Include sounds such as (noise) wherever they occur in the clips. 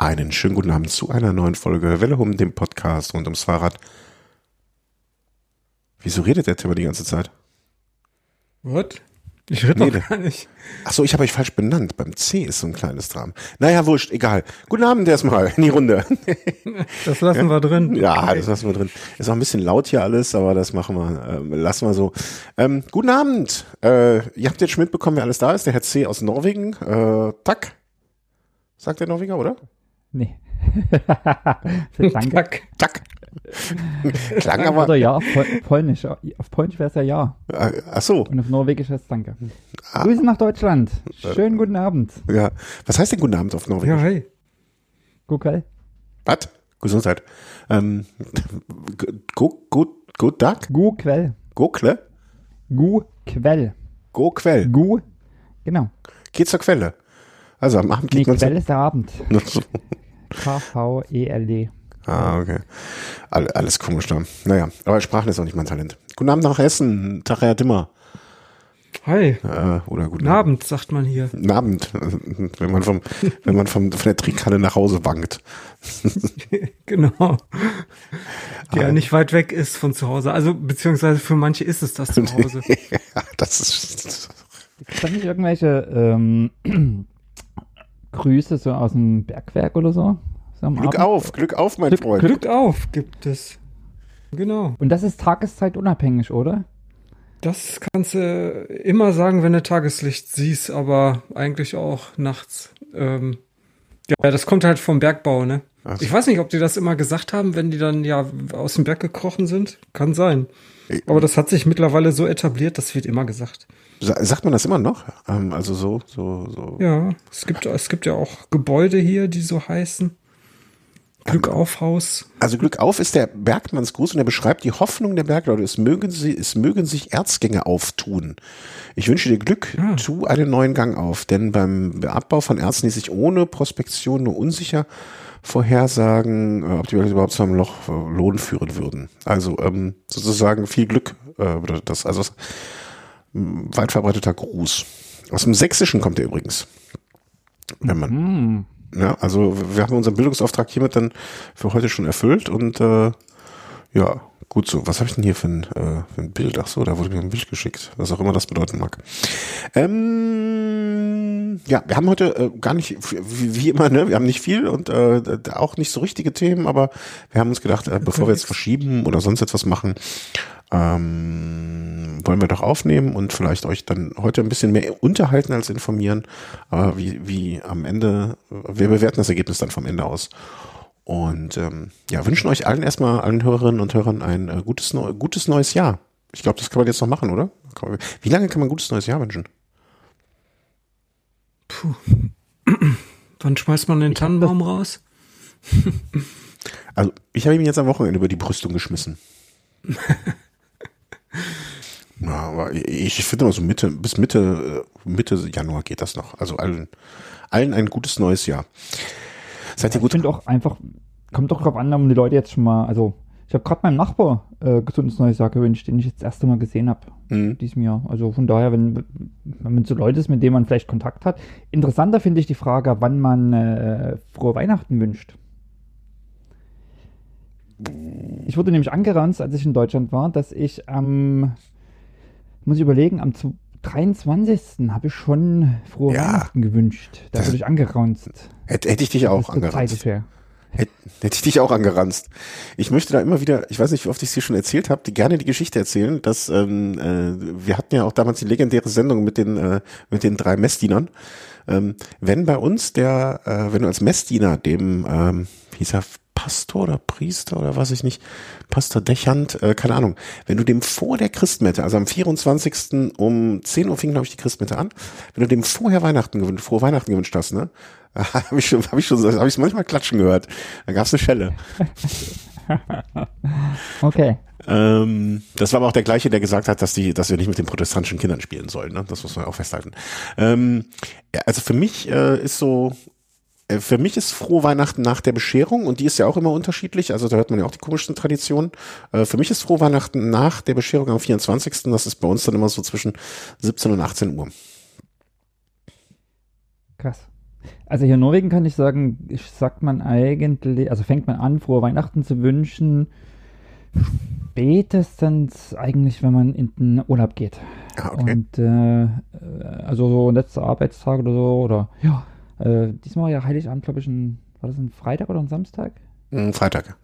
Einen schönen guten Abend zu einer neuen Folge Welle um dem Podcast rund ums Fahrrad. Wieso redet der Timmer die ganze Zeit? What? Ich rede Nee, doch gar nicht. Ach so, ich habe euch falsch benannt. Beim C ist so ein kleines Dram. Naja, wurscht, egal. Guten Abend erstmal in die Runde. (laughs) Das lassen wir drin. Ja, das lassen wir drin. Ist auch ein bisschen laut hier alles, aber das machen wir, ähm, lassen wir so. Ähm, guten Abend. Äh, ihr habt jetzt schon mitbekommen, wer alles da ist. Der Herr C. aus Norwegen. Äh, Tack. Sagt der Norweger, oder? Nee. (laughs) Danke. Tack. Tack. Klang Oder aber. ja, auf Pol- Polnisch. Auf Polnisch wäre es ja ja. Äh, ach so. Und auf Norwegisch heißt es Danke. Ah. Grüße nach Deutschland. Schönen guten Abend. Ja. Was heißt denn guten Abend auf Norwegisch? Ja, hey. Guckel. Was? Gesundheit. Ähm, gut, gut, gut Tag. Gu Quell. Go-Kle? Gu Quell. Go-Quell. Gu. Genau. Geht zur Quelle. Also am Abend Nee, geht man Quell ist der Abend. (laughs) K-V-E-L-D. Ah, okay. All, alles komisch da. Naja, aber Sprachen ist auch nicht mein Talent. Guten Abend nach Essen. Tag, Herr Dimmer. Hi. Äh, oder guten Guten Abend, sagt man hier. Guten Abend, wenn man vom, (laughs) wenn man vom, von der Trinkhalle nach Hause wankt. (laughs) Genau. Der ja nicht weit weg ist von zu Hause. Also, beziehungsweise für manche ist es das zu Hause. ja, das ist, Gibt es nicht irgendwelche ähm, Grüße so aus dem Bergwerk oder so? so Glück Abend? auf, Glück auf, mein Glück- Freund. Glück auf gibt es. Genau. Und das ist tageszeitunabhängig, oder? Das kannst du immer sagen, wenn du Tageslicht siehst, aber eigentlich auch nachts. Ähm, ja, das kommt halt vom Bergbau, ne? Ach so. Ich weiß nicht, ob die das immer gesagt haben, wenn die dann ja aus dem Berg gekrochen sind. Kann sein. Aber das hat sich mittlerweile so etabliert, das wird immer gesagt. Sa- Sagt man das immer noch? Ähm, also so, so, so. Ja, es gibt, es gibt ja auch Gebäude hier, die so heißen. Glück auf Haus. Also Glück auf ist der Bergmannsgruß und er beschreibt die Hoffnung der Bergleute. Es mögen sie, es mögen sich Erzgänge auftun. Ich wünsche dir Glück, Ah. tu einen neuen Gang auf, denn beim Abbau von Erzen ließ sich ohne Prospektion nur unsicher vorhersagen, äh, ob die Bergleute überhaupt zu einem Loch äh, Lohn führen würden. Also ähm, sozusagen viel Glück äh, bedeutet das. Also ähm, weit verbreiteter Gruß. Aus dem Sächsischen kommt er übrigens. Wenn man Hm. ja, also wir haben unseren Bildungsauftrag hiermit dann für heute schon erfüllt und äh, ja, gut so. Was habe ich denn hier für ein, äh, für ein Bild? Ach so, da wurde mir ein Bild geschickt, was auch immer das bedeuten mag. Ähm, ja, wir haben heute äh, gar nicht, wie, wie immer, ne, wir haben nicht viel und äh, auch nicht so richtige Themen, aber wir haben uns gedacht, äh, bevor wir jetzt (laughs) verschieben oder sonst etwas machen, ähm, wollen wir doch aufnehmen und vielleicht euch dann heute ein bisschen mehr unterhalten als informieren. Aber wie, wie am Ende, wir bewerten das Ergebnis dann vom Ende aus. Und ähm, ja, wünschen euch allen erstmal, allen Hörerinnen und Hörern ein äh, gutes, neu, gutes neues Jahr. Ich glaube, das kann man jetzt noch machen, oder? Wie lange kann man ein gutes neues Jahr wünschen? Puh. (clears throat) Wann schmeißt man den Tannenbaum raus? (laughs) Also, ich habe ihm jetzt am Wochenende über die Brüstung geschmissen. (laughs) ja, aber ich, ich finde mal so Mitte, bis Mitte, äh, Mitte Januar geht das noch. Also allen, allen ein gutes neues Jahr. Seid ihr Ich gut? finde auch einfach, kommt doch drauf an, um die Leute jetzt schon mal, also ich habe gerade meinem Nachbar äh, gesundes neues Jahr gewünscht, den ich jetzt das erste Mal gesehen habe Mhm. diesem Jahr. Also von daher, wenn, wenn man so Leute ist, mit denen man vielleicht Kontakt hat. Interessanter finde ich die Frage, wann man äh, frohe Weihnachten wünscht. Ich wurde nämlich angeranzt, als ich in Deutschland war, dass ich am, muss ich überlegen, am zu- 23. habe ich schon frohe Ja. Weihnachten gewünscht. Da wurde ich angeranzt. Hätte, hätte ich dich auch angeranzt. Hätte, hätte ich dich auch angeranzt. Ich möchte da immer wieder, ich weiß nicht, wie oft ich es dir schon erzählt habe, die gerne die Geschichte erzählen, dass ähm, äh, wir hatten ja auch damals die legendäre Sendung mit den äh, mit den drei Messdienern. Ähm, wenn bei uns der, äh, wenn du als Messdiener dem, ähm, wie hieß er, Pastor oder Priester oder was ich nicht, Pastor Dechant, äh, keine Ahnung, wenn du dem vor der Christmette, also am 24. um 10 Uhr fing, glaube ich, die Christmette an, wenn du dem vorher Weihnachten gewünscht, frohe Weihnachten gewünscht hast, ne? (laughs) Habe ich schon, habe ich schon, habe ich manchmal klatschen gehört. Da gab's eine Schelle. (laughs) Okay. Ähm, das war aber auch der gleiche, der gesagt hat, dass die, dass wir nicht mit den protestantischen Kindern spielen sollen. Ne? Das muss man auch festhalten. Ähm, also für mich äh, ist so, für mich ist frohe Weihnachten nach der Bescherung und die ist ja auch immer unterschiedlich. Also da hört man ja auch die komischsten Traditionen. Äh, für mich ist frohe Weihnachten nach der Bescherung am 24. Das ist bei uns dann immer so zwischen 17 und 18 Uhr. Krass. Also hier in Norwegen kann ich sagen, sagt man eigentlich, also fängt man an, frohe Weihnachten zu wünschen, spätestens eigentlich, wenn man in den Urlaub geht. Ah, okay. Und äh, also so letzter Arbeitstag oder so, oder ja, äh, diesmal war ja Heiligabend, glaube ich, ein, war das ein Freitag oder ein Samstag? Mm, Freitag.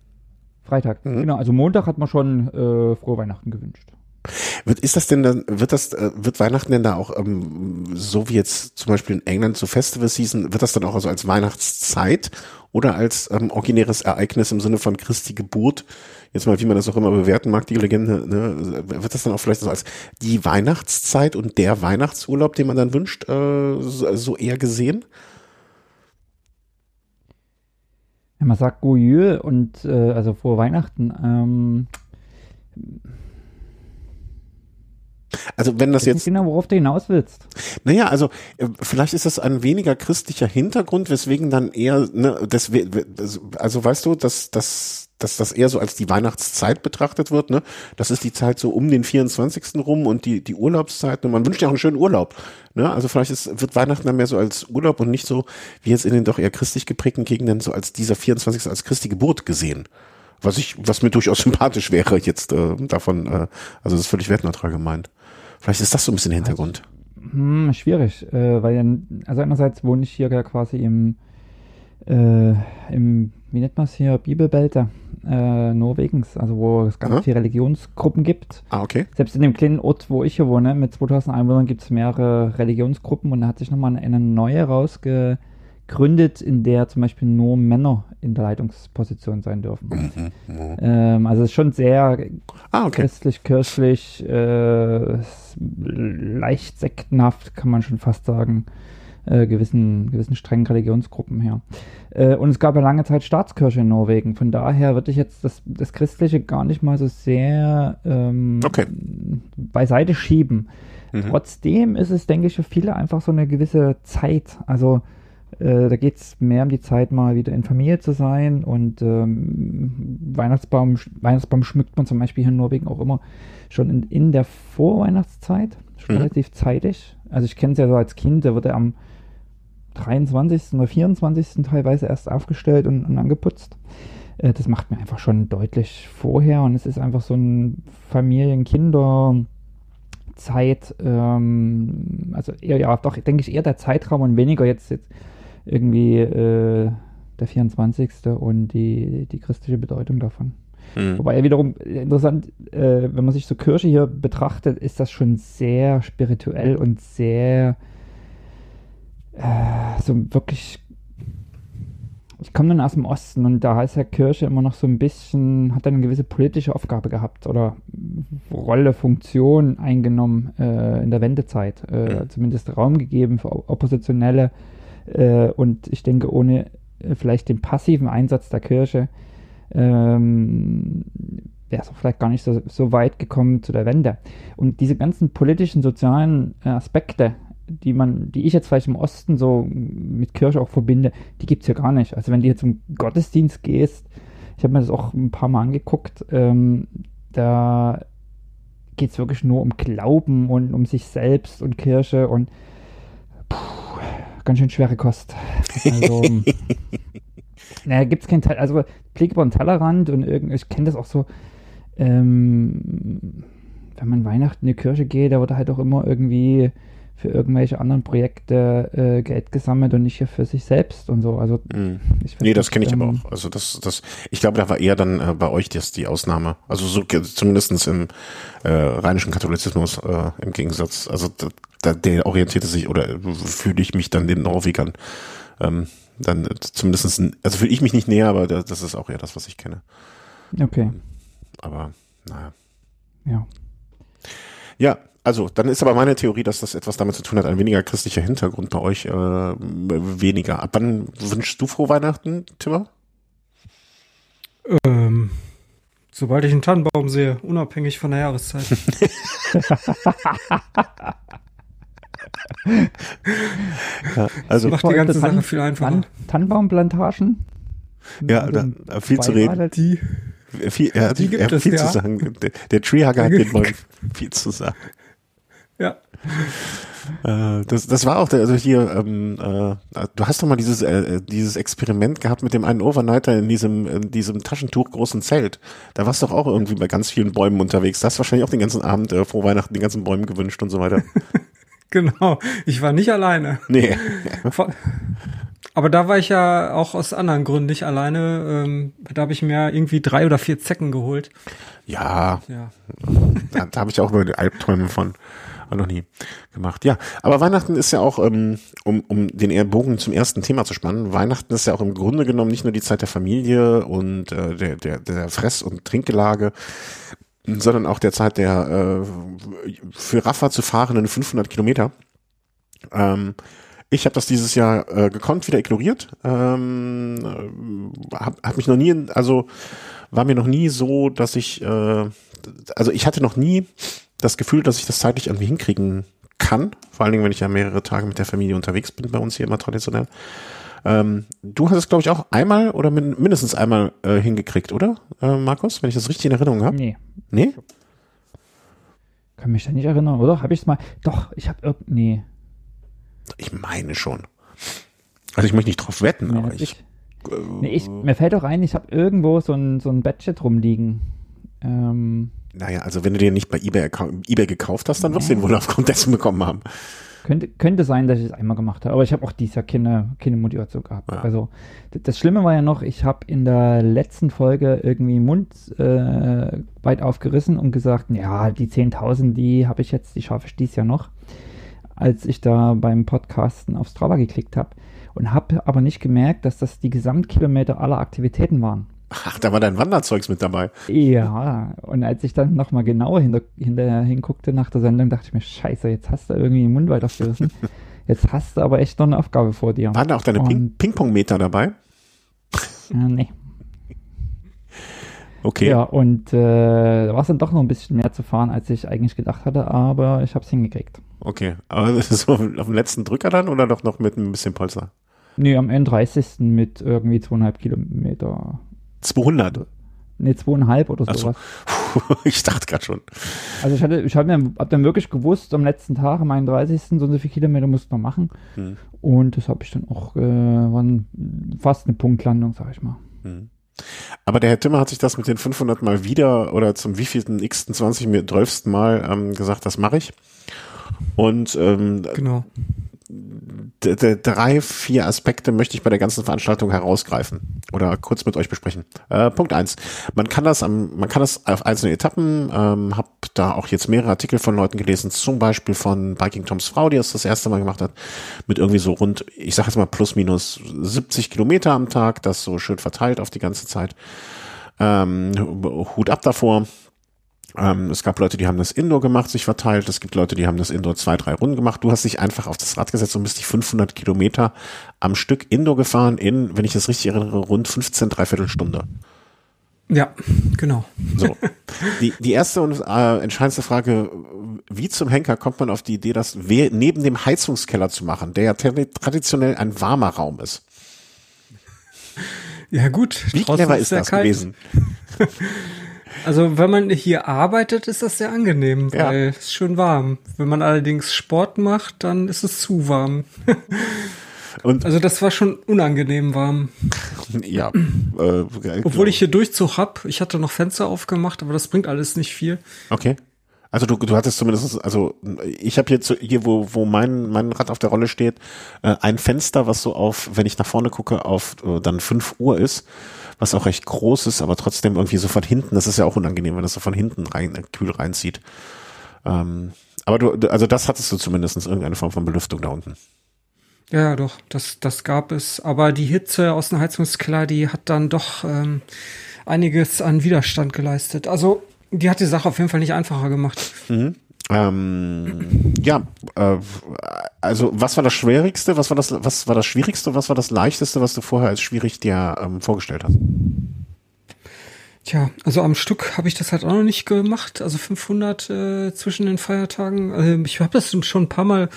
Freitag, Mhm. genau. Also Montag hat man schon äh, frohe Weihnachten gewünscht. Wird, ist das denn dann, wird das, äh, wird Weihnachten denn da auch, ähm, so wie jetzt zum Beispiel in England zu Festival Season, wird das dann auch also als Weihnachtszeit oder als ähm, originäres Ereignis im Sinne von Christi Geburt, jetzt mal, wie man das auch immer bewerten mag, die Legende, ne, wird das dann auch vielleicht so als die Weihnachtszeit und der Weihnachtsurlaub, den man dann wünscht, äh, so, so eher gesehen? Ja, man sagt Goyeux und äh, also frohe Weihnachten. Ähm, Also wenn das ich jetzt nicht genau, worauf du hinaus willst. Naja, also äh, vielleicht ist das ein weniger christlicher Hintergrund, weswegen dann eher, ne, das, also weißt du, dass, dass, dass das eher so als die Weihnachtszeit betrachtet wird, ne? Das ist die Zeit so um den 24. rum und die, die Urlaubszeit. Ne? Man wünscht ja auch einen schönen Urlaub. Ne? Also vielleicht ist, wird Weihnachten dann mehr so als Urlaub und nicht so, wie jetzt in den doch eher christlich geprägten Gegenden, so als dieser 24. als Christi Geburt gesehen. Was ich, was mir durchaus (laughs) sympathisch wäre jetzt äh, davon, äh, also das ist völlig wertneutral gemeint. Vielleicht ist das so ein bisschen Hintergrund. Hm, schwierig, äh, weil also einerseits wohne ich hier ja quasi im, äh, im, wie nennt man es hier, Bibelbelte äh, Norwegens, also wo es ganz viele Religionsgruppen gibt. Ah, okay. Selbst in dem kleinen Ort, wo ich hier wohne, mit 2000 Einwohnern gibt es mehrere Religionsgruppen und da hat sich nochmal eine neue rausgegründet, in der zum Beispiel nur Männer in der Leitungsposition sein dürfen. Mhm. Mhm. Ähm, also es ist schon sehr Ah, okay. christlich, kirchlich, äh, leicht sektenhaft, kann man schon fast sagen, äh, gewissen, gewissen strengen Religionsgruppen her. Äh, und es gab ja lange Zeit Staatskirche in Norwegen. Von daher würde ich jetzt das, das Christliche gar nicht mal so sehr ähm, Okay. beiseite schieben. Mhm. Trotzdem ist es, denke ich, für viele einfach so eine gewisse Zeit. Also äh, da geht es mehr um die Zeit, mal wieder in Familie zu sein und ähm, Weihnachtsbaum, Weihnachtsbaum schmückt man zum Beispiel hier in Norwegen auch immer schon in, in der Vorweihnachtszeit, schon Mhm. relativ zeitig. Also ich kenne es ja so als Kind, da wird er am 23. oder 24. teilweise erst aufgestellt und, und angeputzt. Äh, das macht mir einfach schon deutlich vorher und es ist einfach so ein Familien-Kinder- Zeit, ähm, also eher, ja, doch, denke ich, eher der Zeitraum und weniger jetzt, jetzt irgendwie äh, der 24. und die, die christliche Bedeutung davon. Mhm. Wobei ja wiederum interessant, äh, wenn man sich so Kirche hier betrachtet, ist das schon sehr spirituell und sehr äh, so wirklich. Ich komme dann aus dem Osten und da ist ja Kirche immer noch so ein bisschen, hat dann eine gewisse politische Aufgabe gehabt oder Rolle, Funktion eingenommen äh, in der Wendezeit. Äh. Zumindest Raum gegeben für Oppositionelle. Äh, und ich denke, ohne äh, vielleicht den passiven Einsatz der Kirche ähm, wäre es auch vielleicht gar nicht so, so weit gekommen zu der Wende. Und diese ganzen politischen, sozialen Aspekte, die man, die ich jetzt vielleicht im Osten so mit Kirche auch verbinde, die gibt es hier gar nicht. Also wenn du hier zum Gottesdienst gehst, ich habe mir das auch ein paar Mal angeguckt, ähm, da geht es wirklich nur um Glauben und um sich selbst und Kirche und puh, ganz schön schwere Kost. Also, (laughs) (laughs) naja, gibt es keinen Teil, also Blick über den Tellerrand und irgend, ich kenne das auch so, ähm, wenn man Weihnachten in die Kirche geht, da wird halt auch immer irgendwie für irgendwelche anderen Projekte äh, Geld gesammelt und nicht hier für sich selbst und so. Also Mhm. ich Nee, das kenne ich aber ähm, auch. Also das, das, ich glaube, da war eher dann äh, bei euch das die Ausnahme. Also so zumindestens im äh, rheinischen Katholizismus äh, im Gegensatz. Also da, da, der orientierte sich oder fühle ich mich dann den Norwegern ähm, dann zumindestens, also fühle ich mich nicht näher, aber da, das ist auch eher das, was ich kenne. Okay, Aber naja. ja. Ja, also dann ist aber meine Theorie, dass das etwas damit zu tun hat, ein weniger christlicher Hintergrund bei euch, äh, weniger. Ab wann wünschst du frohe Weihnachten, Timmer? Ähm, sobald ich einen Tannenbaum sehe, unabhängig von der Jahreszeit. (laughs) Ja, also Macht die ganze Sache viel einfacher. Tann, Tannenbaumplantagen? Ja, da, da viel zu reden. Die, Viel, er hat, Die gibt er hat es, viel ja. zu sagen. Der, der Treehugger hat den Leuten viel zu sagen. Äh, das, das war auch, der, also hier, ähm, äh, du hast doch mal dieses, äh, dieses Experiment gehabt mit dem einen Overnighter in diesem, in diesem Taschentuch großen Zelt. Da warst du doch auch irgendwie bei ganz vielen Bäumen unterwegs. Da hast wahrscheinlich auch den ganzen Abend äh, frohe Weihnachten den ganzen Bäumen gewünscht und so weiter. (laughs) genau, ich war nicht alleine. Nee. (laughs) Aber da war ich ja auch aus anderen Gründen nicht alleine. Ähm, da habe ich mir irgendwie drei oder vier Zecken geholt. Ja, Ja. da, da habe ich auch nur die Albträume von. War noch nie gemacht. Ja, aber Weihnachten ist ja auch, ähm, um, um den Bogen zum ersten Thema zu spannen, Weihnachten ist ja auch im Grunde genommen nicht nur die Zeit der Familie und äh, der, der, der Fress- und Trinkgelage, sondern auch der Zeit der äh, für Rafa zu fahrenden 500 Kilometer. Ähm, ich habe das dieses Jahr äh, gekonnt wieder ignoriert. Ähm, äh, hab, hab mich noch nie, also war mir noch nie so, dass ich, also ich hatte noch nie das Gefühl, dass ich das zeitlich irgendwie hinkriegen kann. Vor allen Dingen, wenn ich ja mehrere Tage mit der Familie unterwegs bin, bei uns hier immer traditionell. Ähm, du hast es, glaube ich, auch einmal oder min mindestens einmal äh, hingekriegt, oder, äh, Markus? Wenn ich das richtig in Erinnerung habe? Nee, Nee? kann mich da nicht erinnern, oder? Habe ich es mal? Doch, ich habe irgend. Nee. Ich meine schon. Also ich möchte nicht drauf wetten, nee, aber ich. ich, nee, ich mir fällt auch ein, ich habe irgendwo so ein, so ein Badget rumliegen. Ähm, Naja, also wenn du dir nicht bei eBay, eBay gekauft hast, dann wirst du den wohl aufgrund dessen bekommen haben. Könnte, könnte sein, dass ich es einmal gemacht habe, aber ich habe auch dieses Jahr keine, keine Motivation gehabt. Ja. Also das Schlimme war ja noch, ich habe in der letzten Folge irgendwie Mund äh, weit aufgerissen und gesagt, ja, die 10.000, die habe ich jetzt, die schaffe ich dieses Jahr noch, als ich da beim Podcasten auf Strava geklickt habe und habe aber nicht gemerkt, dass das die Gesamtkilometer aller Aktivitäten waren. Ach, da war dein Wanderzeugs mit dabei. Ja, und als ich dann nochmal genauer hinter, hinterher hinguckte nach der Sendung, dachte ich mir, scheiße, jetzt hast du irgendwie den Mund weit aufgerissen. (laughs) Jetzt hast du aber echt noch eine Aufgabe vor dir. Waren da auch deine Ping Ping-Pong-Meter dabei? Äh, nee. Okay. Ja, und äh, da war es dann doch noch ein bisschen mehr zu fahren, als ich eigentlich gedacht hatte, aber ich habe es hingekriegt. Okay. Aber das (laughs) ist so auf dem letzten Drücker dann oder doch noch mit ein bisschen Polster? Nee, am 31. mit irgendwie zweieinhalb Kilometer. 200. Nee, zweieinhalb oder Ach so. sowas. (laughs) ich dachte gerade schon. Also ich hatte, ich hab, mir, hab dann wirklich gewusst, am letzten Tag, am 31. so und so viele Kilometer musst du noch machen. Hm. Und das habe ich dann auch, äh, waren fast eine Punktlandung, sag ich mal. Hm. Aber der Herr Timmer hat sich das mit den 500 mal wieder oder zum wievielten x 20 mir 12. Mal ähm, gesagt, das mache ich. Und ähm, Genau. Drei, vier Aspekte möchte ich bei der ganzen Veranstaltung herausgreifen oder kurz mit euch besprechen. Äh, Punkt eins: Man kann das am, man kann das auf einzelne Etappen. Ähm, hab da auch jetzt mehrere Artikel von Leuten gelesen, zum Beispiel von Biking Toms Frau, die das das erste Mal gemacht hat, mit irgendwie so rund, ich sag jetzt mal plus minus 70 Kilometer am Tag, das so schön verteilt auf die ganze Zeit. Ähm, Hut ab davor. Ähm, es gab Leute, die haben das Indoor gemacht, sich verteilt. Es gibt Leute, die haben das Indoor zwei, drei Runden gemacht. Du hast dich einfach auf das Rad gesetzt und bist die 500 Kilometer am Stück Indoor gefahren in, wenn ich das richtig erinnere, rund 15, dreiviertel Stunde. Ja, genau. So. (laughs) Die, die erste und äh, entscheidendste Frage, wie zum Henker kommt man auf die Idee, das neben dem Heizungskeller zu machen, der ja tra- traditionell ein warmer Raum ist? Ja gut. Wie clever ist sehr das kalt. gewesen? (laughs) Also wenn man hier arbeitet, ist das sehr angenehm, Ja. weil es ist schön warm. Wenn man allerdings Sport macht, dann ist es zu warm. (laughs) Und Also das war schon unangenehm warm. ja, äh, (clears throat) Obwohl ich hier Durchzug hab. Ich hatte noch Fenster aufgemacht, aber das bringt alles nicht viel. Okay. Also du, du hattest zumindest, also ich habe jetzt hier, wo, wo mein, mein Rad auf der Rolle steht, äh, ein Fenster, was so auf, wenn ich nach vorne gucke, auf äh, dann 5 Uhr ist, was auch recht groß ist, aber trotzdem irgendwie so von hinten, das ist ja auch unangenehm, wenn das so von hinten rein, äh, kühl reinzieht. Ähm, aber du, also das hattest du zumindest irgendeine Form von Belüftung da unten. Ja, ja, doch, das, das gab es. Aber die Hitze aus dem Heizungskeller, die hat dann doch ähm, einiges an Widerstand geleistet. Also, die hat die Sache auf jeden Fall nicht einfacher gemacht. Ähm, ja, äh, also was war das Schwierigste, was war das, was war das Schwierigste, was war das Leichteste, was du vorher als schwierig dir ähm, vorgestellt hast? Tja, also am Stück habe ich das halt auch noch nicht gemacht. Also 500 äh, zwischen den Feiertagen. Also ich habe das schon ein paar Mal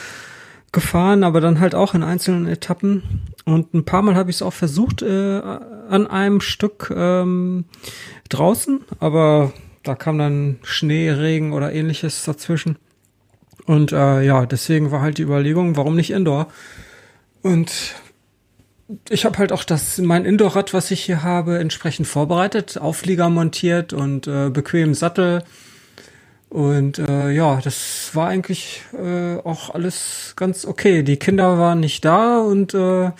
gefahren, aber dann halt auch in einzelnen Etappen. Und ein paar Mal habe ich es auch versucht äh, an einem Stück ähm, draußen, aber da kam dann Schnee, Regen oder ähnliches dazwischen. Und äh, ja, deswegen war halt die Überlegung, warum nicht Indoor? Und ich habe halt auch das mein Indoor-Rad, was ich hier habe, entsprechend vorbereitet, Auflieger montiert und äh, bequem Sattel. Und äh, ja, das war eigentlich äh, auch alles ganz okay. Die Kinder waren nicht da und äh,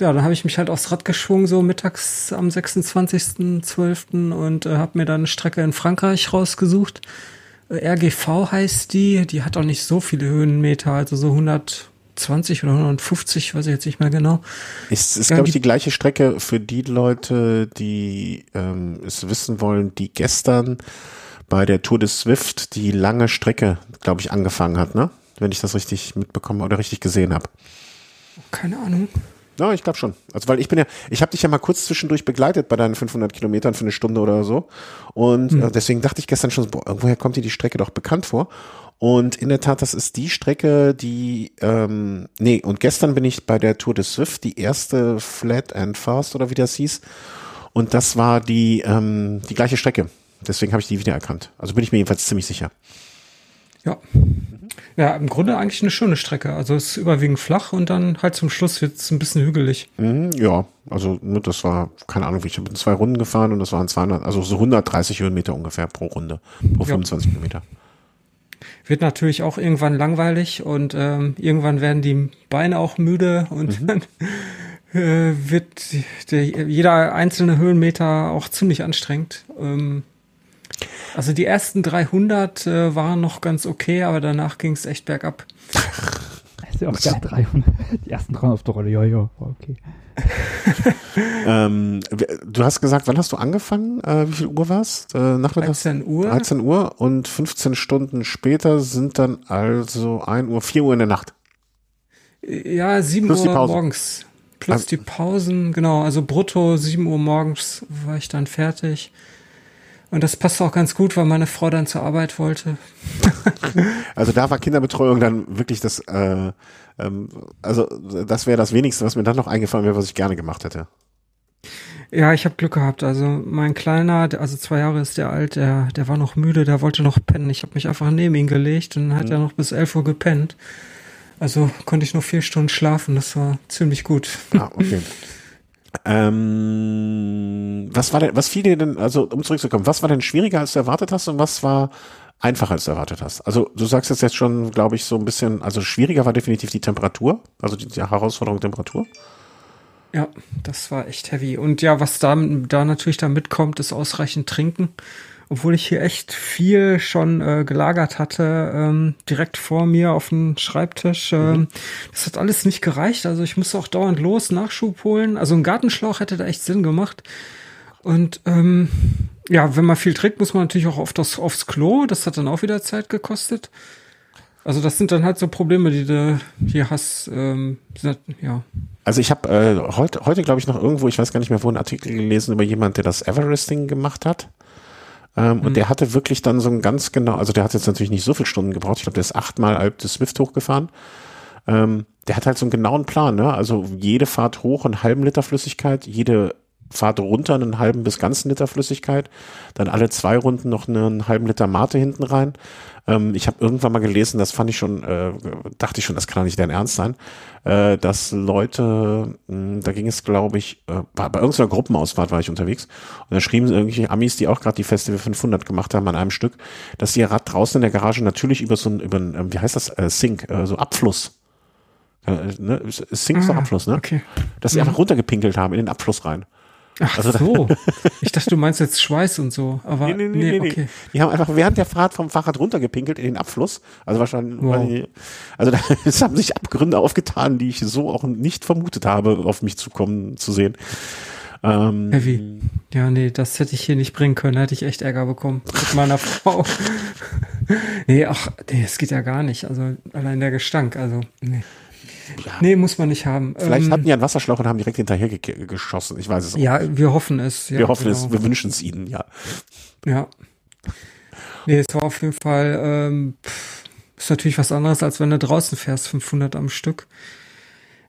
ja, dann habe ich mich halt aufs Rad geschwungen, so mittags am 26.12. und äh, habe mir dann eine Strecke in Frankreich rausgesucht. Äh, RGV heißt die, die hat auch nicht so viele Höhenmeter, also so 100, 120 oder 150, weiß ich jetzt nicht mehr genau. Ist, ist ja, glaube ich, die gleiche Strecke für die Leute, die ähm, es wissen wollen, die gestern bei der Tour des Swift die lange Strecke, glaube ich, angefangen hat, ne? Wenn ich das richtig mitbekommen oder richtig gesehen habe. Keine Ahnung. Ja, ich glaube schon. Also weil ich bin ja, ich habe dich ja mal kurz zwischendurch begleitet bei deinen 500 Kilometern für eine Stunde oder so. Und mhm. äh, deswegen dachte ich gestern schon, boah, irgendwoher kommt dir die Strecke doch bekannt vor. Und in der Tat, das ist die Strecke, die, ähm, nee, und gestern bin ich bei der Tour de Swift, die erste Flat and Fast oder wie das hieß. Und das war die, ähm, die gleiche Strecke. Deswegen habe ich die wiedererkannt. Also bin ich mir jedenfalls ziemlich sicher. Ja. Ja, im Grunde eigentlich eine schöne Strecke. Also es ist überwiegend flach und dann halt zum Schluss wird es ein bisschen hügelig. Mhm, ja, also ne, das war, keine Ahnung, ich bin zwei Runden gefahren und das waren 200, also so 130 Höhenmeter ungefähr pro Runde, pro 25 ja. Kilometer wird natürlich auch irgendwann langweilig und ähm, irgendwann werden die Beine auch müde und mhm. dann äh, wird der, jeder einzelne Höhenmeter auch ziemlich anstrengend. Ähm, also die ersten 300 äh, waren noch ganz okay, aber danach ging es echt bergab. (laughs) ist ja auch geil, 300. Die ersten 300 auf der Rolle, ja, ja, okay. (laughs) ähm, du hast gesagt, wann hast du angefangen? Äh, wie viel Uhr war es? Äh, nachmittags? 13 Uhr. 13 Uhr und 15 Stunden später sind dann also 1 Uhr, 4 Uhr in der Nacht. Ja, 7 Plus Uhr morgens. Plus also, die Pausen, genau. Also brutto 7 Uhr morgens war ich dann fertig. Und das passt auch ganz gut, weil meine Frau dann zur Arbeit wollte. (laughs) also da war Kinderbetreuung dann wirklich das, äh, ähm, also das wäre das Wenigste, was mir dann noch eingefallen wäre, was ich gerne gemacht hätte. Ja, ich habe Glück gehabt. Also mein Kleiner, also zwei Jahre ist der alt, der, der war noch müde, der wollte noch pennen. Ich habe mich einfach neben ihn gelegt und hat mhm. er noch bis elf Uhr gepennt. Also konnte ich noch vier Stunden schlafen. Das war ziemlich gut. Ah, okay. (laughs) Ähm, was war denn, was fiel dir denn, also um zurückzukommen, was war denn schwieriger als du erwartet hast und was war einfacher als du erwartet hast? Also du sagst jetzt jetzt schon, glaube ich, so ein bisschen, also schwieriger war definitiv die Temperatur, also die, die Herausforderung Temperatur. Ja, das war echt heavy. Und ja, was da, da natürlich da mitkommt, ist ausreichend trinken obwohl ich hier echt viel schon äh, gelagert hatte, ähm, direkt vor mir auf dem Schreibtisch. Ähm, mhm. Das hat alles nicht gereicht. Also ich musste auch dauernd los, Nachschub holen. Also ein Gartenschlauch hätte da echt Sinn gemacht. Und ähm, ja, wenn man viel trinkt, muss man natürlich auch oft aufs, aufs Klo. Das hat dann auch wieder Zeit gekostet. Also das sind dann halt so Probleme, die du hier hast. Ähm, ja. Also ich habe äh, heute, heute glaube ich noch irgendwo, ich weiß gar nicht mehr wo, einen Artikel gelesen über jemand, der das Everesting gemacht hat. Ähm, mhm. Und der hatte wirklich dann so ein ganz genau, also der hat jetzt natürlich nicht so viele Stunden gebraucht. Ich glaube, der ist achtmal Alp des Swift hochgefahren. Ähm, der hat halt so einen genauen Plan, ne? Also jede Fahrt hoch einen halben Liter Flüssigkeit, jede Fahrt runter einen halben bis ganzen Liter Flüssigkeit, dann alle zwei Runden noch einen halben Liter Mate hinten rein. Ähm, ich habe irgendwann mal gelesen, das fand ich schon, äh, dachte ich schon, das kann doch nicht dein Ernst sein, äh, dass Leute, mh, hm, da ging es, glaube ich, äh, bei, bei irgendeiner Gruppenausfahrt war ich unterwegs und da schrieben irgendwelche Amis, die auch gerade die Festival 500 gemacht haben an einem Stück, dass ihr Rad draußen in der Garage natürlich über so ein, über ein, äh, wie heißt das, äh, Sink, äh, so Abfluss äh, ne? Sink ist doch ah, Abfluss, ne? Okay. Dass sie mhm. einfach runtergepinkelt haben in den Abfluss rein. Ach also so. (laughs) ich dachte, du meinst jetzt Schweiß und so. Aber nee, nee, nee, nee, okay. Die haben einfach während der Fahrt vom Fahrrad runtergepinkelt in den Abfluss. Also wahrscheinlich, wow. also da (laughs) es haben sich Abgründe aufgetan, die ich so auch nicht vermutet habe, auf mich zukommen zu sehen. Ähm, Heavy. Ja, nee, das hätte ich hier nicht bringen können. Da hätte ich echt Ärger bekommen mit meiner (laughs) Frau. nee, ach, nee, es geht ja gar nicht. Also allein der Gestank, also, nee. Ja. Nee, muss man nicht haben. Vielleicht ähm, hatten die einen Wasserschlauch und haben direkt hinterher ge geschossen. Ich weiß es auch Ja, nicht. wir hoffen es. Ja, wir hoffen genau. es, wir wünschen es ihnen, ja. Ja. Nee, es war auf jeden Fall, ähm, ist natürlich was anderes, als wenn du draußen fährst, 500 am Stück.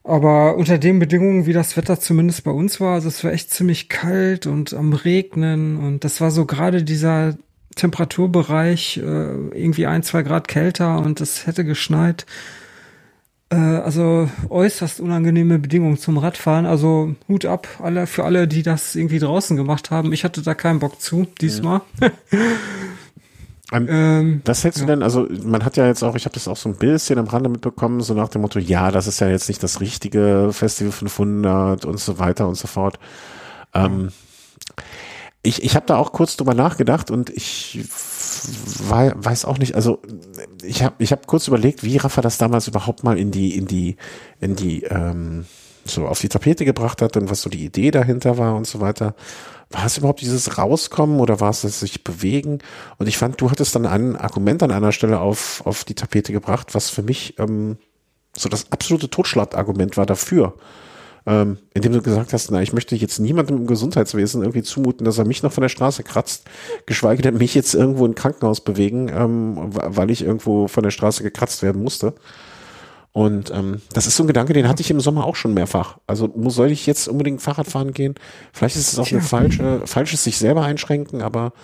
Aber unter den Bedingungen, wie das Wetter zumindest bei uns war, also es war echt ziemlich kalt und am Regnen und das war so gerade dieser Temperaturbereich, äh, irgendwie ein, zwei Grad kälter und es hätte geschneit. Äh, also äußerst unangenehme Bedingungen zum Radfahren. Also Hut ab alle für alle, die das irgendwie draußen gemacht haben. Ich hatte da keinen Bock zu diesmal. Ja. Ähm, was hältst ja. du denn, also man hat ja jetzt auch, ich habe das auch so ein bisschen am Rande mitbekommen, so nach dem Motto, ja, das ist ja jetzt nicht das richtige Festival 500 und so weiter und so fort. Ähm, ich ich habe da auch kurz drüber nachgedacht und ich weiß auch nicht, also ich habe ich hab kurz überlegt, wie Rafa das damals überhaupt mal in die, in die, in die, ähm, so auf die Tapete gebracht hat und was so die Idee dahinter war und so weiter war es überhaupt dieses Rauskommen oder war es das sich bewegen? Und ich fand, du hattest dann ein Argument an einer Stelle auf, auf die Tapete gebracht, was für mich ähm, so das absolute Totschlagargument war dafür. Ähm, indem du gesagt hast, na, ich möchte jetzt niemandem im Gesundheitswesen irgendwie zumuten, dass er mich noch von der Straße kratzt, geschweige denn mich jetzt irgendwo in Krankenhaus bewegen, ähm, weil ich irgendwo von der Straße gekratzt werden musste. Und ähm, das ist so ein Gedanke, den hatte ich im Sommer auch schon mehrfach. Also muss, soll ich jetzt unbedingt Fahrrad fahren gehen? Vielleicht ist es auch Tja. eine falsche, falsches sich selber einschränken, aber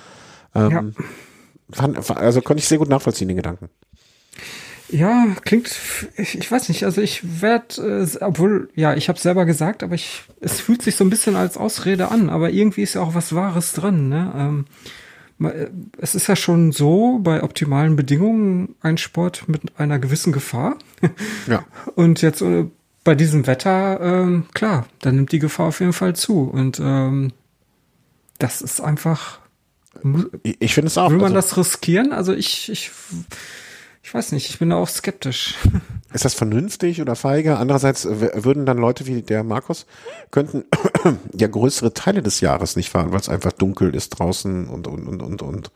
ähm, ja. fand, also konnte ich sehr gut nachvollziehen, den Gedanken. Ja, klingt, ich, ich weiß nicht, also ich werde, äh, obwohl, ja, ich habe selber gesagt, aber ich, es fühlt sich so ein bisschen als Ausrede an, aber irgendwie ist ja auch was Wahres dran, ne? Ähm, äh, es ist ja schon so bei optimalen Bedingungen ein Sport mit einer gewissen Gefahr. (laughs) Ja. Und jetzt äh, bei diesem Wetter, ähm, klar, dann nimmt die Gefahr auf jeden Fall zu. Und ähm, das ist einfach. Ich finde es auch. Will man also, das riskieren? Also ich, ich ich weiß nicht, ich bin da auch skeptisch. (laughs) Ist das vernünftig oder feige? Andererseits würden dann Leute wie der Markus könnten (coughs) ja größere Teile des Jahres nicht fahren, weil es einfach dunkel ist draußen und und und und und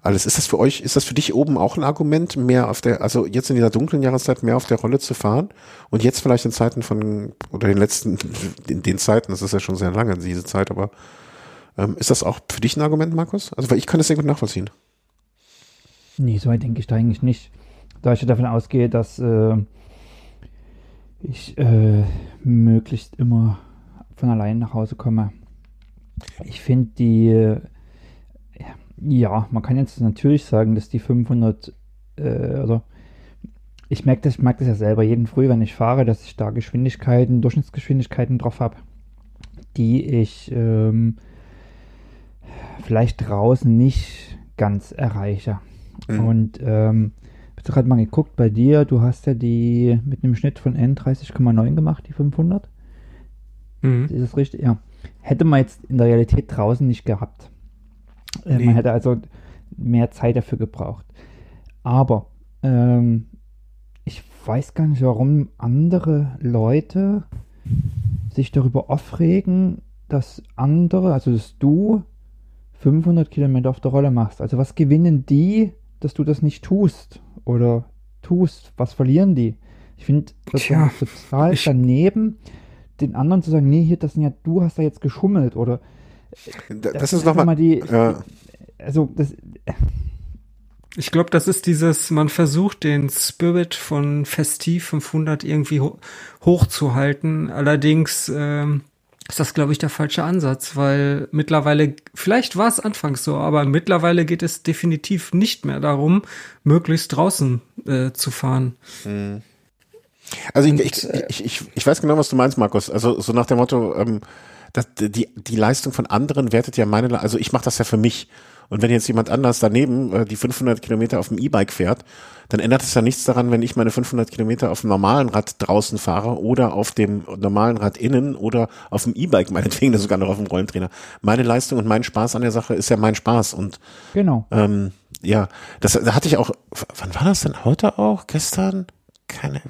alles. Ist das für euch, ist das für dich oben auch ein Argument, mehr auf der, also jetzt in dieser dunklen Jahreszeit mehr auf der Rolle zu fahren und jetzt vielleicht in Zeiten von oder den letzten, (laughs) in den Zeiten, das ist ja schon sehr lange diese Zeit, aber ähm, ist das auch für dich ein Argument, Markus? Also weil ich kann das sehr gut nachvollziehen. Nee, so weit denke ich da eigentlich nicht. Da ich davon ausgehe, dass äh, ich äh, möglichst immer von allein nach Hause komme. Ich finde die, äh, ja, man kann jetzt natürlich sagen, dass die 500, äh, also ich merke das, ich das ja selber jeden Früh, wenn ich fahre, dass ich da Geschwindigkeiten, Durchschnittsgeschwindigkeiten drauf habe, die ich ähm, vielleicht draußen nicht ganz erreiche. Mhm. Und ähm, ich habe gerade mal geguckt bei dir, du hast ja die mit einem Schnitt von N30,9 gemacht, die 500. Mhm. Ist das richtig? Ja. Hätte man jetzt in der Realität draußen nicht gehabt. Äh, nee. Man hätte also mehr Zeit dafür gebraucht. Aber ähm, ich weiß gar nicht, warum andere Leute sich darüber aufregen, dass andere, also dass du 500 Kilometer auf der Rolle machst. Also was gewinnen die dass du das nicht tust oder tust, was verlieren die? Ich finde das Tja, total ich, daneben, den anderen zu sagen, nee, hier, das sind ja, du hast da jetzt geschummelt oder das, das ist nochmal mal die, ja. also das ich glaube, das ist dieses, man versucht den Spirit von Festiv 500 irgendwie ho hochzuhalten. Allerdings ähm, ist das, glaube ich, der falsche Ansatz, weil mittlerweile, vielleicht war es anfangs so, aber mittlerweile geht es definitiv nicht mehr darum, möglichst draußen äh, zu fahren. Hm. Also ich, ich, äh, ich, ich, ich weiß genau, was du meinst, Markus. Also so nach dem Motto, ähm, dass die, die Leistung von anderen wertet ja meine, also ich mache das ja für mich. Und wenn jetzt jemand anders daneben äh, die 500 Kilometer auf dem E-Bike fährt, dann ändert es ja nichts daran, wenn ich meine 500 Kilometer auf dem normalen Rad draußen fahre oder auf dem normalen Rad innen oder auf dem E-Bike, meinetwegen sogar noch auf dem Rollentrainer. Meine Leistung und mein Spaß an der Sache ist ja mein Spaß und genau. Ähm, ja, das da hatte ich auch. Wann war das denn? Heute auch? Gestern? Keine.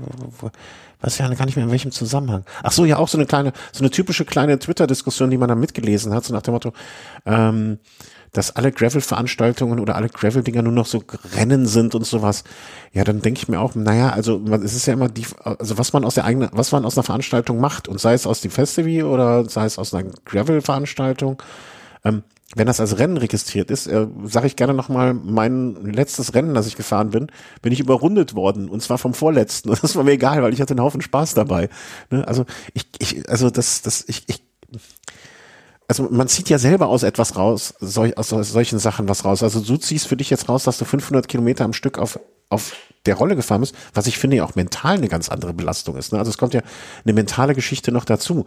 Weiß ja gar nicht mehr in welchem Zusammenhang. Ach so, ja auch so eine kleine, so eine typische kleine Twitter-Diskussion, die man da mitgelesen hat, so nach dem Motto. Ähm, dass alle Gravel-Veranstaltungen oder alle Gravel-Dinger nur noch so Rennen sind und sowas, ja, dann denke ich mir auch, naja, also es ist ja immer die, also was man aus der eigenen, was man aus einer Veranstaltung macht und sei es aus dem Festival oder sei es aus einer Gravel-Veranstaltung, ähm, wenn das als Rennen registriert ist, äh, sage ich gerne nochmal, mein letztes Rennen, das ich gefahren bin, bin ich überrundet worden und zwar vom vorletzten (laughs) und das war mir egal, weil ich hatte einen Haufen Spaß dabei. Ne? Also ich, ich, also das, das, ich, ich also man zieht ja selber aus etwas raus, sol, aus solchen Sachen was raus. Also du ziehst für dich jetzt raus, dass du 500 Kilometer am Stück auf, auf der Rolle gefahren bist, was ich finde ja auch mental eine ganz andere Belastung ist. Ne? Also es kommt ja eine mentale Geschichte noch dazu,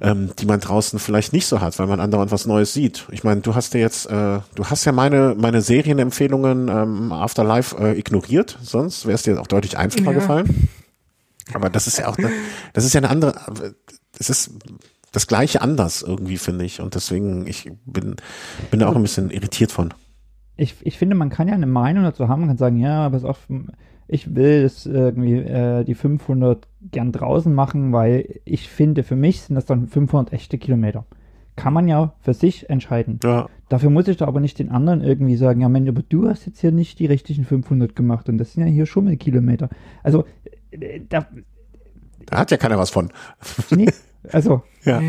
ähm, die man draußen vielleicht nicht so hat, weil man andauernd was Neues sieht. Ich meine, du hast ja jetzt, äh, du hast ja meine, meine Serienempfehlungen ähm, Afterlife äh, ignoriert, sonst wäre es dir auch deutlich einfacher ja. gefallen. Aber das ist ja auch, ne, das ist ja eine andere, es ist das Gleiche anders irgendwie, finde ich. Und deswegen, ich bin, bin da auch ein bisschen irritiert von. Ich, ich finde, man kann ja eine Meinung dazu haben. Man kann sagen, ja, aber auch, ich will das irgendwie äh, die 500 gern draußen machen, weil ich finde, für mich sind das dann 500 echte Kilometer. Kann man ja für sich entscheiden. Ja. Dafür muss ich da aber nicht den anderen irgendwie sagen, ja, Mensch, aber du hast jetzt hier nicht die richtigen 500 gemacht und das sind ja hier Schummelkilometer. Also, äh, da, da hat ja keiner was von. Nee, also. (laughs) ja.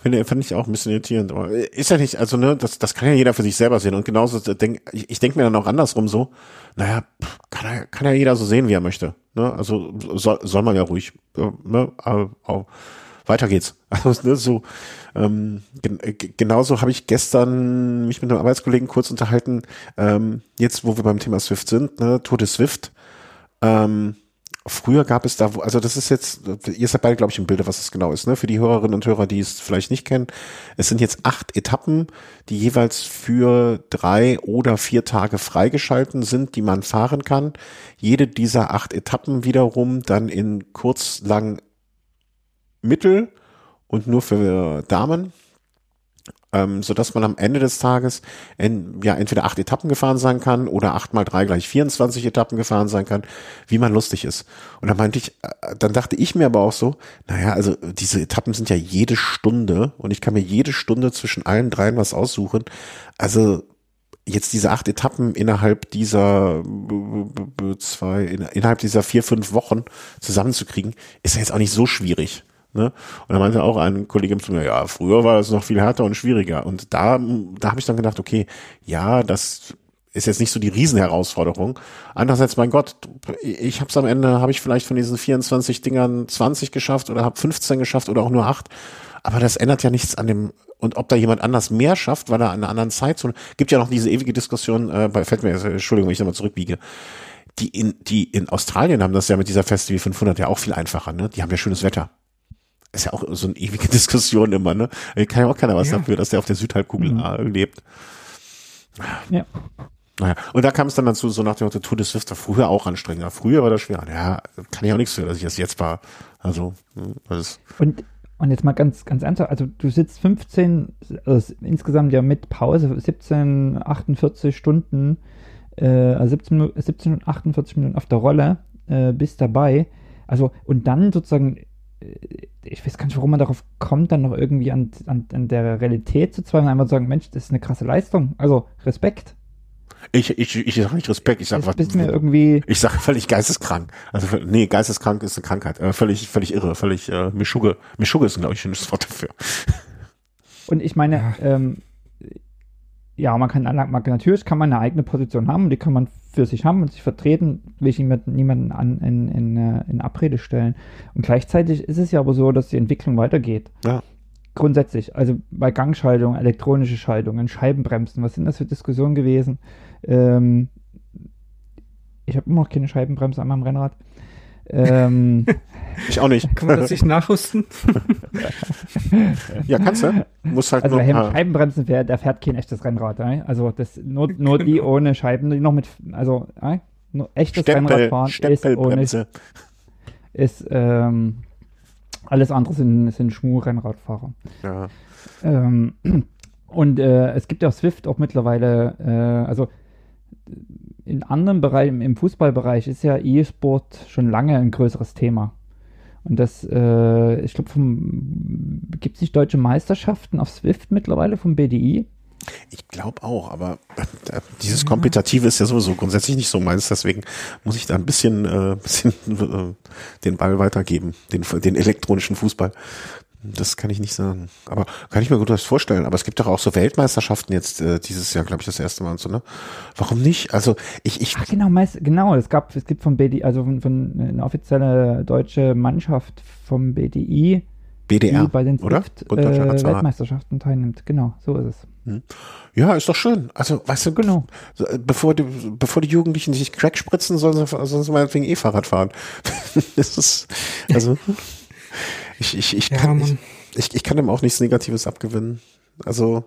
Finde, fand ich auch ein bisschen irritierend. Aber ist ja nicht, also ne, das, das kann ja jeder für sich selber sehen. Und genauso denk, ich, ich denke mir dann auch andersrum so, naja, kann ja, kann ja jeder so sehen, wie er möchte. Ne? Also soll, soll man ja ruhig. Ne? Aber, aber, weiter geht's. (laughs) Also ne, so ähm, gen genauso habe ich gestern mich mit einem Arbeitskollegen kurz unterhalten, ähm, jetzt wo wir beim Thema Swift sind, ne, Tour de Swift. Ähm, Früher gab es da, also das ist jetzt, ihr seid beide, glaube ich, im Bilde, was es genau ist, ne? Für die Hörerinnen und Hörer, die es vielleicht nicht kennen. Es sind jetzt acht Etappen, die jeweils für drei oder vier Tage freigeschalten sind, die man fahren kann. Jede dieser acht Etappen wiederum dann in kurz, lang, mittel und nur für Damen ähm, so dass man am Ende des Tages in, ja entweder acht Etappen gefahren sein kann oder acht mal drei gleich 24 Etappen gefahren sein kann, wie man lustig ist. Und dann meinte ich, äh, dann dachte ich mir aber auch so, naja, also diese Etappen sind ja jede Stunde und ich kann mir jede Stunde zwischen allen dreien was aussuchen. Also jetzt diese acht Etappen innerhalb dieser zwei, innerhalb dieser vier, fünf Wochen zusammenzukriegen, ist ja jetzt auch nicht so schwierig. Ne? Und da meinte auch ein Kollege zu mir, ja, früher war das noch viel härter und schwieriger. Und da, da habe ich dann gedacht, okay, ja, das ist jetzt nicht so die Riesenherausforderung. Andererseits, mein Gott, ich habe es am Ende, habe ich vielleicht von diesen 24 Dingern 20 geschafft oder habe 15 geschafft oder auch nur 8. Aber das ändert ja nichts an dem, und ob da jemand anders mehr schafft, weil er an einer anderen Zeit so, gibt ja noch diese ewige Diskussion, äh, bei, fällt mir, Entschuldigung, wenn ich nochmal zurückbiege. Die in, die in Australien haben das ja mit dieser Festival 500 ja auch viel einfacher, ne? Die haben ja schönes Wetter ist ja auch so eine ewige (laughs) Diskussion immer, ne? Kann ja auch keiner was ja. dafür, dass der auf der Südhalbkugel mhm. lebt. Ja. Naja, und da kam es dann dazu, so nach dem Motto, Tour de Swift war früher auch anstrengender. Früher war das schwer. Ja, kann ich auch nichts für, dass ich das jetzt war. Also, hm, das Und, und jetzt mal ganz, ganz ernsthaft, also du sitzt 15, also insgesamt ja mit Pause, 17, 48 Stunden, äh, also 17, 17 48 Minuten auf der Rolle, äh, bist dabei. Also, und dann sozusagen ich weiß gar nicht, warum man darauf kommt, dann noch irgendwie an, an, an der Realität zu zweifeln, einmal zu sagen, Mensch, das ist eine krasse Leistung. Also Respekt. Ich, ich, ich sage nicht Respekt, ich sage was. Bist mir irgendwie ich sage völlig geisteskrank. Also nee, geisteskrank ist eine Krankheit. Äh, völlig, völlig irre, völlig äh, Mischugge. Mischugge ist, glaube ich, ein schönes Wort dafür. Und ich meine, ja. ähm, ja, man kann, natürlich kann man eine eigene Position haben, die kann man für sich haben und sich vertreten, will ich niemanden an, in, in, äh, in Abrede stellen. Und gleichzeitig ist es ja aber so, dass die Entwicklung weitergeht. Ja. Grundsätzlich, also bei Gangschaltung, elektronische Schaltungen, Scheibenbremsen, was sind das für Diskussionen gewesen? Ähm, ich habe immer noch keine Scheibenbremse an meinem Rennrad. (laughs) Ähm, ich auch nicht. Kann man das nicht nachrüsten? ja, kannst du. Muss halt also nur, wer Scheibenbremsen fährt, der fährt kein echtes Rennrad. Äh? Also das nur, nur die genau. ohne Scheiben, die noch mit, also äh? nur echtes Stempel, Rennradfahren ist ohne, ist ähm, alles andere sind, sind Schmu-Rennradfahrer. Ja. Ähm, und äh, es gibt ja Swift auch mittlerweile, äh, also in anderen Bereichen, im Fußballbereich ist ja E-Sport schon lange ein größeres Thema. Und das, äh, ich glaube, gibt es nicht deutsche Meisterschaften auf Swift mittlerweile vom BDI? Ich glaube auch, aber äh, dieses Kompetitive ist ja sowieso grundsätzlich nicht so meins, deswegen muss ich da ein bisschen, äh, (laughs) bisschen äh, den Ball weitergeben, den, den elektronischen Fußball. Das kann ich nicht sagen. Aber kann ich mir gut was vorstellen. Aber es gibt doch auch so Weltmeisterschaften jetzt äh, dieses Jahr, glaube ich, das erste Mal und so, ne? Warum nicht? Also ich, ich. Ach, genau, meist, genau. Es gab, es gibt vom BDI, also von, von eine offizielle deutsche Mannschaft vom BDI, BDR, die bei den oder? Swift Deutscher äh. Weltmeisterschaften teilnimmt. Genau, so ist es. Ja, ist doch schön. Also, weißt du, Genau. äh, bevor die, bevor die Jugendlichen sich Crack spritzen, sollen sie, sollen sie meinetwegen eh Fahrrad fahren. (laughs) das ist, also, ich, ich, ich, Ja, kann, ich, ich, ich kann dem auch nichts Negatives abgewinnen. Also,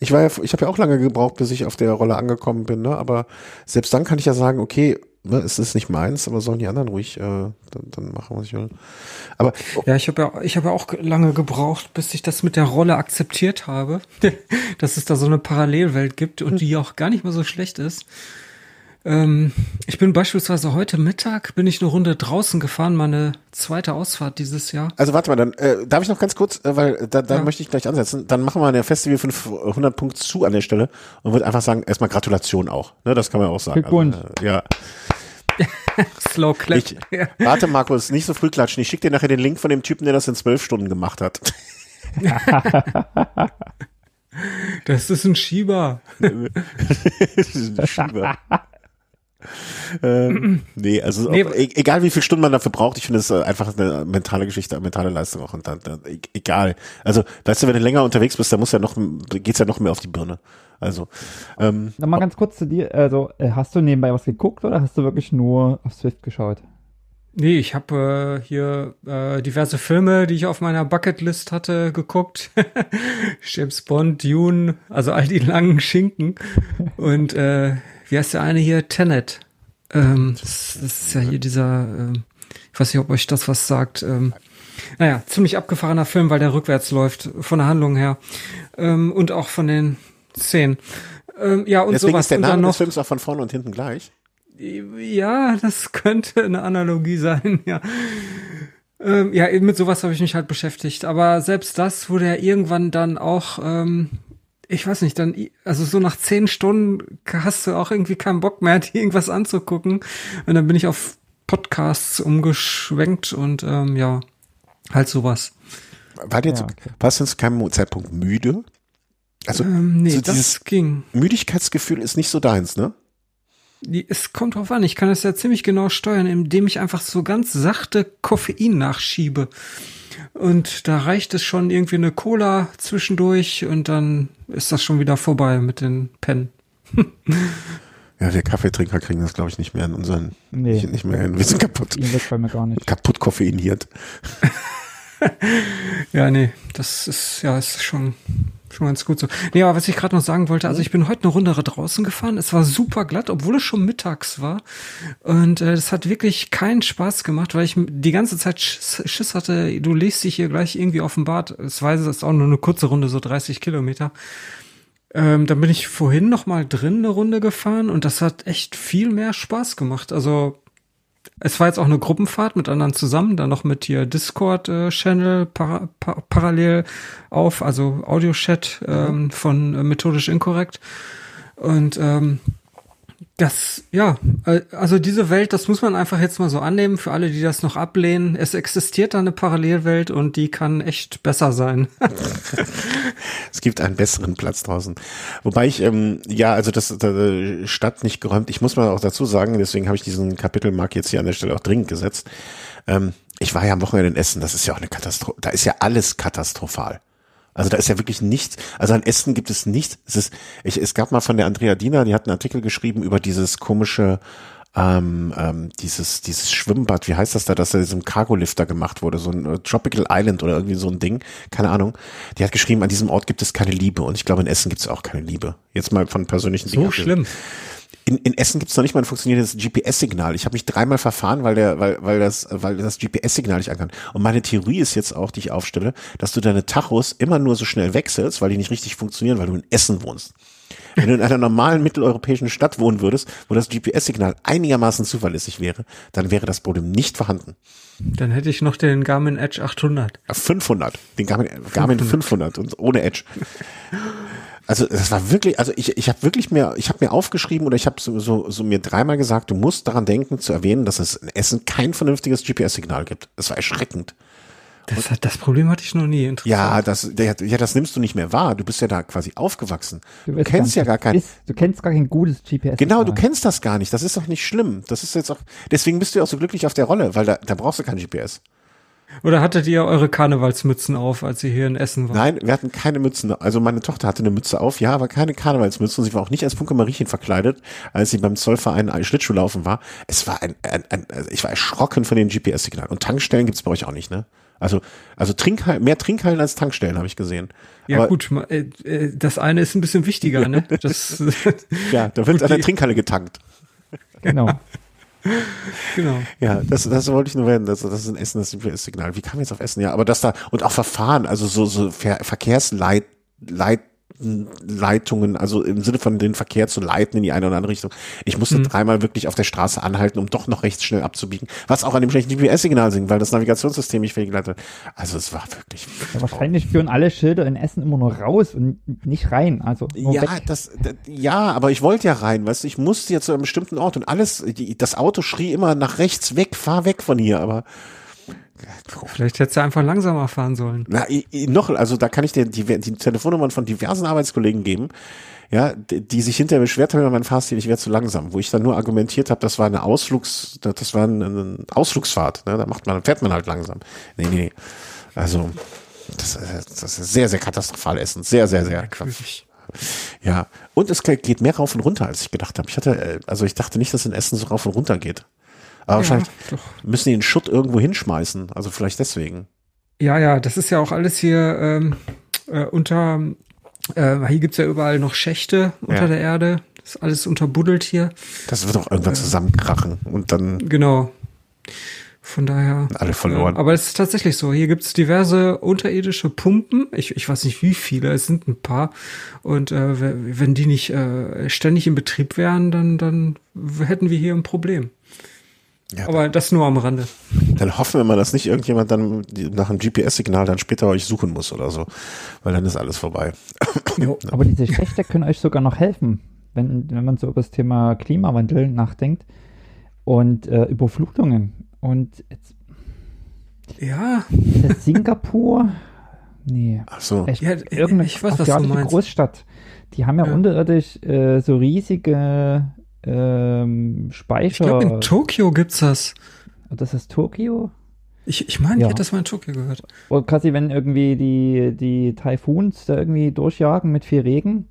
ich war ja, ich habe ja auch lange gebraucht, bis ich auf der Rolle angekommen bin, ne? Aber selbst dann kann ich ja sagen, okay, ne, es ist nicht meins, aber sollen die anderen ruhig äh, dann, dann machen, was ich will. Aber Ja, ich habe ja, ich habe ja auch ge- lange gebraucht, bis ich das mit der Rolle akzeptiert habe, (laughs) dass es da so eine Parallelwelt gibt und die auch gar nicht mal so schlecht ist. Ähm, ich bin beispielsweise heute Mittag bin ich eine Runde draußen gefahren, meine zweite Ausfahrt dieses Jahr. Also warte mal, dann äh, darf ich noch ganz kurz, äh, weil da, da Ja. möchte ich gleich ansetzen. Dann machen wir der Festival 500 Punkt zu an der Stelle und würde einfach sagen, erstmal Gratulation auch. Ne, das kann man auch sagen. Glückwunsch. Also, äh, ja. (laughs) Slow clap. Ich, warte, Markus, nicht so früh klatschen. Ich schicke dir nachher den Link von dem Typen, der das in zwölf Stunden gemacht hat. (laughs) Das ist ein Schieber. (laughs) Das ist ein Schieber. Ähm, nee, also Nee, ob, e egal wie viel Stunden man dafür braucht, ich finde es äh, einfach eine mentale Geschichte, eine mentale Leistung auch und dann, dann e egal. Also, weißt du, wenn du länger unterwegs bist, dann muss ja noch, geht's ja noch mehr auf die Birne. Also, ähm, Nochmal ganz kurz zu dir. Also, äh, hast du nebenbei was geguckt oder hast du wirklich nur auf Swift geschaut? Nee, ich habe äh, hier äh, diverse Filme, die ich auf meiner Bucketlist hatte, geguckt. (laughs) James Bond, Dune, also all die langen Schinken. Und äh, wie heißt der eine hier? Tenet. Ähm, das, das ist ja hier dieser, ähm, ich weiß nicht, ob euch das was sagt. Ähm, naja, ziemlich abgefahrener Film, weil der rückwärts läuft, von der Handlung her. Ähm, und auch von den Szenen. Ähm, ja, und deswegen sowas. ist der Name noch des Films auch von vorne und hinten gleich. ja, das könnte eine Analogie sein, ja. Ähm, ja, mit sowas habe ich mich halt beschäftigt. Aber selbst das wurde ja irgendwann dann auch, ähm, ich weiß nicht, dann, also so nach zehn Stunden hast du auch irgendwie keinen Bock mehr, (laughs) dir irgendwas anzugucken. Und dann bin ich auf Podcasts umgeschwenkt und ähm, ja, halt sowas. War dir Ja, zu, warst du zu keinem Zeitpunkt müde? Also, Ähm, nee, so das ging. Müdigkeitsgefühl ist nicht so deins, ne? Es kommt drauf an, ich kann das ja ziemlich genau steuern, indem ich einfach so ganz sachte Koffein nachschiebe. Und da reicht es schon irgendwie eine Cola zwischendurch und dann ist das schon wieder vorbei mit den Pennen. (laughs) Ja, wir Kaffeetrinker kriegen das, glaube ich, nicht mehr in unseren, Nee. nicht, nicht mehr hin. Wir sind kaputt, kaputt koffeiniert. (laughs) Ja, nee, das ist, ja, ist schon, schon ganz gut so. Nee, aber was ich gerade noch sagen wollte, also ich bin heute eine Runde draußen gefahren. Es war super glatt, obwohl es schon mittags war. Und äh, das hat wirklich keinen Spaß gemacht, weil ich die ganze Zeit Schiss, Schiss hatte, du legst dich hier gleich irgendwie auf dem Bad. Es weiß, es ist auch nur eine kurze Runde, so 30 Kilometer. Ähm, dann bin ich vorhin noch mal drin eine Runde gefahren und das hat echt viel mehr Spaß gemacht. Also es war jetzt auch eine Gruppenfahrt mit anderen zusammen, dann noch mit hier Discord-Channel para pa parallel auf, also Audio-Chat ähm, von äh, Methodisch Inkorrekt. Und ähm, das, ja, äh, also diese Welt, das muss man einfach jetzt mal so annehmen, für alle, die das noch ablehnen. Es existiert da eine Parallelwelt und die kann echt besser sein. (laughs) Es gibt einen besseren Platz draußen. Wobei ich, ähm, ja, also das, das Stadt nicht geräumt. Ich muss mal auch dazu sagen, deswegen habe ich diesen Kapitelmark jetzt hier an der Stelle auch dringend gesetzt. Ähm, ich war ja am Wochenende in Essen. Das ist ja auch eine Katastrophe. Da ist ja alles katastrophal. Also da ist ja wirklich nichts. Also an Essen gibt es nichts. Es ist, ich, es gab mal von der Andrea Diener, die hat einen Artikel geschrieben über dieses komische, ähm, ähm, dieses, dieses Schwimmbad, wie heißt das da, dass da diesem Cargolifter gemacht wurde, so ein äh, Tropical Island oder irgendwie so ein Ding, keine Ahnung. Die hat geschrieben, an diesem Ort gibt es keine Liebe und ich glaube, in Essen gibt es auch keine Liebe. Jetzt mal von persönlichen Dingen So schlimm. In, in Essen gibt es noch nicht mal ein funktionierendes GPS-Signal. Ich habe mich dreimal verfahren, weil der, weil, weil das, weil das GPS-Signal nicht ankam. Und meine Theorie ist jetzt auch, die ich aufstelle, dass du deine Tachos immer nur so schnell wechselst, weil die nicht richtig funktionieren, weil du in Essen wohnst. Wenn du in einer normalen mitteleuropäischen Stadt wohnen würdest, wo das GPS-Signal einigermaßen zuverlässig wäre, dann wäre das Problem nicht vorhanden. Dann hätte ich noch den Garmin Edge 800. 500, den Garmin, Garmin 500 und ohne Edge. Also das war wirklich, also ich, ich habe wirklich mir, ich habe mir aufgeschrieben oder ich habe so, so, so mir dreimal gesagt, du musst daran denken zu erwähnen, dass es in Essen kein vernünftiges GPS-Signal gibt. Das war erschreckend. Das, hat, das Problem hatte ich noch nie. Ja, das, ja, das nimmst du nicht mehr wahr. Du bist ja da quasi aufgewachsen. Du, weißt kennst ja gar kein, Ist, du kennst gar kein gutes GPS. genau, du kennst das gar nicht. Das ist doch nicht schlimm. Das ist jetzt auch, deswegen bist du ja auch so glücklich auf der Rolle, weil da, da brauchst du kein GPS. Oder hattet ihr eure Karnevalsmützen auf, als ihr hier in Essen wart? Nein, wir hatten keine Mützen. Also meine Tochter hatte eine Mütze auf, ja, aber keine Karnevalsmütze. Und sie war auch nicht als Funke Mariechen verkleidet, als sie beim Zollverein Schlittschuhlaufen war. Es war ein, ein, ein also ich war erschrocken von den GPS-Signalen. Und Tankstellen gibt's bei euch auch nicht, ne? Also, also Trinkhallen, mehr Trinkhallen als Tankstellen habe ich gesehen. Ja aber, gut, äh, äh, das eine ist ein bisschen wichtiger, (laughs) ne? Das, ja, da wird (laughs) an der Trinkhalle getankt. Genau. (laughs) (laughs) genau. Ja, das, das wollte ich nur werden. Das, das ist ein Essen, das GPS-Signal. Wie kam jetzt auf Essen? Ja, aber das da, und auch Verfahren, also so, so Ver Leit, Leitungen, also im Sinne von den Verkehr zu leiten in die eine oder andere Richtung. Ich musste mhm. dreimal wirklich auf der Straße anhalten, um doch noch rechts schnell abzubiegen, was auch an dem schlechten GPS-Signal singt, weil das Navigationssystem mich fehlgeleitet hat. Also es war wirklich. Ja, wahrscheinlich führen alle Schilder in Essen immer nur raus und nicht rein. Also ja, das, das, ja, aber ich wollte ja rein, weißt du, ich musste ja zu einem bestimmten Ort und alles, die, das Auto schrie immer nach rechts weg, fahr weg von hier, aber Vielleicht hättest du einfach langsamer fahren sollen. Na, noch, also da kann ich dir die, die Telefonnummern von diversen Arbeitskollegen geben, ja, die, die sich hinterher beschwert haben meinen Fahrstil, ich wäre zu langsam, wo ich dann nur argumentiert habe, das war eine Ausflugs, das war eine, Ausflugsfahrt, ne? da macht man, fährt man halt langsam. Nee, nee, nee. Also, das, das ist sehr, sehr katastrophal Essen. Sehr, sehr, sehr. Merkwürdig. Ja, und es geht mehr rauf und runter, als ich gedacht habe. Ich hatte, äh, also ich dachte nicht, dass in Essen so rauf und runter geht. Aber ja, wahrscheinlich doch. müssen die den Schutt irgendwo hinschmeißen. Also vielleicht deswegen. Ja, ja, das ist ja auch alles hier ähm, äh, unter, äh, hier gibt's ja überall noch Schächte unter ja. der Erde. Das ist alles unterbuddelt hier. Das wird auch irgendwann äh, zusammenkrachen und dann. Genau. Von daher. Alle verloren. Äh, aber es ist tatsächlich so. Hier gibt's diverse unterirdische Pumpen. Ich, ich weiß nicht wie viele, es sind ein paar. Und äh, wenn die nicht äh, ständig in Betrieb wären, dann, dann hätten wir hier ein Problem. Ja, Aber das nur am Rande. Dann hoffen wir mal, dass nicht irgendjemand dann nach einem GPS-Signal dann später euch suchen muss oder so, weil dann ist alles vorbei. Jo, (laughs) aber diese Schächte können euch sogar noch helfen, wenn, wenn man so über das Thema Klimawandel nachdenkt und äh, Überflutungen. Und jetzt, ja. Singapur, nee. Ach so. Echt, ja, irgendeine ich weiß, was du meinst. Großstadt. Die haben ja, ja. unterirdisch äh, so riesige ähm, Speicher. Ich glaube, in Tokio gibt's das. Das ist Tokio? Ich, ich meine, ja. ich hätte das mal in Tokio gehört. Oder quasi, wenn irgendwie die, die Taifuns da irgendwie durchjagen mit viel Regen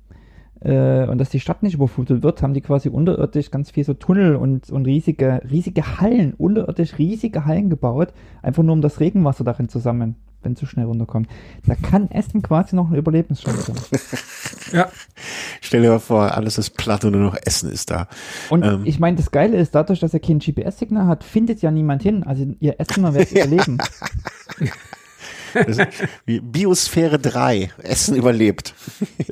äh, und dass die Stadt nicht überflutet wird, haben die quasi unterirdisch ganz viel so Tunnel und, und riesige, riesige Hallen, unterirdisch riesige Hallen gebaut, einfach nur um das Regenwasser darin zu sammeln wenn es zu schnell runterkommt. Da kann Essen quasi noch ein Überlebenschance sein. (laughs) ja. Stell dir mal vor, alles ist platt und nur noch Essen ist da. Und ähm. ich meine, das Geile ist, dadurch, dass er kein GPS-Signal hat, findet ja niemand hin. Also ihr Essener werdet (laughs) überleben. Biosphäre 3, Essen überlebt.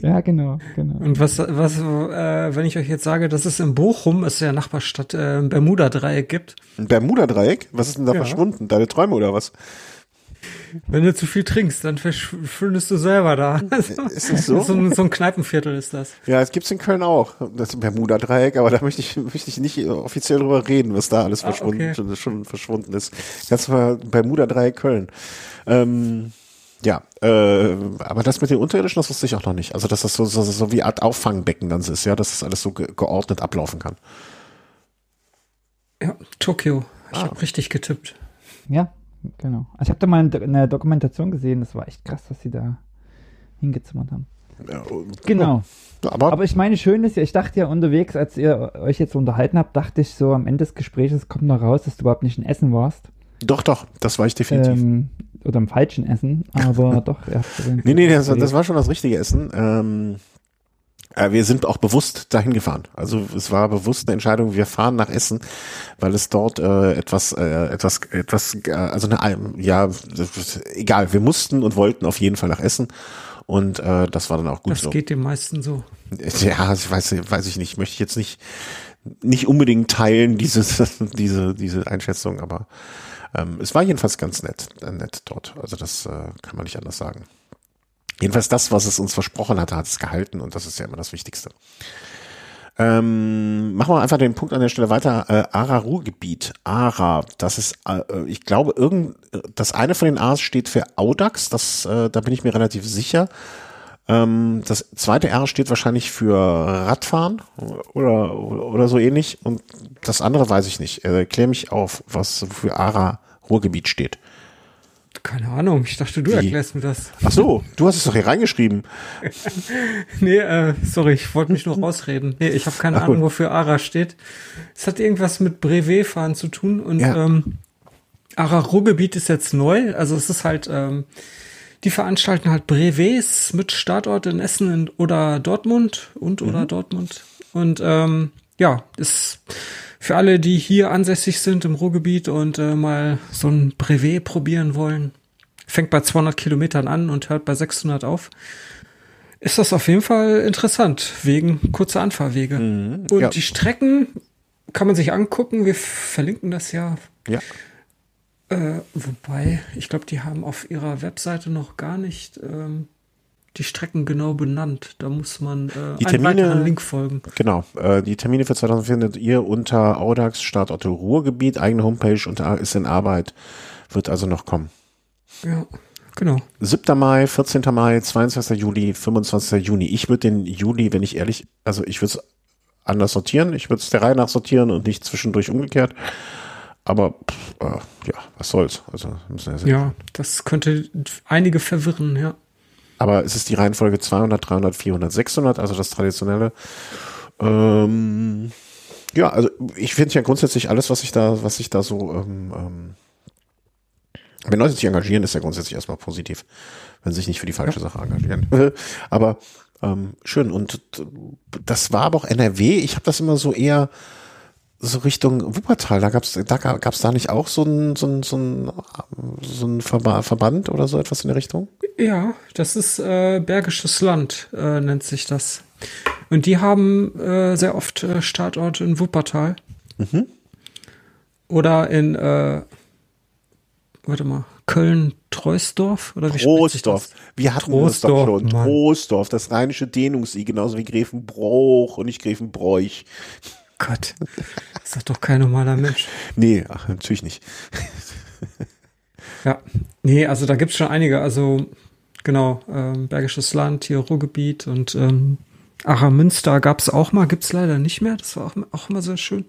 Ja, genau, genau. Und was, was, äh, wenn ich euch jetzt sage, dass es in Bochum, ist ja Nachbarstadt, äh, ein Bermuda-Dreieck gibt. Ein Bermuda-Dreieck? Was ist denn da ja. verschwunden? Deine Träume oder was? Wenn du zu viel trinkst, dann verschwindest du selber da. ist das so? So ein, so ein Kneipenviertel ist das. Ja, es gibt's in Köln auch. Das Bermuda-Dreieck, aber da möchte ich, möchte ich nicht offiziell drüber reden, was da alles ah, verschwunden, okay. schon, schon verschwunden ist. Das war Bermuda-Dreieck Köln. Ähm, ja, äh, aber das mit den Unterirdischen, das wusste ich auch noch nicht. Also, dass das so, so, so wie Art Auffangbecken dann ist, ja, dass das alles so ge geordnet ablaufen kann. Ja, Tokio. Ich ah. habe richtig getippt. Ja, Genau. Also ich habe da mal eine Dokumentation gesehen, das war echt krass, was sie da hingezimmert haben. Ja, genau. Aber, aber, ich meine, schön ist ja, ich dachte ja unterwegs, als ihr euch jetzt unterhalten habt, dachte ich so am Ende des Gesprächs kommt noch raus, dass du überhaupt nicht in Essen warst. Doch, doch, das war ich definitiv. Ähm, oder im falschen Essen, aber (laughs) doch. Ja, nee, nee, das, das, war schon das richtige Essen. Ähm, äh, wir sind auch bewusst dahin gefahren. Also es war bewusst eine Entscheidung, wir fahren nach Essen, weil es dort äh, etwas, äh, etwas, etwas, äh, also eine, ja, egal, wir mussten und wollten auf jeden Fall nach Essen. Und äh, das war dann auch gut das so. Das geht den meisten so. Ja, ich weiß, weiß ich nicht. Möchte ich jetzt nicht, nicht unbedingt teilen, diese, (laughs) diese, diese Einschätzung, aber ähm, es war jedenfalls ganz nett, äh, nett dort. Also das äh, kann man nicht anders sagen. Jedenfalls das, was es uns versprochen hatte, hat es gehalten und das ist ja immer das Wichtigste. Ähm, machen wir einfach den Punkt an der Stelle weiter. Äh, Ara-Ruhrgebiet. Ara, das ist, äh, ich glaube, irgend, das eine von den A's steht für Audax, das, äh, da bin ich mir relativ sicher. Ähm, das zweite R steht wahrscheinlich für Radfahren oder, oder so ähnlich. Und das andere weiß ich nicht. Äh, klär mich auf, was für Ara Ruhrgebiet steht. Keine Ahnung, ich dachte, du Wie? erklärst mir das. Ach so, du hast es doch hier reingeschrieben. (laughs) Nee, äh, sorry, ich wollte mich nur rausreden. Nee, ich habe keine Ach, Ahnung, wofür ARA steht. Es hat irgendwas mit Brevet-Fahren zu tun und Ja. ähm, ARA Ruhrgebiet ist jetzt neu. Also es ist halt, ähm, die veranstalten halt Brevets mit Startort in Essen in, oder Dortmund und oder Mhm. Dortmund. Und ähm, ja, ist für alle, die hier ansässig sind im Ruhrgebiet und äh, mal so ein Brevet probieren wollen, fängt bei 200 Kilometern an und hört bei 600 auf ist das auf jeden Fall interessant, wegen kurzer Anfahrwege. Und Mhm. ja. die Strecken kann man sich angucken. Wir verlinken das ja. Ja. Äh, wobei, ich glaube, die haben auf ihrer Webseite noch gar nicht ähm, die Strecken genau benannt. Da muss man äh, Die einen Termine- weiteren Link folgen. Genau. Äh, die Termine für 2000 findet ihr unter Audax Startort Ruhrgebiet, eigene Homepage und ist in Arbeit, wird also noch kommen. Ja, genau. 7. Mai, 14. Mai, 22. Juli, 25. Juni. Ich würde den Juli, wenn ich ehrlich, also ich würde es anders sortieren. Ich würde es der Reihe nach sortieren und nicht zwischendurch umgekehrt. Aber pff, äh, ja, was soll's. Also müssen wir sehen. Ja, das könnte einige verwirren, ja. Aber es ist die Reihenfolge 200, 300, 400, 600, also das traditionelle. Ähm, ja, also ich finde ja grundsätzlich alles, was ich da, was ich da so, ähm, ähm, wenn Leute sich engagieren, ist ja grundsätzlich erstmal positiv, wenn sie sich nicht für die falsche Sache engagieren. (laughs) aber ähm, schön und das war aber auch NRW. Ich habe das immer so eher so Richtung Wuppertal. Da gab's, da gab's da nicht auch so ein, so ein, so ein, so ein Verba Verband oder so etwas in der Richtung? Ja, das ist äh, Bergisches Land, äh, nennt sich das. Und die haben äh, sehr oft äh, Startort in Wuppertal. Mhm. Oder in, äh, warte mal, Köln-Treusdorf? Oder wie Troisdorf. das? Wir hatten das Troisdorf, schon. Mann. Troisdorf, das rheinische Dehnungs-I, genauso wie Gräfenbroch und nicht Gräfenbräuch. Gott, ist das doch kein normaler Mensch. Nee, ach, natürlich nicht. Ja, nee, also da gibt's schon einige. Also genau, ähm, Bergisches Land, hier Ruhrgebiet und ähm, Acher Münster gab's auch mal, gibt's leider nicht mehr. Das war auch, auch immer sehr schön.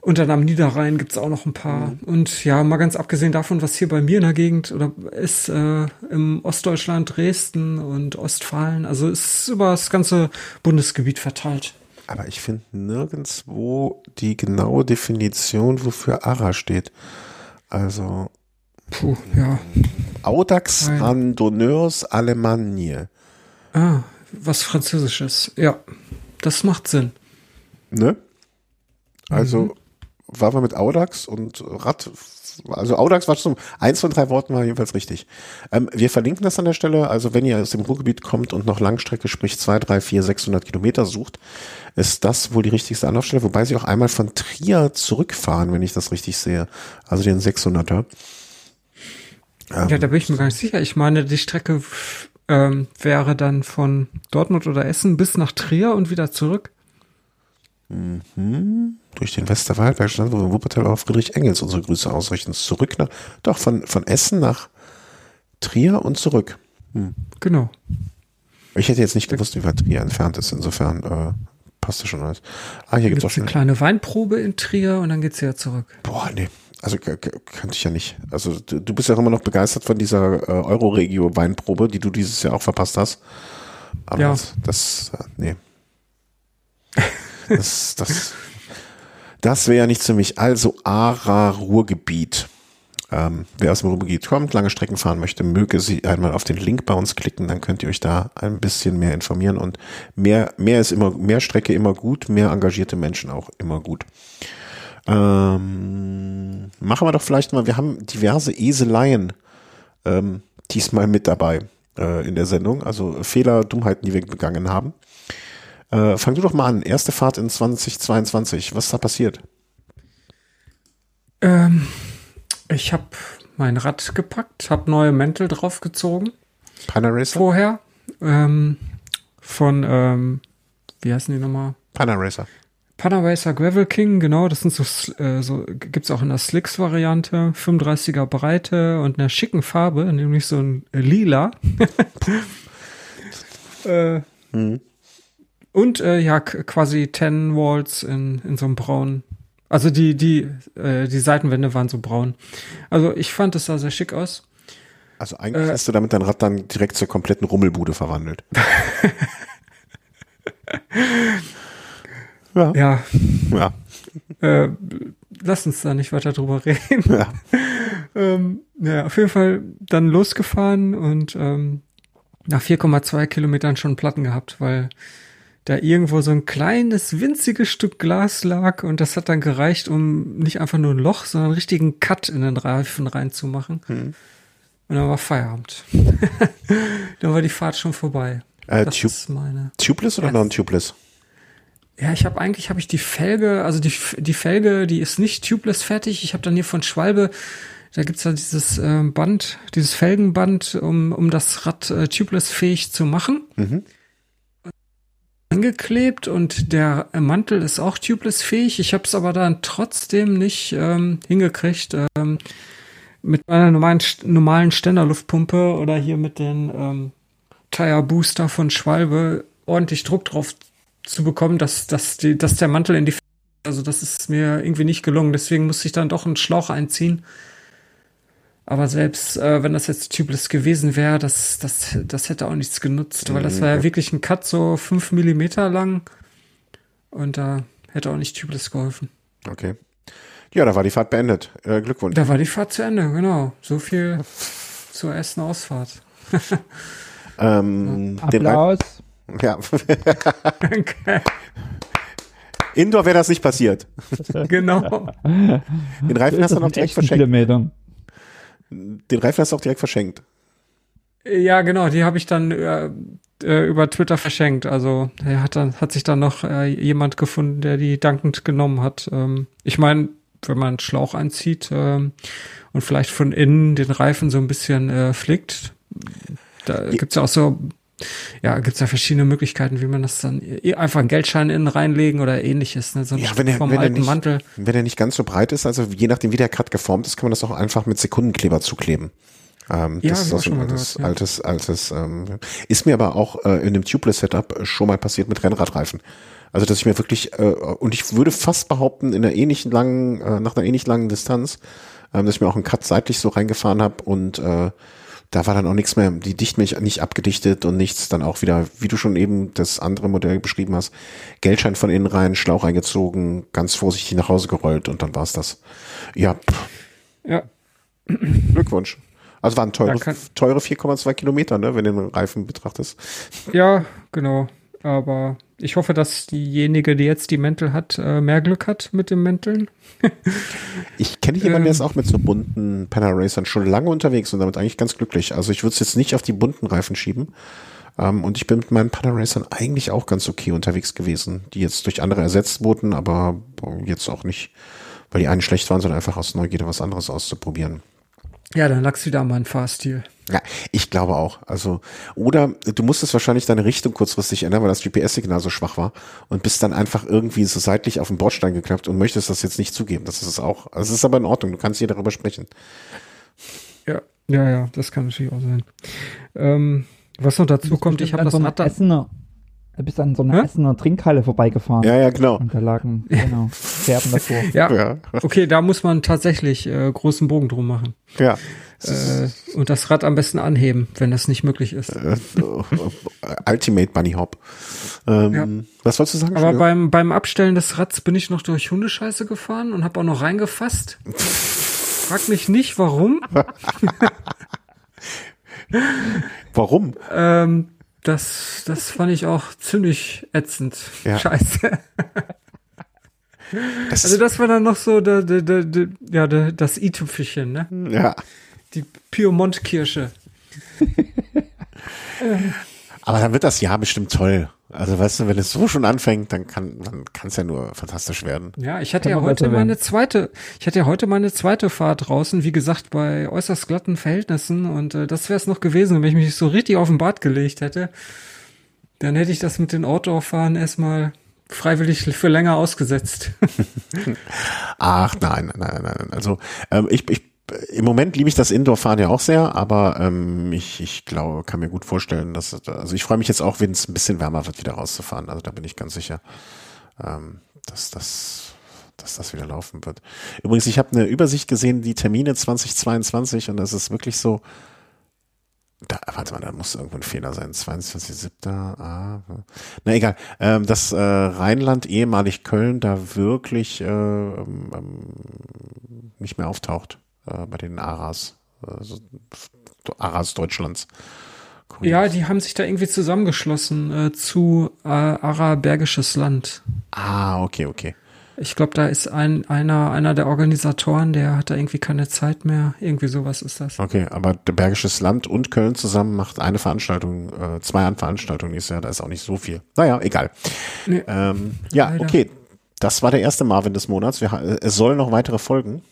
Und dann am Niederrhein gibt's auch noch ein paar. Und ja, mal ganz abgesehen davon, was hier bei mir in der Gegend oder ist äh, im Ostdeutschland, Dresden und Ostfalen, also ist über das ganze Bundesgebiet verteilt. Aber ich finde nirgendwo die genaue Definition, wofür ARA steht. Also Puh, ja. Audax Nein. Allemagne. Ah, was Französisches. Ja, das macht Sinn. Ne? Also Mhm. war wir mit Audax und Rad, also Audax war schon, eins von drei Worten war jedenfalls richtig. Ähm, wir verlinken das an der Stelle, also wenn ihr aus dem Ruhrgebiet kommt und noch Langstrecke, sprich zwei, drei, vier, 600 Kilometer sucht, ist das wohl die richtigste Anlaufstelle, wobei sie auch einmal von Trier zurückfahren, wenn ich das richtig sehe, also den 600er. Ähm, Ja, da bin ich mir gar nicht sicher. Ich meine, die Strecke ähm, wäre dann von Dortmund oder Essen bis nach Trier und wieder zurück. Durch den Westerwald, Bergstand, wo wir in Wuppertal auf Friedrich Engels unsere Grüße ausrichten. Zurück nach, doch, von, von Essen nach Trier und zurück. Genau. Ich hätte jetzt nicht gewusst, wie weit Trier entfernt ist. Insofern äh, passt das schon alles. Ah, hier gibt's auch Gibt's eine schon. kleine Weinprobe in Trier und dann geht's wieder zurück. Boah, nee. Also k- k- könnte ich ja nicht. Also du, du bist ja auch immer noch begeistert von dieser äh, Euroregio-Weinprobe, die du dieses Jahr auch verpasst hast. Aber Ja. das, das äh, nee. (laughs) Das, das, das wäre ja nichts für mich. Also Ara Ruhrgebiet. Ähm, wer aus dem Ruhrgebiet kommt, lange Strecken fahren möchte, möge sie einmal auf den Link bei uns klicken, dann könnt ihr euch da ein bisschen mehr informieren und mehr, mehr ist immer, mehr Strecke immer gut, mehr engagierte Menschen auch immer gut. Ähm, machen wir doch vielleicht mal, wir haben diverse Eseleien ähm, diesmal mit dabei äh, in der Sendung, also Fehler, Dummheiten, die wir begangen haben. Äh, fang du doch mal an. Erste Fahrt in 2022. Was ist da passiert? Ähm, ich habe mein Rad gepackt, habe neue Mäntel draufgezogen Panaracer? vorher. Ähm, von, ähm, wie heißen die nochmal? Panaracer. Panaracer Gravel King, genau, das sind so, äh, so gibt's auch in der Slicks-Variante, 35er Breite und einer schicken Farbe, nämlich so ein Lila. (laughs) äh, Mhm. Und äh, ja, quasi 10 Walls in, in so einem braunen Also die, die, äh, die Seitenwände waren so braun. Also ich fand, es sah sehr schick aus. Also eigentlich äh, hast du damit dein Rad dann direkt zur kompletten Rummelbude verwandelt. (laughs) ja. Ja. ja. Äh, lass uns da nicht weiter drüber reden. Ja. (laughs) ähm, ja, auf jeden Fall dann losgefahren und ähm, nach 4,2 Kilometern schon Platten gehabt, weil da irgendwo so ein kleines, winziges Stück Glas lag und das hat dann gereicht, um nicht einfach nur ein Loch, sondern einen richtigen Cut in den Reifen reinzumachen. Hm. Und dann war Feierabend. (laughs) dann war die Fahrt schon vorbei. Äh, das ist meine. Tubeless oder non-tubeless? Ja, ich habe eigentlich habe ich die Felge, also die die Felge, die ist nicht tubeless fertig. Ich habe dann hier von Schwalbe, da gibt's ja dieses äh, Band, dieses Felgenband, um um das Rad äh, tubeless fähig zu machen. Mhm angeklebt und der Mantel ist auch tubeless fähig. Ich habe es aber dann trotzdem nicht ähm, hingekriegt ähm, mit meiner normalen, normalen Ständerluftpumpe oder hier mit den ähm, Tire Booster von Schwalbe ordentlich Druck drauf zu bekommen, dass, dass, die, dass der Mantel in die also das ist mir irgendwie nicht gelungen. Deswegen musste ich dann doch einen Schlauch einziehen aber selbst äh, wenn das jetzt tubeless gewesen wäre, das, das, das hätte auch nichts genutzt, weil das war ja wirklich ein Cut so fünf Millimeter lang und da hätte auch nicht tubeless geholfen. Okay. Ja, da war die Fahrt beendet. Äh, Glückwunsch. Da war die Fahrt zu Ende, genau. So viel (laughs) zur ersten Ausfahrt. (laughs) ähm, Applaus. ja. (laughs) Danke. Indoor wäre das nicht passiert. genau. Den Reifen hast du noch direkt verschenkt. Kilometern. Den Reifen hast du auch direkt verschenkt. Ja, genau, die habe ich dann äh, äh, über Twitter verschenkt. Also er hat dann hat sich dann noch äh, jemand gefunden, der die dankend genommen hat. Ähm, ich meine, wenn man einen Schlauch einzieht ähm, und vielleicht von innen den Reifen so ein bisschen äh, flickt, da gibt's ja auch so ja, gibt's ja verschiedene Möglichkeiten, wie man das dann einfach einen Geldschein innen reinlegen oder ähnliches, ne? So ja, wenn er, wenn alten nicht, Mantel. Wenn er nicht ganz so breit ist, also je nachdem, wie der Cut geformt ist, kann man das auch einfach mit Sekundenkleber zukleben. Ähm, ja, das ist auch ein altes, gehört, ja. altes, altes, ähm, ist mir aber auch äh, in dem Tubeless-Setup schon mal passiert mit Rennradreifen. Also dass ich mir wirklich, äh, und ich würde fast behaupten, in einer ähnlichen langen, äh, nach einer ähnlich langen Distanz, ähm, dass ich mir auch einen Cut seitlich so reingefahren habe und äh, da war dann auch nichts mehr, die Dichtmilch nicht abgedichtet und nichts, dann auch wieder, wie du schon eben das andere Modell beschrieben hast, Geldschein von innen rein, Schlauch eingezogen, ganz vorsichtig nach Hause gerollt und dann war's das. Ja. Ja. Glückwunsch. Also waren teure, teure 4,2 Kilometer, ne, wenn du den Reifen betrachtest. Ja, genau. Aber ich hoffe, dass diejenige, die jetzt die Mäntel hat, äh, mehr Glück hat mit dem Mänteln. (laughs) ich kenne jemanden, der ist ähm. auch mit so bunten Panaracern schon lange unterwegs und damit eigentlich ganz glücklich. Also ich würde es jetzt nicht auf die bunten Reifen schieben. Um, ähm, und ich bin mit meinen Panaracern eigentlich auch ganz okay unterwegs gewesen, die jetzt durch andere ersetzt wurden, aber jetzt auch nicht, weil die einen schlecht waren, sondern einfach aus Neugierde was anderes auszuprobieren. Ja, dann lag's wieder an meinem Fahrstil. Ja, ich glaube auch. Also, oder du musstest wahrscheinlich deine Richtung kurzfristig ändern, weil das GPS-Signal so schwach war und bist dann einfach irgendwie so seitlich auf den Bordstein geklappt und möchtest das jetzt nicht zugeben. Das ist es auch. Also, es ist aber in Ordnung. Du kannst hier darüber sprechen. Ja, ja, ja, das kann natürlich auch sein. Ähm, was noch dazu kommt, ich habe das Essener, Du bist an so einer Hä? Essener Trinkhalle vorbeigefahren. Ja, ja, genau. Und da lagen, (laughs) genau, Pferden davor. ja, ja, okay, da muss man tatsächlich äh, großen Bogen drum machen. Ja. Äh, und das Rad am besten anheben, wenn das nicht möglich ist. Äh, Ultimate Bunny Hop. Ähm, ja. Was wolltest du sagen? Aber beim, beim Abstellen des Rads bin ich noch durch Hundescheiße gefahren und habe auch noch reingefasst. Frag mich nicht, warum. (laughs) warum? Ähm, das, das fand ich auch ziemlich ätzend. Ja. Scheiße. Das also das war dann noch so der, der, der, der ja, der, das i-Tüpfelchen, ne? Ja die Piemont-Kirsche. (laughs) Aber dann wird das Jahr bestimmt toll. Also weißt du, wenn es so schon anfängt, dann kann dann kann es ja nur fantastisch werden. Ja, ich hatte kann ja heute meine zweite, ich hatte ja heute meine zweite Fahrt draußen, wie gesagt, bei äußerst glatten Verhältnissen und äh, das wäre es noch gewesen, wenn ich mich so richtig auf den Bad gelegt hätte. Dann hätte ich das mit den Autofahren erstmal freiwillig für länger ausgesetzt. (laughs) Ach nein, nein, nein, nein. Also ähm, ich, ich im Moment liebe ich das Indoor-Fahren ja auch sehr, aber ähm, ich, ich glaube, kann mir gut vorstellen, dass also ich freue mich jetzt auch, wenn es ein bisschen wärmer wird, wieder rauszufahren. Also da bin ich ganz sicher, ähm, dass das dass das wieder laufen wird. Übrigens, ich habe eine Übersicht gesehen, die Termine 2022 und das ist wirklich so, da, warte mal, da muss irgendwo ein Fehler sein. 22.7. Ah, na egal. Ähm, dass äh, Rheinland, ehemalig Köln, da wirklich äh, ähm, ähm, nicht mehr auftaucht äh, bei den Aras. Also, Aras Deutschlands. Cool. Ja, die haben sich da irgendwie zusammengeschlossen äh, zu äh, Ara Bergisches Land. Ah, okay, okay. Ich glaube, da ist ein, einer, einer der Organisatoren, der hat da irgendwie keine Zeit mehr. Irgendwie sowas ist das. Okay, aber der Bergisches Land und Köln zusammen macht eine Veranstaltung, äh, zwei Veranstaltungen dieses Jahr, da ist auch nicht so viel. Naja, egal. Nee, ähm, ja, leider. okay. Das war der erste Marvin des Monats. Wir, es soll noch weitere folgen.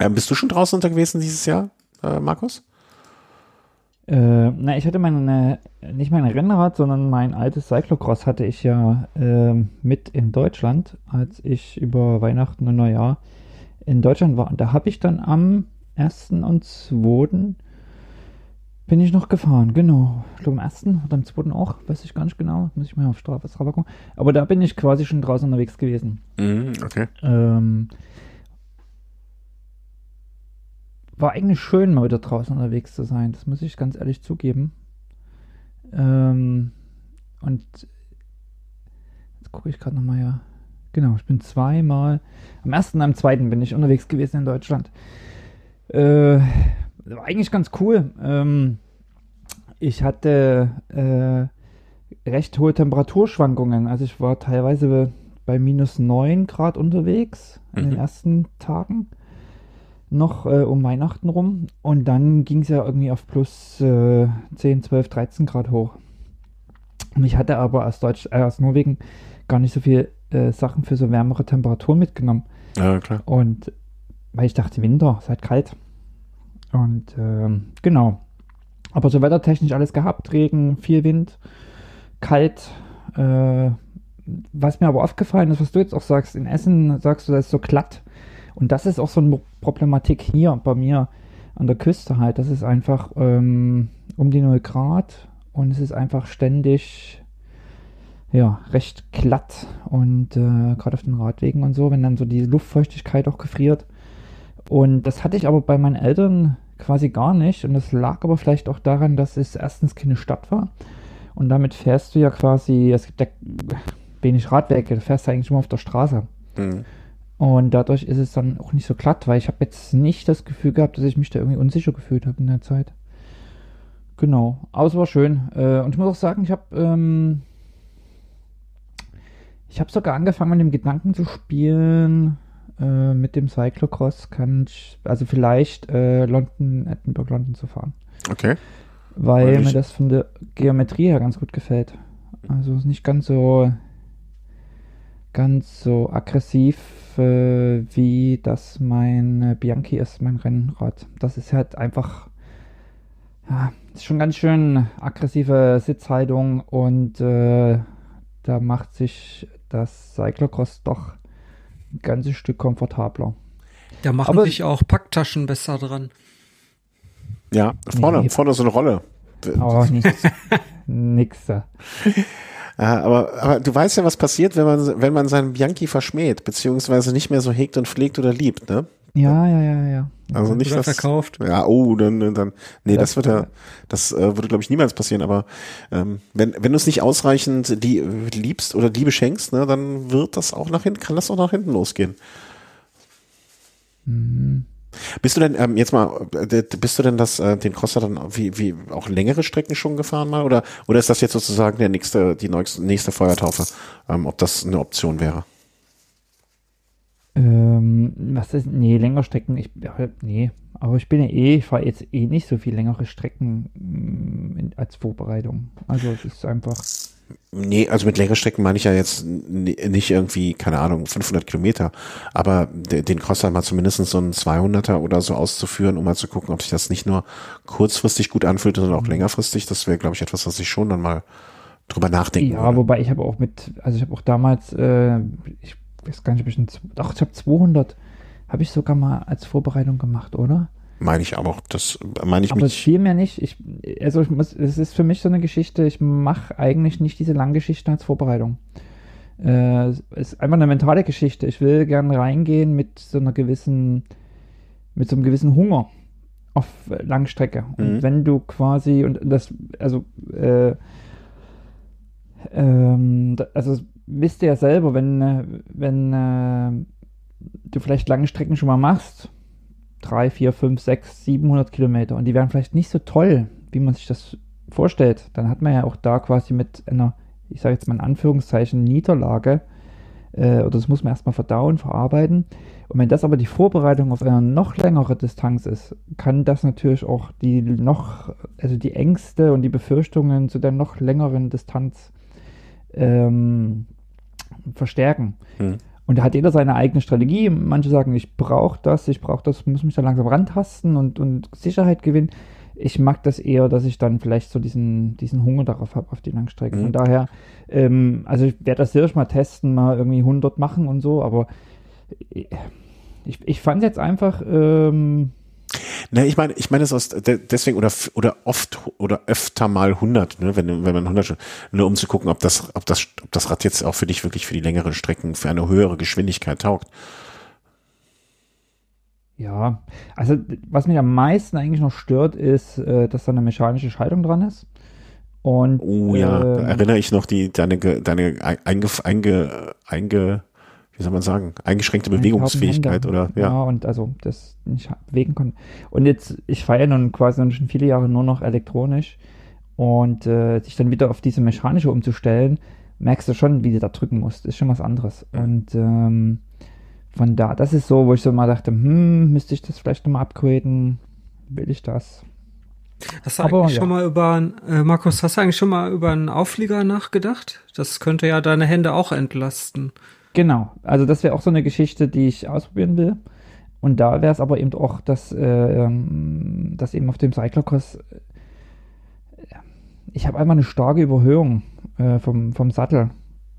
Ähm, bist du schon draußen unterwegs dieses Jahr, äh, Markus? Äh, na, ich hatte meine, nicht mein Rennrad, sondern mein altes Cyclocross hatte ich ja äh, mit in Deutschland, als ich über Weihnachten und Neujahr in Deutschland war. Und da habe ich dann am 1. und 2. bin ich noch gefahren, genau. Ich glaube am 1. oder am 2. auch, weiß ich gar nicht genau, muss ich mal auf Strava, Strava gucken. Aber da bin ich quasi schon draußen unterwegs gewesen. Mhm, okay. Ähm, war eigentlich schön, mal wieder draußen unterwegs zu sein. Das muss ich ganz ehrlich zugeben. Ähm, und jetzt gucke ich gerade nochmal, ja. Genau, ich bin zweimal, am ersten und am zweiten bin ich unterwegs gewesen in Deutschland. Äh, war eigentlich ganz cool. Ähm, ich hatte äh, recht hohe Temperaturschwankungen. Also ich war teilweise bei minus 9 Grad unterwegs in mhm. den ersten Tagen noch äh, um Weihnachten rum. Und dann ging es ja irgendwie auf plus äh, 10, 12, 13 Grad hoch. Und ich hatte aber aus, Deutsch, äh, aus Norwegen gar nicht so viel äh, Sachen für so wärmere Temperaturen mitgenommen. Ja, klar. Und weil ich dachte, Winter, ist halt kalt. Und ähm, genau. Aber so wettertechnisch alles gehabt. Regen, viel Wind, kalt. Äh, was mir aber aufgefallen ist, was du jetzt auch sagst, in Essen sagst du, das ist so glatt. Und das ist auch so eine Problematik hier bei mir an der Küste halt. Das ist einfach ähm, um die 0 Grad und es ist einfach ständig ja, recht glatt und äh, gerade auf den Radwegen und so, wenn dann so die Luftfeuchtigkeit auch gefriert. Und das hatte ich aber bei meinen Eltern quasi gar nicht. Und das lag aber vielleicht auch daran, dass es erstens keine Stadt war. Und damit fährst du ja quasi, es gibt ja wenig Radwege, du fährst ja eigentlich immer auf der Straße. Mhm. Und dadurch ist es dann auch nicht so glatt, weil ich habe jetzt nicht das Gefühl gehabt, dass ich mich da irgendwie unsicher gefühlt habe in der Zeit. Genau, aber es war schön. Äh, und ich muss auch sagen, ich habe ähm, ich habe sogar angefangen mit dem Gedanken zu spielen, äh, mit dem Cyclocross kann ich, also vielleicht äh, London, Edinburgh, London zu fahren. Okay. Weil mir das von der Geometrie her ganz gut gefällt. Also ist nicht ganz so ganz so aggressiv äh, wie das mein äh, Bianchi ist, mein Rennrad. Das ist halt einfach, ja, ist schon ganz schön aggressive Sitzhaltung und äh, da macht sich das Cyclocross doch ein ganzes Stück komfortabler. Da machen Aber, sich auch Packtaschen besser dran. Ja, vorne, nee. vorne so eine Rolle. Oh, (laughs) nix. nix. Ja, aber, aber du weißt ja, was passiert, wenn man, wenn man seinen Bianchi verschmäht, beziehungsweise nicht mehr so hegt und pflegt oder liebt, ne? Ja, ja, ja, ja. Also nicht das verkauft. Ja, oh, dann, dann nee, das, das wird ja, das äh, würde glaube ich niemals passieren. Aber ähm, wenn wenn du es nicht ausreichend die, liebst oder Liebe schenkst, ne, dann wird das auch nach hinten, kann das auch nach hinten losgehen. Mhm. Bist du denn ähm, jetzt mal, äh, bist du denn das äh, den Crosser dann wie wie auch längere Strecken schon gefahren mal oder oder ist das jetzt sozusagen der nächste die nächste, nächste Feuertaufe, ähm, ob das eine Option wäre? Ähm, was ist nee längere Strecken? Ich nee, aber ich bin ja eh, ich fahre jetzt eh nicht so viel längere Strecken mm, in, als Vorbereitung. Also es ist einfach Nee, also mit längeren Strecken meine ich ja jetzt nicht irgendwie, keine Ahnung, 500 Kilometer, aber den Crosser mal zumindest so einen 200er oder so auszuführen, um mal zu gucken, ob sich das nicht nur kurzfristig gut anfühlt, sondern auch mhm. längerfristig, das wäre, glaube ich, etwas, was ich schon dann mal drüber nachdenken Ja, würde. wobei ich habe auch mit, also ich habe auch damals, äh, ich weiß gar nicht, ob ich, ein, doch, ich habe 200, habe ich sogar mal als Vorbereitung gemacht, oder? Meine ich aber auch, das meine ich Aber es fiel mir nicht. Ich, also ich muss, es ist für mich so eine Geschichte, ich mache eigentlich nicht diese Langgeschichte als Vorbereitung. Äh, ist einfach eine mentale Geschichte. Ich will gern reingehen mit so einer gewissen, mit so einem gewissen Hunger auf Langstrecke. Und Mhm. wenn du quasi, und das, also, äh, ähm, also wisst ihr ja selber, wenn, äh, wenn äh, du vielleicht lange Strecken schon mal machst, drei, vier, fünf, sechs, 700 Kilometer und die wären vielleicht nicht so toll, wie man sich das vorstellt, dann hat man ja auch da quasi mit einer, ich sage jetzt mal in Anführungszeichen, Niederlage, äh, oder das muss man erstmal verdauen, verarbeiten. Und wenn das aber die Vorbereitung auf eine noch längere Distanz ist, kann das natürlich auch die noch, also die Ängste und die Befürchtungen zu der noch längeren Distanz ähm, verstärken. Hm. Und da hat jeder seine eigene Strategie. Manche sagen, ich brauche das, ich brauche das, muss mich da langsam rantasten und, und Sicherheit gewinnen. Ich mag das eher, dass ich dann vielleicht so diesen, diesen Hunger darauf habe, auf die Langstrecke. Mhm. Von daher, ähm, also ich werde das sicherlich mal testen, mal irgendwie 100 machen und so, aber ich, ich fand jetzt einfach, ähm, Na, ich meine, ich meine es aus de- deswegen oder oder oft oder öfter mal 100, ne, wenn wenn man 100 schon- nur um zu gucken, ob das ob das ob das Rad jetzt auch für dich wirklich für die längeren Strecken für eine höhere Geschwindigkeit taugt. ja, also was mich am meisten eigentlich noch stört, ist, äh, dass da eine mechanische Schaltung dran ist. Und, Oh ja, da ähm, erinnere ich noch die deine deine einge, einge, einge wie soll man sagen, eingeschränkte Bewegungsfähigkeit oder ja. ja. und also das nicht bewegen konnte. Und jetzt, ich feiere nun quasi schon viele Jahre nur noch elektronisch und äh, sich dann wieder auf diese mechanische umzustellen, merkst du schon, wie du da drücken musst. Ist schon was anderes. Und ähm, von da, das ist so, wo ich so mal dachte, hm, müsste ich das vielleicht nochmal upgraden? Will ich das? Hast du Aber, eigentlich ja. schon mal über, äh, Markus, hast du eigentlich schon mal über einen Auflieger nachgedacht? Das könnte ja deine Hände auch entlasten. Genau, also das wäre auch so eine Geschichte, die ich ausprobieren will. Und da wäre es aber eben auch, dass, äh, ähm, dass eben auf dem Cyclocross, äh, ich habe einmal eine starke Überhöhung äh, vom, vom Sattel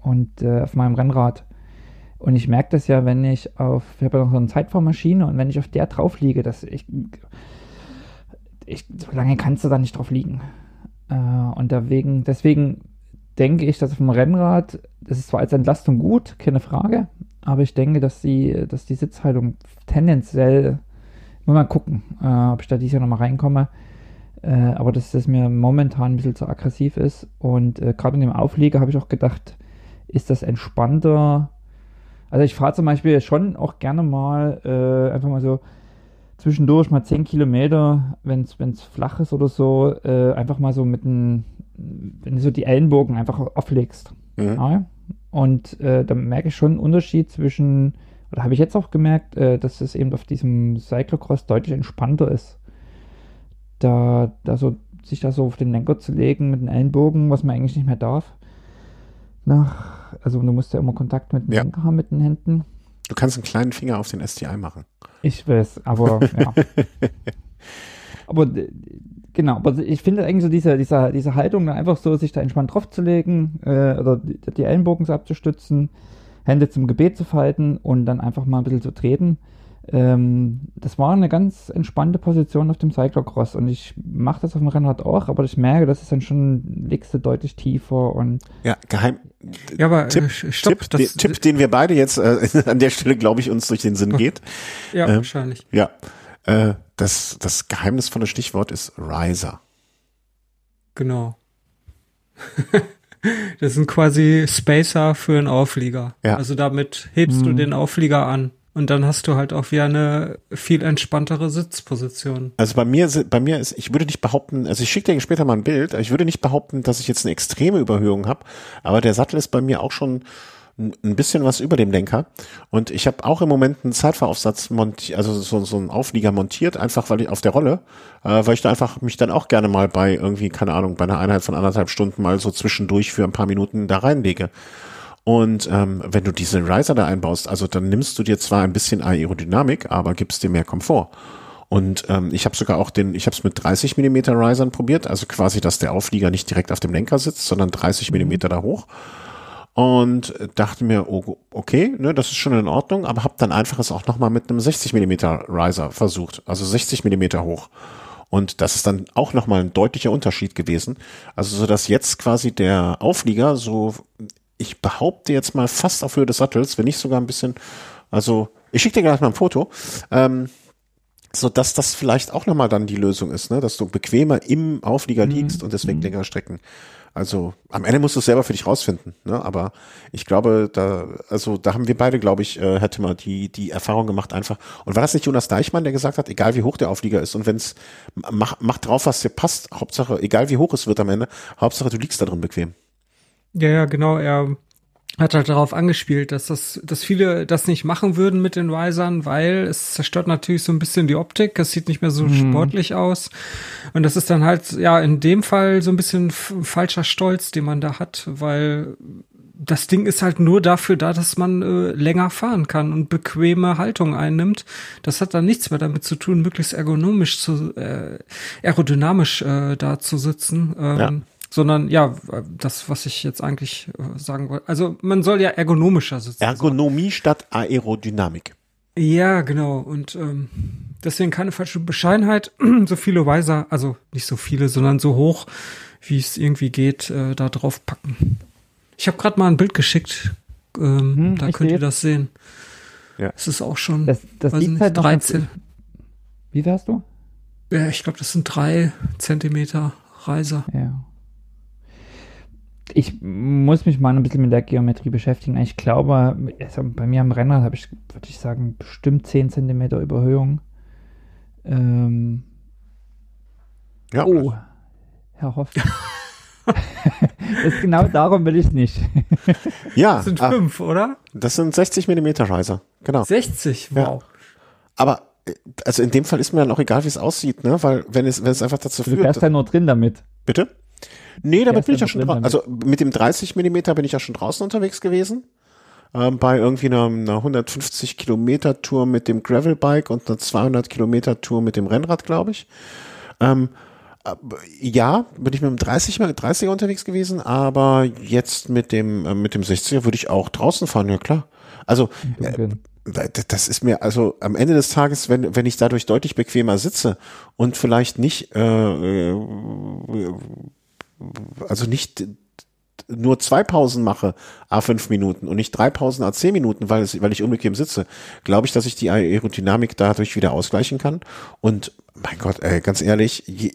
und äh, auf meinem Rennrad. Und ich merke das ja, wenn ich auf, ich habe ja noch so eine Zeitfahrmaschine und wenn ich auf der drauf liege, dass ich, ich so lange kannst du da nicht drauf liegen. Äh, und deswegen, deswegen denke ich, dass auf dem Rennrad, das ist zwar als Entlastung gut, keine Frage, aber ich denke, dass die, dass die Sitzhaltung tendenziell, muss mal gucken, äh, ob ich da dieses Jahr nochmal reinkomme, äh, aber dass das mir momentan ein bisschen zu aggressiv ist und äh, gerade in dem Auflieger habe ich auch gedacht, ist das entspannter. Also ich fahre zum Beispiel schon auch gerne mal äh, einfach mal so zwischendurch mal 10 Kilometer, wenn es flach ist oder so, äh, einfach mal so mit einem, wenn du so die Ellenbogen einfach auflegst. Mhm. Ja? Und äh, da merke ich schon einen Unterschied zwischen, oder habe ich jetzt auch gemerkt, äh, dass es eben auf diesem Cyclocross deutlich entspannter ist. Da, da so, sich da so auf den Lenker zu legen mit den Ellenbogen, was man eigentlich nicht mehr darf. Nach, also du musst ja immer Kontakt mit dem Ja. Lenker haben mit den Händen. Du kannst einen kleinen Finger auf den STI machen. Ich weiß, aber ja. (laughs) aber genau, aber ich finde eigentlich so diese, diese, diese Haltung, da einfach so sich da entspannt draufzulegen äh, oder die, die Ellenbogen so abzustützen, Hände zum Gebet zu falten und dann einfach mal ein bisschen zu treten. Ähm, das war eine ganz entspannte Position auf dem Cyclocross und ich mache das auf dem Rennrad auch, aber ich merke, das ist dann schon, legst du deutlich tiefer und Ja, geheim. Ja, aber Tipp, äh, stopp, Tipp, das, den, Tipp, den wir beide jetzt äh, (laughs) an der Stelle, glaube ich, uns durch den Sinn geht. ja, ähm, wahrscheinlich. Ja, äh, das, das geheimnisvolle Stichwort ist Riser. Genau. (laughs) das sind quasi Spacer für einen Auflieger. Ja. Also damit hebst du Mhm. den Auflieger an. Und dann hast du halt auch wieder eine viel entspanntere Sitzposition. Also bei mir, bei mir ist, ich würde nicht behaupten, also ich schicke dir später mal ein Bild, ich würde nicht behaupten, dass ich jetzt eine extreme Überhöhung habe, aber der Sattel ist bei mir auch schon ein bisschen was über dem Lenker und ich habe auch im Moment einen Zeitfahraufsatz montiert, also so, so einen Auflieger montiert, einfach weil ich auf der Rolle, äh, weil ich da einfach mich dann auch gerne mal bei irgendwie, keine Ahnung, bei einer Einheit von anderthalb Stunden mal so zwischendurch für ein paar Minuten da reinlege. Und ähm, wenn du diese Riser da einbaust, also dann nimmst du dir zwar ein bisschen Aerodynamik, aber gibst dir mehr Komfort. Und ähm, ich habe sogar auch den, ich habe es mit 30 Millimeter Risern probiert, also quasi, dass der Auflieger nicht direkt auf dem Lenker sitzt, sondern 30 Millimeter da hoch. Und dachte mir, oh, okay, ne, das ist schon in Ordnung, aber habe dann einfach es auch nochmal mit einem 60 Millimeter Riser versucht, also 60 Millimeter hoch. Und das ist dann auch nochmal ein deutlicher Unterschied gewesen. Also so dass jetzt quasi der Auflieger so ich behaupte jetzt mal fast auf Höhe des Sattels, wenn nicht sogar ein bisschen, also ich schicke dir gleich mal ein Foto, ähm, so dass das vielleicht auch nochmal dann die Lösung ist, ne? dass du bequemer im Auflieger Mhm. liegst und deswegen Mhm. längere Strecken. Also am Ende musst du es selber für dich rausfinden, ne? Aber ich glaube, da, also da haben wir beide, glaube ich, äh, hätte mal die die Erfahrung gemacht einfach. Und war das nicht Jonas Deichmann, der gesagt hat, egal wie hoch der Auflieger ist und wenn's mach, mach drauf, was dir passt, Hauptsache, egal wie hoch es wird am Ende, Hauptsache du liegst da drin bequem. Ja, ja, genau. Er hat halt darauf angespielt, dass das, dass viele das nicht machen würden mit den Risern, weil es zerstört natürlich so ein bisschen die Optik. Es sieht nicht mehr so Mhm. sportlich aus. Und das ist dann halt, ja, in dem Fall so ein bisschen falscher Stolz, den man da hat, weil das Ding ist halt nur dafür da, dass man äh, länger fahren kann und bequeme Haltung einnimmt. Das hat dann nichts mehr damit zu tun, möglichst ergonomisch zu, äh, aerodynamisch äh, da zu sitzen. Ähm, Ja. Sondern ja, das, was ich jetzt eigentlich äh, sagen wollte. Also man soll ja ergonomischer sitzen. Ergonomie statt Aerodynamik. Ja, genau. Und ähm, deswegen keine falsche Bescheidenheit. (clears throat) so viele Weiser, also nicht so viele, sondern so hoch, wie es irgendwie geht, äh, da drauf packen. Ich habe gerade mal ein Bild geschickt. Ähm, Hm, da könnt ihr das sehen. Ja. Es ist auch schon, Das, das weiß nicht, halt noch ganz- 13. Wie wärst du? Ja, ich glaube, das sind drei Zentimeter Reiser. Ja. Ich muss mich mal ein bisschen mit der Geometrie beschäftigen. Ich glaube, also bei mir am Rennrad habe ich, würde ich sagen, bestimmt 10 Zentimeter Überhöhung. Ähm, Ja. oh, Herr Hoff. (laughs) das ist genau darum will ich nicht. Ja, Das sind ah, fünf, oder? das sind 60 Millimeter Reiser. Genau. 60, Ja. wow. Aber äh, also in dem Fall ist mir dann auch egal, wie es aussieht, ne? Weil wenn es, wenn es einfach dazu Du führt. fährst ja nur drin damit. Bitte? Nee, damit bin ich ja schon draußen. damit. Also mit dem 30 Millimeter bin ich ja schon draußen unterwegs gewesen. Ähm, bei irgendwie einer, einer 150 Kilometer Tour mit dem Gravelbike und einer 200 Kilometer Tour mit dem Rennrad, glaube ich. Ähm, aber ja, bin ich mit dem 30 mal 30er unterwegs gewesen, aber jetzt mit dem äh, mit dem 60er würde ich auch draußen fahren, ja klar. Also äh, das ist mir also am Ende des Tages, wenn wenn ich dadurch deutlich bequemer sitze und vielleicht nicht äh, äh, also nicht nur zwei Pausen mache, a fünf Minuten und nicht drei Pausen, a zehn Minuten, weil, es, weil ich unbequem sitze, glaube ich, dass ich die Aerodynamik dadurch wieder ausgleichen kann. Und mein Gott, ey, ganz ehrlich, je,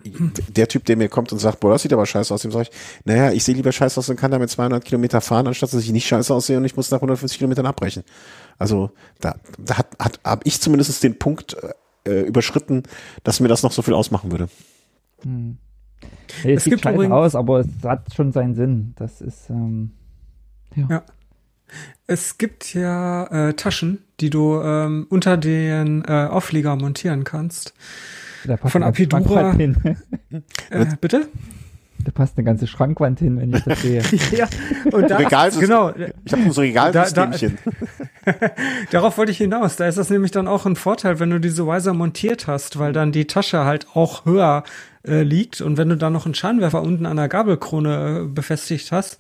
der Typ, der mir kommt und sagt, boah, das sieht aber scheiße aus, dem sage ich, naja, ich sehe lieber scheiße aus und kann damit 200 Kilometer fahren, anstatt dass ich nicht scheiße aussehe und ich muss nach 150 Kilometern abbrechen. Also da, da hat, hat habe ich zumindest den Punkt äh, überschritten, dass mir das noch so viel ausmachen würde. Hm. Nee, es, Es sieht gibt scheiße übrigens- aus, aber es hat schon seinen Sinn. Das ist, ähm, ja. Ja. Es gibt ja äh, Taschen, die du ähm, unter den äh, Auflieger montieren kannst. Von Apidura. (laughs) Äh, bitte? Da passt eine ganze Schrankwand hin, wenn ich das sehe. (laughs) ja. Und da, Regalsystem. genau, Ich habe so ein Regalsystemchen. (laughs) darauf wollte ich hinaus. Da ist das nämlich dann auch ein Vorteil, wenn du diese Wiser montiert hast, weil dann die Tasche halt auch höher äh, liegt und wenn du dann noch einen Scheinwerfer unten an der Gabelkrone äh, befestigt hast,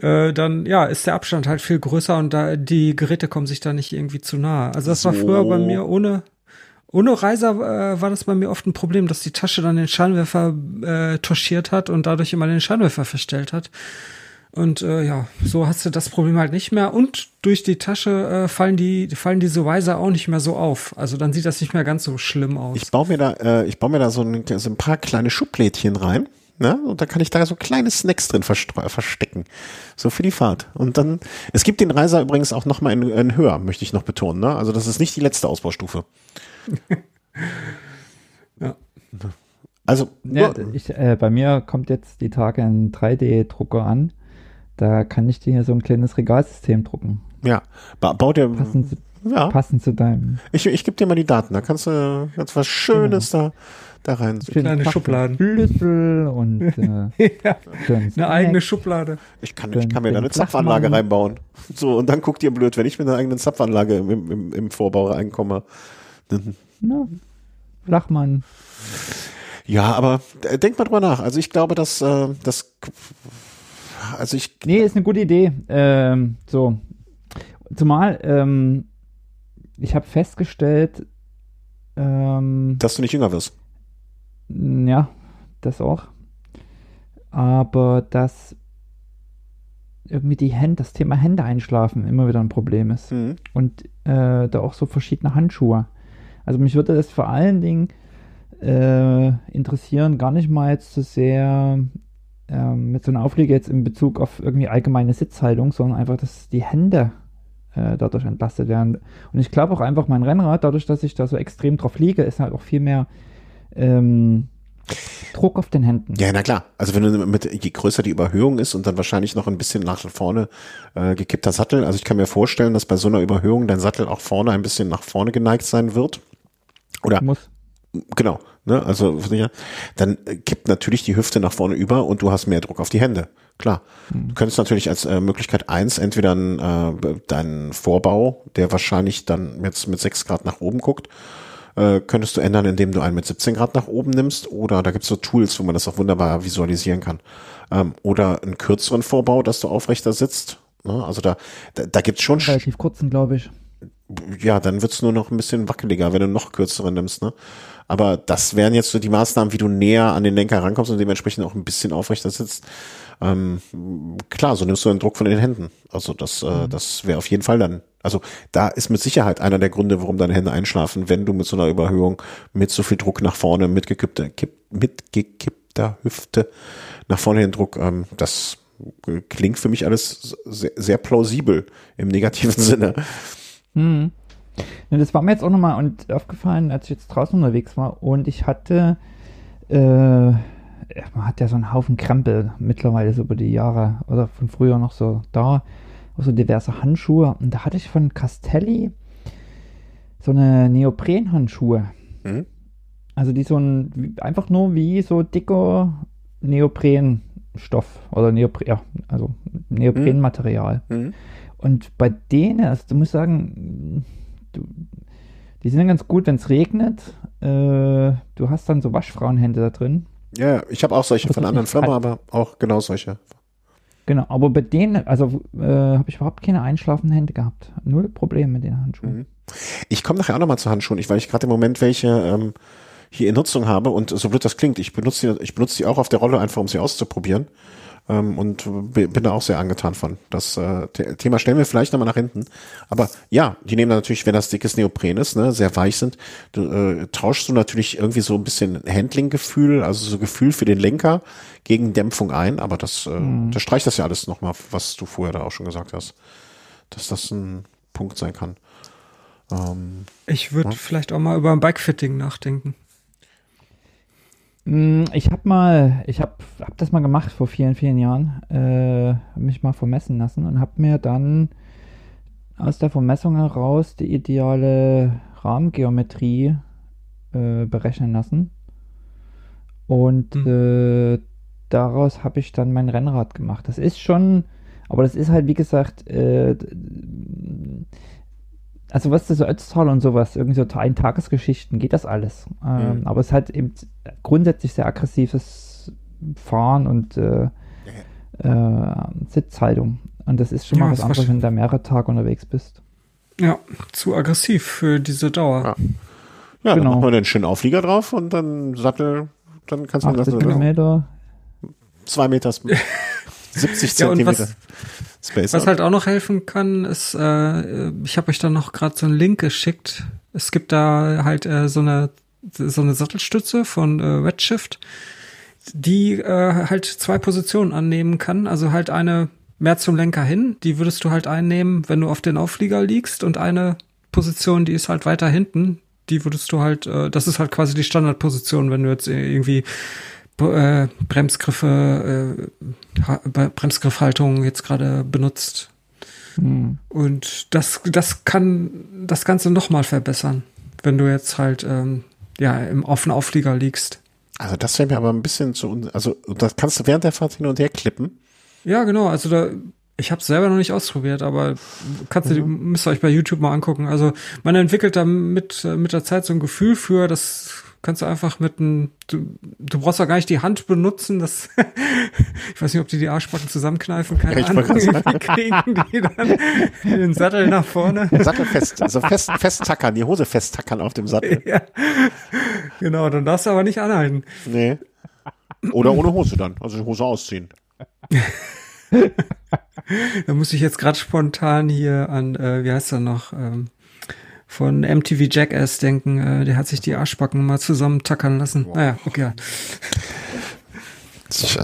äh, dann ja, ist der Abstand halt viel größer und da die Geräte kommen sich da nicht irgendwie zu nahe. Also das war früher bei mir ohne ohne Reiser äh, war das bei mir oft ein Problem, dass die Tasche dann den Scheinwerfer äh, touchiert hat und dadurch immer den Scheinwerfer verstellt hat. Und äh, ja, so hast du das Problem halt nicht mehr. Und durch die Tasche äh, fallen die fallen diese Weiser auch nicht mehr so auf. Also dann sieht das nicht mehr ganz so schlimm aus. Ich baue mir da, äh, ich baue mir da so ein, so ein paar kleine Schublädchen rein. Ne? Und da kann ich da so kleine Snacks drin verstecken. So für die Fahrt. Und dann, es gibt den Reiser übrigens auch nochmal in, in höher, möchte ich noch betonen. Ne? Also das ist nicht die letzte Ausbaustufe. Ja. Also, Ja, ich, äh, bei mir kommt jetzt die Tage ein 3D-Drucker an. Da kann ich dir so ein kleines Regalsystem drucken. ja, ba bau dir, Passend zu, ja, passend zu deinem ich, ich gebe dir mal die Daten. Da kannst du ganz was Schönes da, da rein. schönen Kleine Schubladen. Schlüssel und (laughs) äh, ja, eine eigene. Schublade. Ich kann, ich kann mir da eine Zapfanlage reinbauen. So, und dann guckt ihr blöd, wenn ich mit einer eigenen Zapfanlage im, im, im Vorbau reinkomme. Na, Flachmann. Ja, aber äh, denk mal drüber nach. Also ich glaube, dass äh, das also ich Nee, ist eine gute Idee. Ähm, so. Zumal, ähm, ich habe festgestellt, ähm, dass du nicht jünger wirst. ja, das auch. Aber dass irgendwie die Hände, das Thema Hände einschlafen immer wieder ein Problem ist. Mhm. Und äh, da auch so verschiedene Handschuhe. Also mich würde das vor allen Dingen äh, interessieren, gar nicht mal jetzt so sehr ähm, mit so einer Auflege jetzt in Bezug auf irgendwie allgemeine Sitzhaltung, sondern einfach, dass die Hände äh, dadurch entlastet werden. Und ich glaube auch einfach, mein Rennrad, dadurch, dass ich da so extrem drauf liege, ist halt auch viel mehr ähm, Druck auf den Händen. Ja, na klar. Also wenn du mit, je größer die Überhöhung ist und dann wahrscheinlich noch ein bisschen nach vorne äh, gekippter Sattel. Also ich kann mir vorstellen, dass bei so einer Überhöhung dein Sattel auch vorne ein bisschen nach vorne geneigt sein wird. Oder Muss. genau, ne? Also dann äh, kippt natürlich die Hüfte nach vorne über und du hast mehr Druck auf die Hände. Klar. Du könntest natürlich als äh, Möglichkeit eins entweder äh, deinen Vorbau, der wahrscheinlich dann jetzt mit sechs Grad nach oben guckt, äh, könntest du ändern, indem du einen mit 17 Grad nach oben nimmst. Oder da gibt's so Tools, wo man das auch wunderbar visualisieren kann. Ähm, oder einen kürzeren Vorbau, dass du aufrechter sitzt. Ne? Also da, da, da gibt's schon Relativ kurzen, glaube ich. Ja, dann wird's nur noch ein bisschen wackeliger, wenn du noch kürzere nimmst, ne? Aber das wären jetzt so die Maßnahmen, wie du näher an den Lenker rankommst und dementsprechend auch ein bisschen aufrechter sitzt. Ähm, klar, so nimmst du den Druck von den Händen. Also das, äh, das wäre auf jeden Fall dann. Also da ist mit Sicherheit einer der Gründe, warum deine Hände einschlafen, wenn du mit so einer Überhöhung mit so viel Druck nach vorne, mit gekippter, kipp, mit gekippter Hüfte nach vorne den Druck, ähm, das klingt für mich alles sehr, sehr plausibel im negativen (laughs) Sinne. Hm. Ja, das war mir jetzt auch nochmal und aufgefallen, als ich jetzt draußen unterwegs war und ich hatte, äh, man hat ja so einen Haufen Krempel mittlerweile so über die Jahre oder von früher noch so da, auch so diverse Handschuhe und da hatte ich von Castelli so eine Neoprenhandschuhe. Mhm. Also die so ein, einfach nur wie so dicker Neoprenstoff oder Neopren, ja, also Neoprenmaterial. Mhm. Und bei denen, also du musst sagen, du, die sind dann ganz gut, wenn es regnet. Äh, du hast dann so Waschfrauenhände da drin. Ja, ich habe auch solche Das von anderen Firmen, aber auch genau solche. Genau, aber bei denen, also äh, habe ich überhaupt keine einschlafenden Hände gehabt. Null Problem mit den Handschuhen. Mhm. Ich komme nachher auch nochmal zu Handschuhen, ich, weil ich gerade im Moment welche ähm, hier in Nutzung habe und so blöd das klingt, ich benutze die, ich benutze die auch auf der Rolle einfach, um sie auszuprobieren. Ähm, und bin da auch sehr angetan von. Das äh, The- Thema stellen wir vielleicht nochmal nach hinten. Aber ja, die nehmen natürlich, wenn das dickes Neopren ist, ne, sehr weich sind, du, äh, tauschst du natürlich irgendwie so ein bisschen Handling-Gefühl, also so Gefühl für den Lenker gegen Dämpfung ein, aber das, äh, das streicht das ja alles nochmal, was du vorher da auch schon gesagt hast. Dass das ein Punkt sein kann. Ähm, Ich würde vielleicht auch mal über ein Bikefitting nachdenken. Mm, Ich habe mal, ich habe hab das mal gemacht vor vielen, vielen Jahren, äh, mich mal vermessen lassen und habe mir dann aus der Vermessung heraus die ideale Rahmengeometrie äh, berechnen lassen. Und äh, daraus habe ich dann mein Rennrad gemacht. Das ist schon, aber das ist halt, wie gesagt, äh, also was das so Ötztal und sowas, irgendwie so ein Tagesgeschichten, geht das alles. Ähm, Mhm. Aber es ist halt eben grundsätzlich sehr aggressives Fahren und äh, äh, Sitzhaltung. Und das ist schon Ja, mal was das anderes, wenn du da mehrere Tage unterwegs bist. Ja, zu aggressiv für diese Dauer. Ja. ja, dann Genau. machen wir den schönen Auflieger drauf und dann Sattel, dann kannst du 80 das Millimeter. zwei Meter, 70 (laughs) Ja, und Zentimeter was- Space. Was halt auch noch helfen kann, ist, äh, ich habe euch da noch gerade so einen Link geschickt. Es gibt da halt äh, so eine so eine Sattelstütze von äh, Redshift, die äh, halt zwei Positionen annehmen kann. Also halt eine mehr zum Lenker hin, die würdest du halt einnehmen, wenn du auf den Auflieger liegst und eine Position, die ist halt weiter hinten, die würdest du halt, äh, das ist halt quasi die Standardposition, wenn du jetzt irgendwie äh, Bremsgriffe, äh, Ha- Bremsgriffhaltung jetzt gerade benutzt. Hm. Und das, das kann das Ganze nochmal verbessern, wenn du jetzt halt ähm, ja im offenen Auflieger liegst. Also das wäre mir aber ein bisschen zu, also das kannst du während der Fahrt hin und her klippen. Ja, genau. Also da, ich habe es selber noch nicht ausprobiert, aber kannst du, müsst ihr euch bei YouTube mal angucken. Also man entwickelt da mit, äh, mit der Zeit so ein Gefühl für, das kannst du einfach mit einem, du, du brauchst ja gar nicht die Hand benutzen, das, (laughs) ich weiß nicht, ob die die Arschbacken zusammenkneifen, keine Ja, ich Ahnung, wie kriegen die dann den Sattel nach vorne. Sattel fest, also fest, festtackern, die Hose festtackern auf dem Sattel. Ja, genau, dann darfst du aber nicht anhalten. Nee. Oder ohne Hose dann, also die Hose ausziehen. (laughs) da muss ich jetzt gerade spontan hier an, äh, wie heißt er noch, ähm, von MTV Jackass denken. Äh, der hat sich die Arschbacken mal zusammen tackern lassen. Wow. Naja, okay. (laughs) Ich,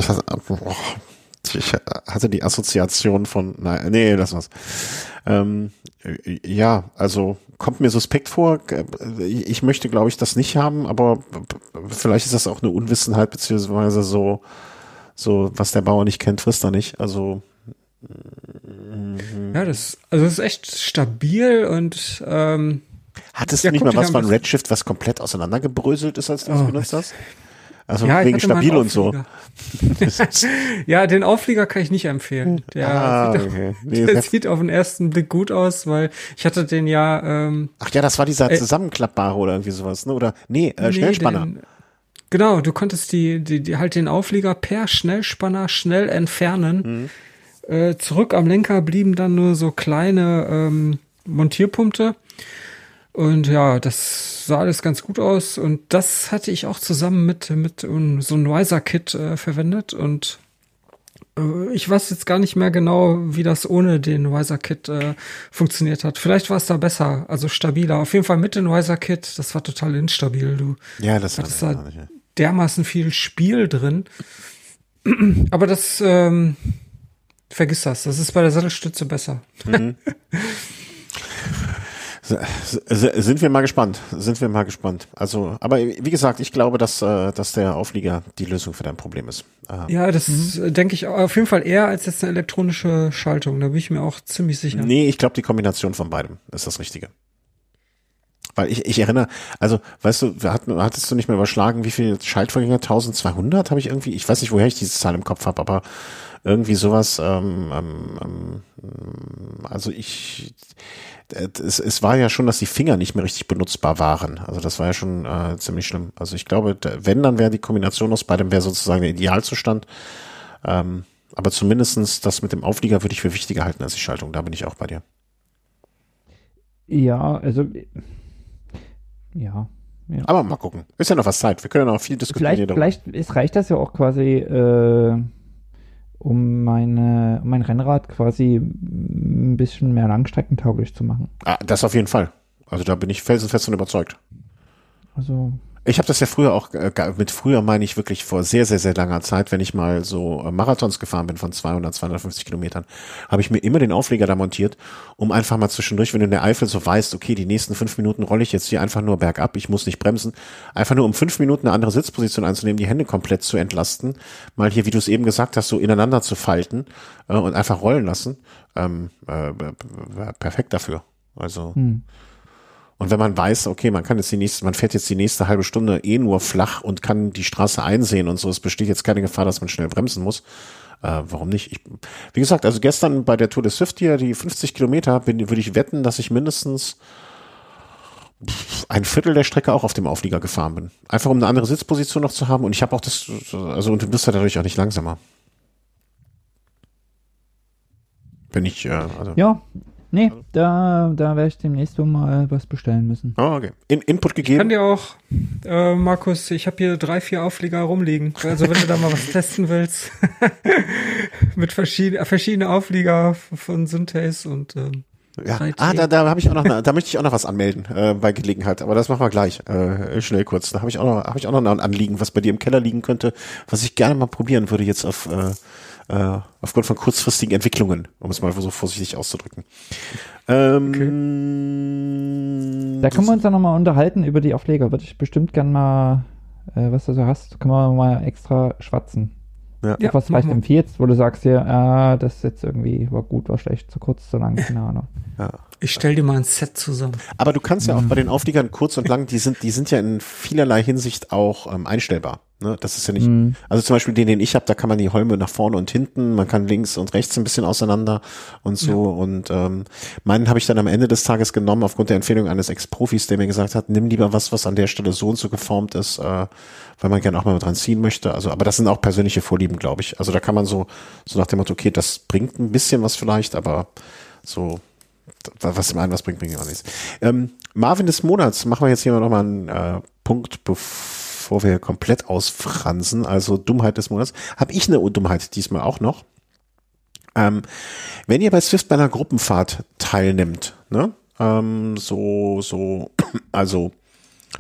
ich hatte die Assoziation von, nein, nee, das war's. Ähm, ja, also kommt mir suspekt vor. Ich möchte, glaube ich, das nicht haben, aber vielleicht ist das auch eine Unwissenheit, beziehungsweise so, so, was der Bauer nicht kennt, frisst er nicht. Also, ja, das, also das ist echt stabil und ähm, Hattest du nicht mal was von Redshift, was komplett auseinandergebröselt ist, als du es oh, benutzt hast? Also ja, wegen stabil und so. (laughs) (laughs) ja, den Auflieger kann ich nicht empfehlen. Der, ah, sieht, okay. (laughs) nee, der sieht auf den ersten Blick gut aus, weil ich hatte den ja. Ähm, Ach ja, das war dieser äh, zusammenklappbare oder irgendwie sowas, ne? Oder nee, äh, Schnellspanner. Den, genau, du konntest die, die, die halt den Auflieger per Schnellspanner schnell entfernen. Mhm. Äh, zurück am Lenker blieben dann nur so kleine ähm, Montierpunkte. Und ja, das sah alles ganz gut aus. Und das hatte ich auch zusammen mit, mit so einem Wiser-Kit äh, verwendet. Und äh, ich weiß jetzt gar nicht mehr genau, wie das ohne den Wiser-Kit äh, funktioniert hat. Vielleicht war es da besser, also stabiler. Auf jeden Fall mit dem Wiser-Kit, das war total instabil. Du ja, das hattest da dermaßen viel Spiel drin. (clears throat) Aber das, ähm, vergiss das. Das ist bei der Sattelstütze besser. Mhm. Sind wir mal gespannt. Sind wir mal gespannt. Also, aber wie gesagt, ich glaube, dass, äh, dass der Auflieger die Lösung für dein Problem ist. Ähm, ja, das mhm. denke ich auf jeden Fall eher als jetzt eine elektronische Schaltung. Da bin ich mir auch ziemlich sicher. Nee, ich glaube, die Kombination von beidem ist das Richtige. Weil ich, ich erinnere, also, weißt du, hatten, hattest du nicht mehr überschlagen, wie viel Schaltvorgänger? 1200 habe ich irgendwie, ich weiß nicht, woher ich diese Zahl im Kopf habe, aber irgendwie sowas, ähm, ähm, ähm, also ich, es, es war ja schon, dass die Finger nicht mehr richtig benutzbar waren. Also das war ja schon äh, ziemlich schlimm. Also ich glaube, wenn, dann wäre die Kombination aus beidem wäre sozusagen der Idealzustand. Ähm, aber zumindestens das mit dem Auflieger würde ich für wichtiger halten als die Schaltung. Da bin ich auch bei dir. Ja, also ja. ja. Aber mal gucken. Ist ja noch was Zeit. Wir können ja noch viel diskutieren. Vielleicht, vielleicht ist, reicht das ja auch quasi äh, um, meine, um mein Rennrad quasi ein bisschen mehr langstreckentauglich zu machen. Ah, das auf jeden Fall. Also da bin ich felsenfest von überzeugt. Also ich habe das ja früher auch, äh, mit früher meine ich wirklich vor sehr, sehr, sehr langer Zeit, wenn ich mal so äh, Marathons gefahren bin von 200, 250 Kilometern, habe ich mir immer den Aufleger da montiert, um einfach mal zwischendurch, wenn du in der Eifel so weißt, okay, die nächsten fünf Minuten rolle ich jetzt hier einfach nur bergab, ich muss nicht bremsen, einfach nur um fünf Minuten eine andere Sitzposition einzunehmen, die Hände komplett zu entlasten, mal hier, wie du es eben gesagt hast, so ineinander zu falten äh, und einfach rollen lassen, ähm, äh, perfekt dafür. Also hm. Und wenn man weiß, okay, man kann jetzt die nächste, man fährt jetzt die nächste halbe Stunde eh nur flach und kann die Straße einsehen und so, es besteht jetzt keine Gefahr, dass man schnell bremsen muss. Äh, warum nicht? Ich, wie gesagt, also gestern bei der Tour de Swift hier, die 50 Kilometer, bin, würde ich wetten, dass ich mindestens ein Viertel der Strecke auch auf dem Auflieger gefahren bin. Einfach um eine andere Sitzposition noch zu haben und ich habe auch das, also und du bist ja dadurch auch nicht langsamer. Wenn ich, äh, also. Ja, Nee, da, da werde ich demnächst mal was bestellen müssen. Oh, okay. In, Input gegeben? Ich kann dir auch, äh, Markus, ich habe hier drei, vier Auflieger rumliegen. Also wenn du da mal was (laughs) testen willst. (laughs) Mit verschiedenen verschiedene Auflieger von Synthase und ähm, ja. Ah, da, da habe ich auch noch, da möchte ich auch noch was anmelden äh, bei Gelegenheit, aber das machen wir gleich, äh, schnell kurz. Da habe ich auch noch, habe ich auch noch ein Anliegen, was bei dir im Keller liegen könnte, was ich gerne mal probieren würde jetzt auf äh, äh, aufgrund von kurzfristigen Entwicklungen, um es mal so vorsichtig auszudrücken. Ähm, okay. Da können wir uns dann nochmal unterhalten über die Aufleger. Würde ich bestimmt gern mal, äh, was du so hast, können wir mal extra schwatzen. Ja. ja was vielleicht empfiehlst, wo du sagst hier, ah, das ist jetzt irgendwie war gut, war schlecht, zu kurz, zu lang, keine Ahnung. Ja. Ich stell dir mal ein Set zusammen. Aber du kannst ja auch bei den Aufliegern kurz und lang, die sind, die sind ja in vielerlei Hinsicht auch ähm, einstellbar. Ne? Das ist ja nicht, mhm. also zum Beispiel den, den ich habe, da kann man die Holme nach vorne und hinten, man kann links und rechts ein bisschen auseinander und so. Ja. Und ähm, meinen habe ich dann am Ende des Tages genommen, aufgrund der Empfehlung eines Ex-Profis, der mir gesagt hat, nimm lieber was, was an der Stelle so und so geformt ist, äh, weil man gerne auch mal dran ziehen möchte. Also, aber das sind auch persönliche Vorlieben, glaube ich. Also da kann man so, so nach dem Motto, okay, das bringt ein bisschen was vielleicht, aber so was im einen was bringt, bringt auch nichts. Ähm, Marvin des Monats, machen wir jetzt hier nochmal einen äh, Punkt, bevor wir komplett ausfransen, also Dummheit des Monats. Habe ich eine Dummheit diesmal auch noch. Ähm, wenn ihr bei Swift bei einer Gruppenfahrt teilnimmt, ne, ähm, so, so, (clears throat) also,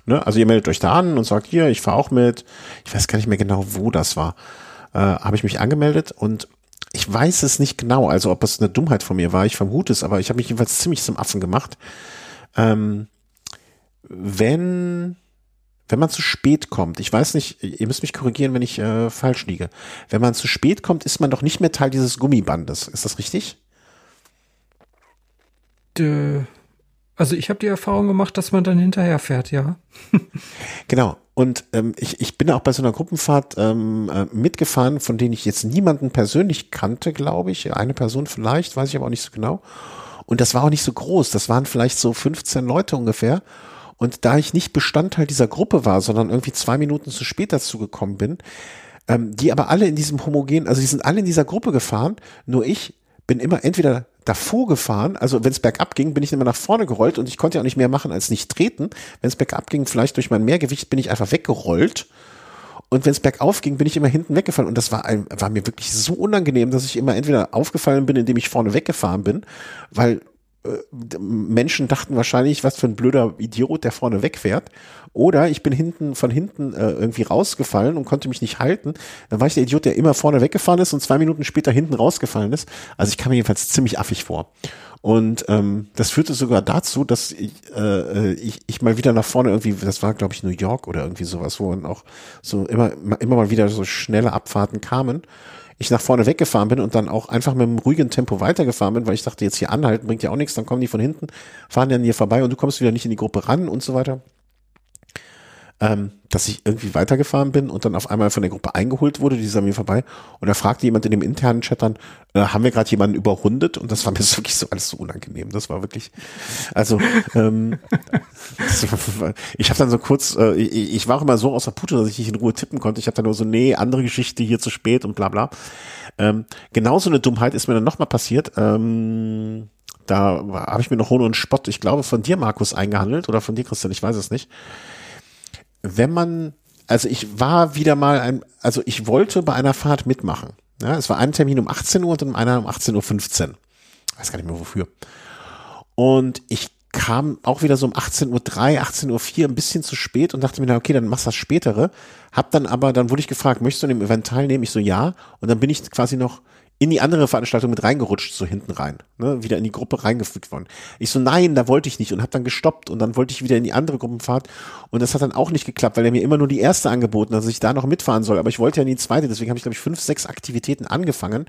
ne, also ihr meldet euch da an und sagt, hier, ich fahre auch mit, ich weiß gar nicht mehr genau, wo das war, äh, habe ich mich angemeldet und ich weiß es nicht genau, also ob es eine Dummheit von mir war, ich vermute es, aber ich habe mich jedenfalls ziemlich zum Affen gemacht. Ähm, wenn wenn man zu spät kommt, ich weiß nicht, ihr müsst mich korrigieren, wenn ich äh, falsch liege. Wenn man zu spät kommt, ist man doch nicht mehr Teil dieses Gummibandes. Ist das richtig? Dö. Also ich habe die Erfahrung gemacht, dass man dann hinterher fährt, ja. (laughs) genau. Und ähm, ich, ich bin auch bei so einer Gruppenfahrt ähm, äh, mitgefahren, von denen ich jetzt niemanden persönlich kannte, glaube ich. Eine Person vielleicht, weiß ich aber auch nicht so genau. Und das war auch nicht so groß. Das waren vielleicht so 15 Leute ungefähr. Und da ich nicht Bestandteil dieser Gruppe war, sondern irgendwie zwei Minuten zu spät dazu gekommen bin, ähm, die aber alle in diesem homogen, also die sind alle in dieser Gruppe gefahren, nur ich bin immer entweder davor gefahren, also wenn es bergab ging, bin ich immer nach vorne gerollt und ich konnte ja auch nicht mehr machen als nicht treten. Wenn es bergab ging, vielleicht durch mein Mehrgewicht bin ich einfach weggerollt. Und wenn es bergauf ging, bin ich immer hinten weggefallen. Und das war, ein, war mir wirklich so unangenehm, dass ich immer entweder aufgefallen bin, indem ich vorne weggefahren bin, weil Menschen dachten wahrscheinlich, was für ein blöder Idiot, der vorne wegfährt. Oder ich bin hinten von hinten äh, irgendwie rausgefallen und konnte mich nicht halten. Dann war ich der Idiot, der immer vorne weggefahren ist und zwei Minuten später hinten rausgefallen ist. Also ich kam mir jedenfalls ziemlich affig vor. Und ähm, das führte sogar dazu, dass ich, äh, ich, ich mal wieder nach vorne irgendwie, das war glaube ich New York oder irgendwie sowas, wo dann auch so immer, immer mal wieder so schnelle Abfahrten kamen ich nach vorne weggefahren bin und dann auch einfach mit einem ruhigen Tempo weitergefahren bin, weil ich dachte, jetzt hier anhalten bringt ja auch nichts, dann kommen die von hinten, fahren dann hier vorbei und du kommst wieder nicht in die Gruppe ran und so weiter ähm, dass ich irgendwie weitergefahren bin und dann auf einmal von der Gruppe eingeholt wurde, die ist an mir vorbei. Und da fragte jemand in dem internen Chat dann, äh, haben wir gerade jemanden überrundet? Und das war mir (laughs) wirklich so alles so unangenehm. Das war wirklich, also ähm, ich habe dann so kurz, äh, ich, ich, war auch immer so außer Putte, dass ich nicht in Ruhe tippen konnte. Ich hatte dann nur so, nee, andere Geschichte, hier zu spät und bla bla. Ähm, genauso eine Dummheit ist mir dann nochmal passiert. Ähm, da habe ich mir noch Hohn und Spott, ich glaube, von dir, Markus, eingehandelt oder von dir, Christian, ich weiß es nicht wenn man, also ich war wieder mal ein, also ich wollte bei einer Fahrt mitmachen. Ja, es war ein Termin um 18 Uhr und einer um 18.15 Uhr. Weiß gar nicht mehr wofür. Und ich kam auch wieder so um 18.03 Uhr, 18.04 Uhr ein bisschen zu spät und dachte mir, na okay, dann machst du das spätere. Hab dann aber, dann wurde ich gefragt, möchtest du an dem Event teilnehmen? Ich so, ja. Und dann bin ich quasi noch in die andere Veranstaltung mit reingerutscht, so hinten rein, ne, wieder in die Gruppe reingefügt worden. Ich so, nein, da wollte ich nicht und habe dann gestoppt und dann wollte ich wieder in die andere Gruppenfahrt und das hat dann auch nicht geklappt, weil er mir immer nur die erste angeboten hat, dass ich da noch mitfahren soll, aber ich wollte ja in die zweite, deswegen habe ich glaube ich fünf, sechs Aktivitäten angefangen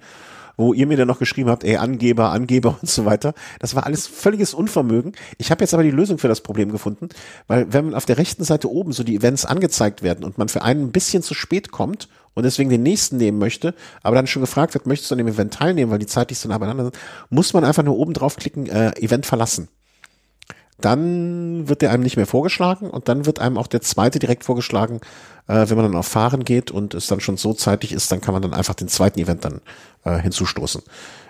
wo ihr mir dann noch geschrieben habt, ey, Angeber, Angeber (laughs) und so weiter. Das war alles völliges Unvermögen. Ich habe jetzt aber die Lösung für das Problem gefunden, weil wenn man auf der rechten Seite oben so die Events angezeigt werden und man für einen ein bisschen zu spät kommt und deswegen den nächsten nehmen möchte, aber dann schon gefragt wird, möchtest du an dem Event teilnehmen, weil die zeitlich so nah beieinander sind, muss man einfach nur oben draufklicken, äh, Event verlassen dann wird der einem nicht mehr vorgeschlagen und dann wird einem auch der zweite direkt vorgeschlagen, äh, wenn man dann auf Fahren geht und es dann schon so zeitig ist, dann kann man dann einfach den zweiten Event dann äh, hinzustoßen.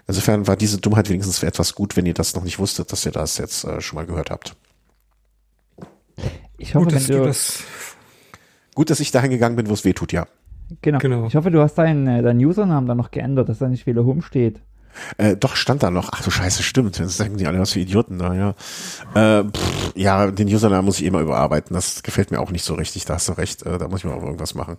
Insofern war diese Dummheit wenigstens für etwas gut, wenn ihr das noch nicht wusstet, dass ihr das jetzt äh, schon mal gehört habt. Ich hoffe, gut, dass du das gut, dass ich dahin gegangen bin, wo es weh tut, ja. Genau. genau. Ich hoffe, du hast deinen, äh, deinen Usernamen dann noch geändert, dass da nicht wieder rumsteht. Äh, doch, stand da noch. Ach du Scheiße, stimmt. Das denken die alle was für Idioten da, ja. Äh, pff, ja, den Username muss ich immer überarbeiten. Das gefällt mir auch nicht so richtig. Da hast du recht. Äh, da muss ich mal auch irgendwas machen.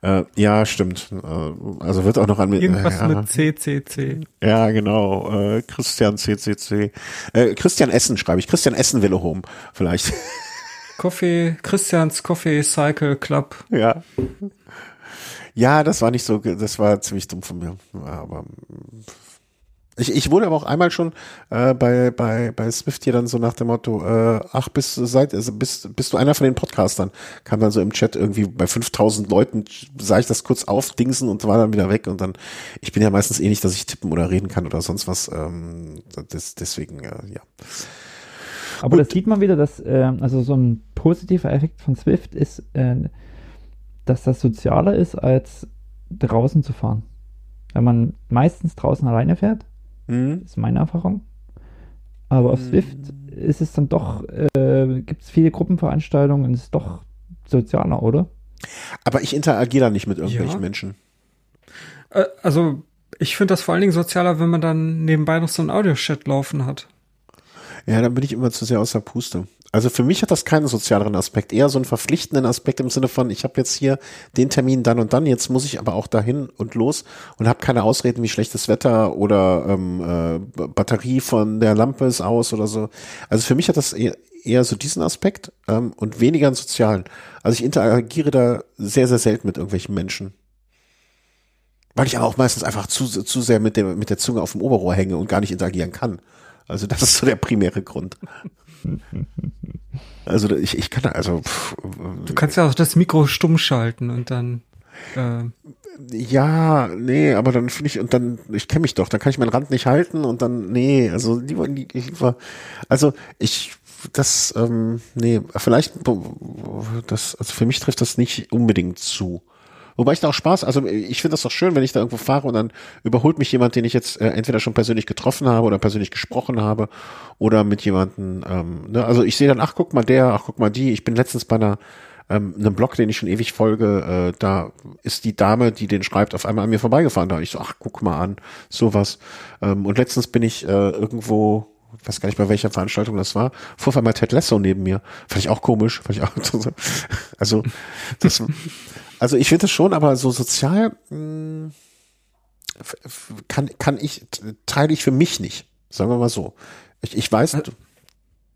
Äh, ja, stimmt. Äh, also wird auch noch an. Irgendwas äh, mit CCC. Ja, genau. Äh, Christian CCC. Äh, Christian Essen schreibe ich. Christian Essen Wille Home, vielleicht. (laughs) Coffee, Christians Coffee Cycle Club. Ja. Ja, das war nicht so, das war ziemlich dumm von mir. Aber ich, ich wurde aber auch einmal schon äh, bei, bei, bei Swift hier dann so nach dem Motto, äh, ach, bist, seit, also bist, bist du einer von den Podcastern? Kam dann so im Chat irgendwie bei 5000 Leuten, sah ich das kurz aufdingsen und war dann wieder weg und dann, ich bin ja meistens eh nicht, dass ich tippen oder reden kann oder sonst was, ähm, das, deswegen, äh, ja. Aber und, das sieht man wieder, dass, äh, also so ein positiver Effekt von Swift ist, äh, dass das sozialer ist, als draußen zu fahren. Wenn man meistens draußen alleine fährt, Mhm. Ist meine Erfahrung. Aber auf mhm. Swift ist es dann doch, äh, gibt es viele Gruppenveranstaltungen und es ist doch sozialer, oder? Aber ich interagiere da nicht mit irgendwelchen ja. Menschen. Äh, also Ich finde das vor allen Dingen sozialer, wenn man dann nebenbei noch so einen Audio-Chat laufen hat. Ja, dann bin ich immer zu sehr aus der Puste. Also für mich hat das keinen sozialeren Aspekt, eher so einen verpflichtenden Aspekt im Sinne von, ich habe jetzt hier den Termin dann und dann, jetzt muss ich aber auch dahin und los und habe keine Ausreden wie schlechtes Wetter oder ähm, äh, Batterie von der Lampe ist aus oder so. Also für mich hat das eher, eher so diesen Aspekt ähm, und weniger einen sozialen. Also ich interagiere da sehr, sehr selten mit irgendwelchen Menschen. Weil ich aber auch meistens einfach zu, zu sehr mit, dem, mit der Zunge auf dem Oberrohr hänge und gar nicht interagieren kann. Also das ist so der primäre Grund. Also ich, ich kann da, also. Pff, du kannst ja auch das Mikro stumm schalten und dann. Äh ja, nee, aber dann finde ich, und dann, ich kenne mich doch, dann kann ich meinen Rand nicht halten und dann, nee, also lieber, lieber also ich, das, ähm, nee, vielleicht, das, also für mich trifft das nicht unbedingt zu. Wobei ich da auch Spaß, also ich finde das doch schön, wenn ich da irgendwo fahre und dann überholt mich jemand, den ich jetzt äh, entweder schon persönlich getroffen habe oder persönlich gesprochen habe oder mit jemandem, ähm, ne? also ich sehe dann, ach guck mal der, ach guck mal die, ich bin letztens bei einer ähm, einem Blog, den ich schon ewig folge, äh, da ist die Dame, die den schreibt, auf einmal an mir vorbeigefahren. Da ich so, ach, guck mal an, sowas. Ähm, und letztens bin ich äh, irgendwo, weiß gar nicht bei welcher Veranstaltung das war, fuhr auf einmal Ted Lasso neben mir. Fand ich auch komisch, fand ich auch (laughs) so. Also, das, also ich finde es schon, aber so sozial mh, hm, kann, kann ich, teile ich für mich nicht. Sagen wir mal so. Ich, ich weiß, du,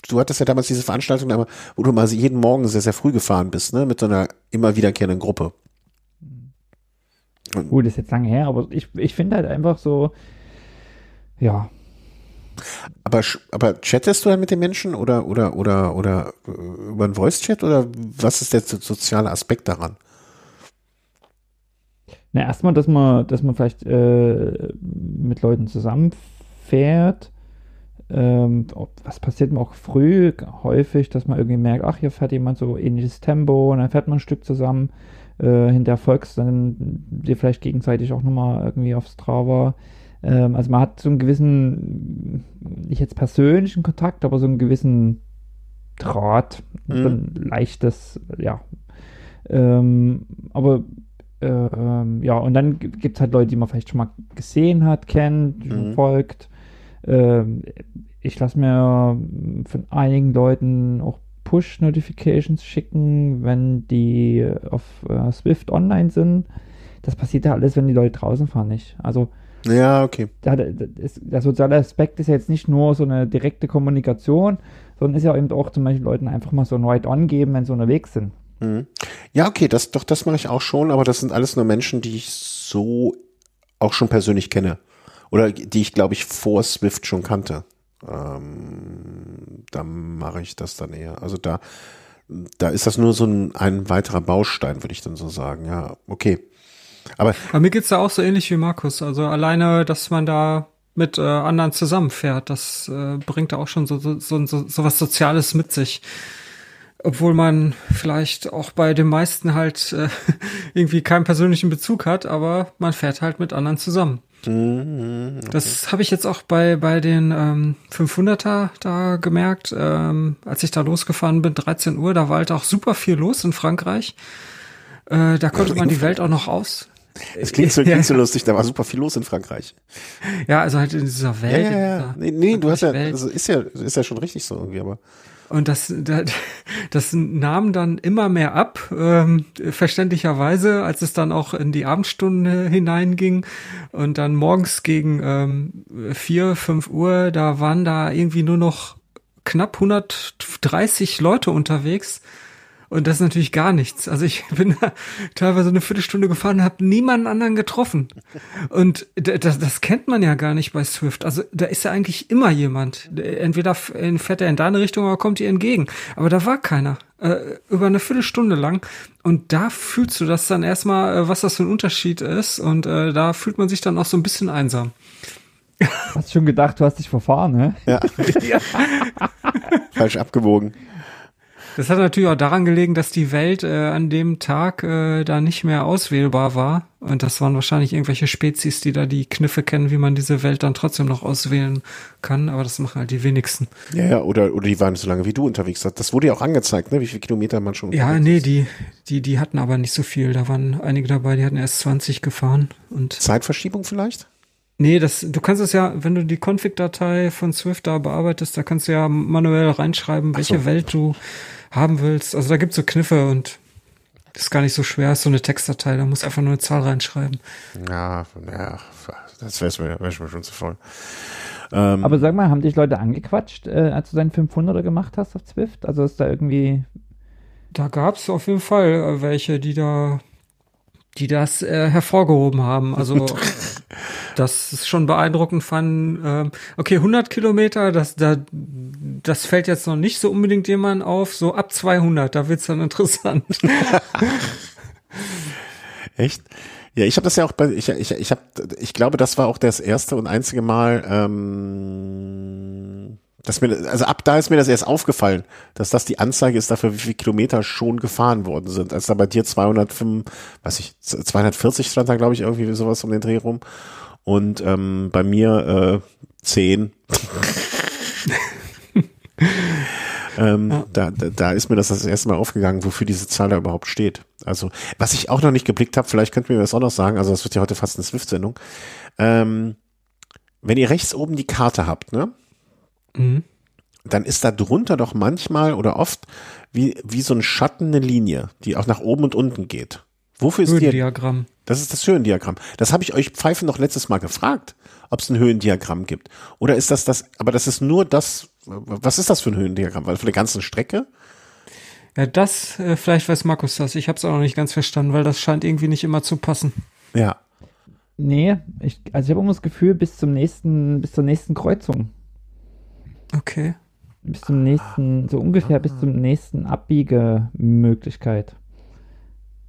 du hattest ja damals diese Veranstaltung, wo du mal jeden Morgen sehr, sehr früh gefahren bist, ne, mit so einer immer wiederkehrenden Gruppe. Gut, ist jetzt lange her, aber ich, ich finde halt einfach so, ja. Aber, aber chattest du dann mit den Menschen oder, oder, oder, oder äh, über einen Voice-Chat oder was ist der soziale Aspekt daran? Na, erstmal, dass man, dass man vielleicht äh, mit Leuten zusammenfährt. Ähm, was passiert mir auch früh häufig, dass man irgendwie merkt, ach, hier fährt jemand so ähnliches Tempo und dann fährt man ein Stück zusammen. Äh, hinter folgst dann dir vielleicht gegenseitig auch nochmal irgendwie aufs Strava. Ähm, also man hat so einen gewissen, nicht jetzt persönlichen Kontakt, aber so einen gewissen Draht, mhm. so ein leichtes, ja. Ähm, aber ähm, ja, und dann gibt es halt Leute, die man vielleicht schon mal gesehen hat, kennt, mhm. folgt. Ähm, ich lasse mir von einigen Leuten auch Push-Notifications schicken, wenn die auf äh, Swift online sind. Das passiert ja alles, wenn die Leute draußen fahren, nicht. Also ja, okay. Der, der, soziale Aspekt ist ja jetzt nicht nur so eine direkte Kommunikation, sondern ist ja eben auch zum Beispiel Leuten einfach mal so ein Right-On geben, wenn sie unterwegs sind. Mhm. Ja, okay, das doch, das mache ich auch schon, aber das sind alles nur Menschen, die ich so auch schon persönlich kenne. Oder die ich, glaube ich, vor Swift schon kannte. Ähm, da mache ich das dann eher. Also da, da ist das nur so ein, ein weiterer Baustein, würde ich dann so sagen. Ja, okay. Aber, Aber mir geht's da auch so ähnlich wie Markus. Also alleine, dass man da mit äh, anderen zusammenfährt, das äh, bringt da auch schon so, so, so, so was Soziales mit sich obwohl man vielleicht auch bei den meisten halt äh, (laughs) irgendwie keinen persönlichen Bezug hat, aber man fährt halt mit anderen zusammen. Mhm, okay. Das habe ich jetzt auch bei bei den ähm, 500er da gemerkt, ähm, als ich da losgefahren bin, 13 Uhr, da war halt auch super viel los in Frankreich. Äh, da konnte man die Welt auch noch aus. Es klingt so, (laughs) klingt so lustig, da war super viel los in Frankreich. Ja, also halt in dieser Welt. Ja, ja, ja. Nee, nee du hast ja, also ist ja, ist ja schon richtig so irgendwie, aber. Und das, das nahm dann immer mehr ab, ähm, verständlicherweise, als es dann auch in die Abendstunde hineinging. Und dann morgens gegen ähm, vier, fünf Uhr, da waren da irgendwie nur noch knapp 130 Leute unterwegs. Und das ist natürlich gar nichts. Also ich bin da teilweise eine Viertelstunde gefahren und habe niemanden anderen getroffen. Und das, das kennt man ja gar nicht bei Swift. Also da ist ja eigentlich immer jemand. Entweder fährt er in deine Richtung oder kommt dir entgegen. Aber da war keiner. Äh, über eine Viertelstunde lang. Und da fühlst du das dann erstmal, äh, was das für ein Unterschied ist. Und äh, da fühlt man sich dann auch so ein bisschen einsam. Hast schon gedacht, du hast dich verfahren, ne? Ja. ja. (laughs) Falsch abgewogen. Das hat natürlich auch daran gelegen, dass die Welt äh, an dem Tag äh, da nicht mehr auswählbar war. Und das waren wahrscheinlich irgendwelche Spezies, die da die Kniffe kennen, wie man diese Welt dann trotzdem noch auswählen kann. Aber das machen halt die wenigsten. Ja, ja oder, oder die waren so lange wie du unterwegs. Das wurde ja auch angezeigt, ne? wie viele Kilometer man schon Ja, nee, ist. die, die, die hatten aber nicht so viel. Da waren einige dabei, die hatten erst 20 gefahren. Und Zeitverschiebung vielleicht? Nee, das, du kannst es ja, wenn du die Config-Datei von Swift da bearbeitest, da kannst du ja manuell reinschreiben, welche so. Welt du haben willst. Also da gibt's so Kniffe und das ist gar nicht so schwer, ist so eine Textdatei, da musst du einfach nur eine Zahl reinschreiben. Ja, ja das wäre mir, wär mir schon zu voll. Ähm, Aber sag mal, haben dich Leute angequatscht, äh, als du deinen 500er gemacht hast auf Zwift? Also ist da irgendwie... Da gab's auf jeden Fall äh, welche, die da die das äh, hervorgehoben haben. Also (laughs) das ist schon beeindruckend fand. Ähm, okay, 100 Kilometer, das, da, das fällt jetzt noch nicht so unbedingt jemand auf. So ab 200, da wird's dann (laughs) interessant. Echt? Ja, ich habe das ja auch bei, ich, ich, ich habe, ich glaube, das war auch das erste und einzige Mal, ähm, dass mir, also ab da ist mir das erst aufgefallen, dass das die Anzeige ist dafür, wie viele Kilometer schon gefahren worden sind. Als da bei dir 205, weiß ich, 240 stand da, glaube ich, irgendwie sowas um den Dreh rum. Und ähm, bei mir äh, 10. (laughs) ähm, ja. da, da, da ist mir das das erste Mal aufgegangen, wofür diese Zahl da überhaupt steht. Also, was ich auch noch nicht geblickt habe, vielleicht könnt ihr mir das auch noch sagen, also das wird ja heute fast eine Swift-Sendung. Ähm, wenn ihr rechts oben die Karte habt, ne? Mhm. Dann ist da drunter doch manchmal oder oft wie, wie so ein Schatten eine Linie, die auch nach oben und unten geht. Wofür ist Höhendiagramm. Die, das ist das Höhendiagramm. Das habe ich euch Pfeifen noch letztes Mal gefragt, ob es ein Höhendiagramm gibt. Oder ist das das, aber das ist nur das, was ist das für ein Höhendiagramm? Weil für die ganze Strecke? Ja, das, äh, vielleicht weiß Markus das. Ich habe es auch noch nicht ganz verstanden, weil das scheint irgendwie nicht immer zu passen. Ja. Nee, ich, also ich habe immer das Gefühl, bis zum nächsten, bis zur nächsten Kreuzung. Okay. Bis zum nächsten, so ungefähr bis zum nächsten Abbiegemöglichkeit.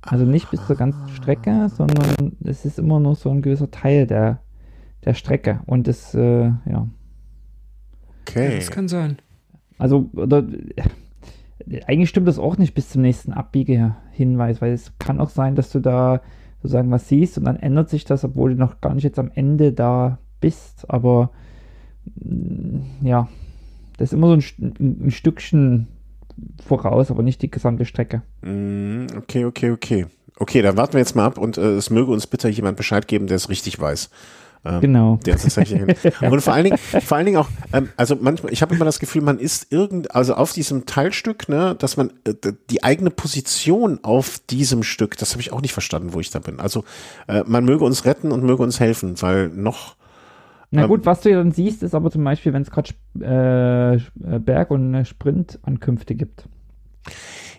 Also nicht bis zur ganzen Strecke, sondern es ist immer nur so ein gewisser Teil der, der Strecke. Und das, äh, ja. Okay. Ja, das kann sein. Also, oder, eigentlich stimmt das auch nicht bis zum nächsten Abbiegehinweis, weil es kann auch sein, dass du da sozusagen was siehst und dann ändert sich das, obwohl du noch gar nicht jetzt am Ende da bist. Aber mm, ja, das ist immer so ein, ein Stückchen voraus, aber nicht die gesamte Strecke. Mm, okay, okay, okay. Okay, dann warten wir jetzt mal ab und äh, es möge uns bitte jemand Bescheid geben, der es richtig weiß. Ähm, genau. Der tatsächlich. (laughs) und vor allen Dingen, vor allen Dingen auch, ähm, also manchmal, ich habe immer das Gefühl, man ist irgend, also auf diesem Teilstück, ne, dass man äh, die eigene Position auf diesem Stück, das habe ich auch nicht verstanden, wo ich da bin. Also äh, man möge uns retten und möge uns helfen, weil noch na ähm, gut, was du ja dann siehst, ist aber zum Beispiel, wenn es gerade äh, Berg- und Sprintankünfte gibt.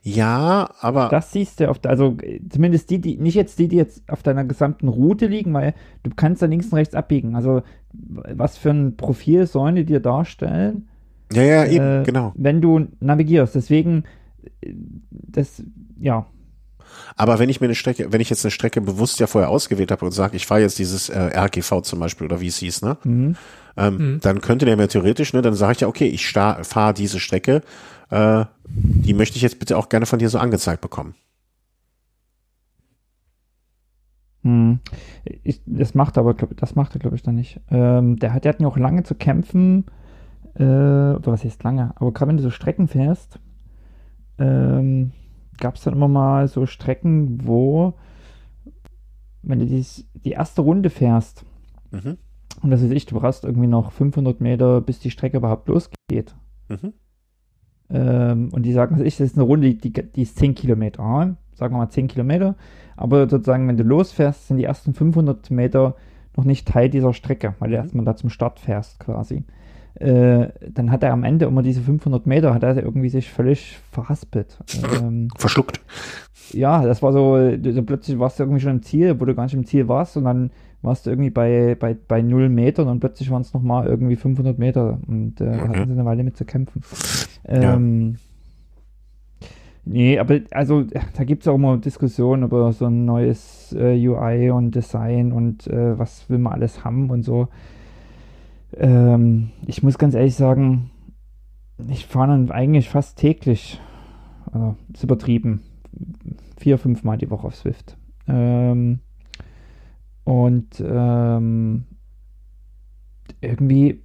Ja, aber. Das siehst du oft, also zumindest die, die, nicht jetzt die, die jetzt auf deiner gesamten Route liegen, weil du kannst da links und rechts abbiegen. Also was für ein Profil sollen die dir darstellen? Ja, ja, eben, äh, genau. Wenn du navigierst. Deswegen, äh, das, ja, aber wenn ich mir eine Strecke, wenn ich jetzt eine Strecke bewusst ja vorher ausgewählt habe und sage, ich fahre jetzt dieses äh, RGV zum Beispiel oder wie es hieß, ne? Mhm. Ähm, mhm. Dann könnte der mir theoretisch, ne, dann sage ich ja, okay, ich fahre diese Strecke, äh, die möchte ich jetzt bitte auch gerne von dir so angezeigt bekommen. Hm. Ich, das macht aber, das macht er, glaube ich, dann nicht. Ähm, der hat, der hat ja auch lange zu kämpfen, äh, oder was heißt lange, aber gerade wenn du so Strecken fährst, ähm, gab es dann immer mal so Strecken, wo, wenn du dies, die erste Runde fährst, mhm. und das ist ich, du brauchst irgendwie noch 500 Meter, bis die Strecke überhaupt losgeht. Mhm. Ähm, und die sagen, was ich, das ist eine Runde, die, die ist 10 Kilometer, sagen wir mal 10 Kilometer, aber sozusagen, wenn du losfährst, sind die ersten 500 Meter noch nicht Teil dieser Strecke, weil du mhm. erstmal da zum Start fährst quasi. Äh, dann hat er am Ende immer diese 500 Meter, hat er irgendwie sich völlig verhaspelt. (laughs) Ähm, Verschluckt. Ja, das war so, so, plötzlich warst du irgendwie schon im Ziel, wo du gar nicht im Ziel warst und dann warst du irgendwie bei, bei, bei 0 Metern und plötzlich waren es nochmal irgendwie 500 Meter und äh, mhm. hatten sie eine Weile mit zu kämpfen. Ähm, ja. Nee, aber also da gibt es auch immer Diskussionen über so ein neues äh, UI und Design und äh, was will man alles haben und so. Ähm, ich muss ganz ehrlich sagen, ich fahre dann eigentlich fast täglich, also ist übertrieben, vier, fünf Mal die Woche auf Swift. Ähm, und ähm, irgendwie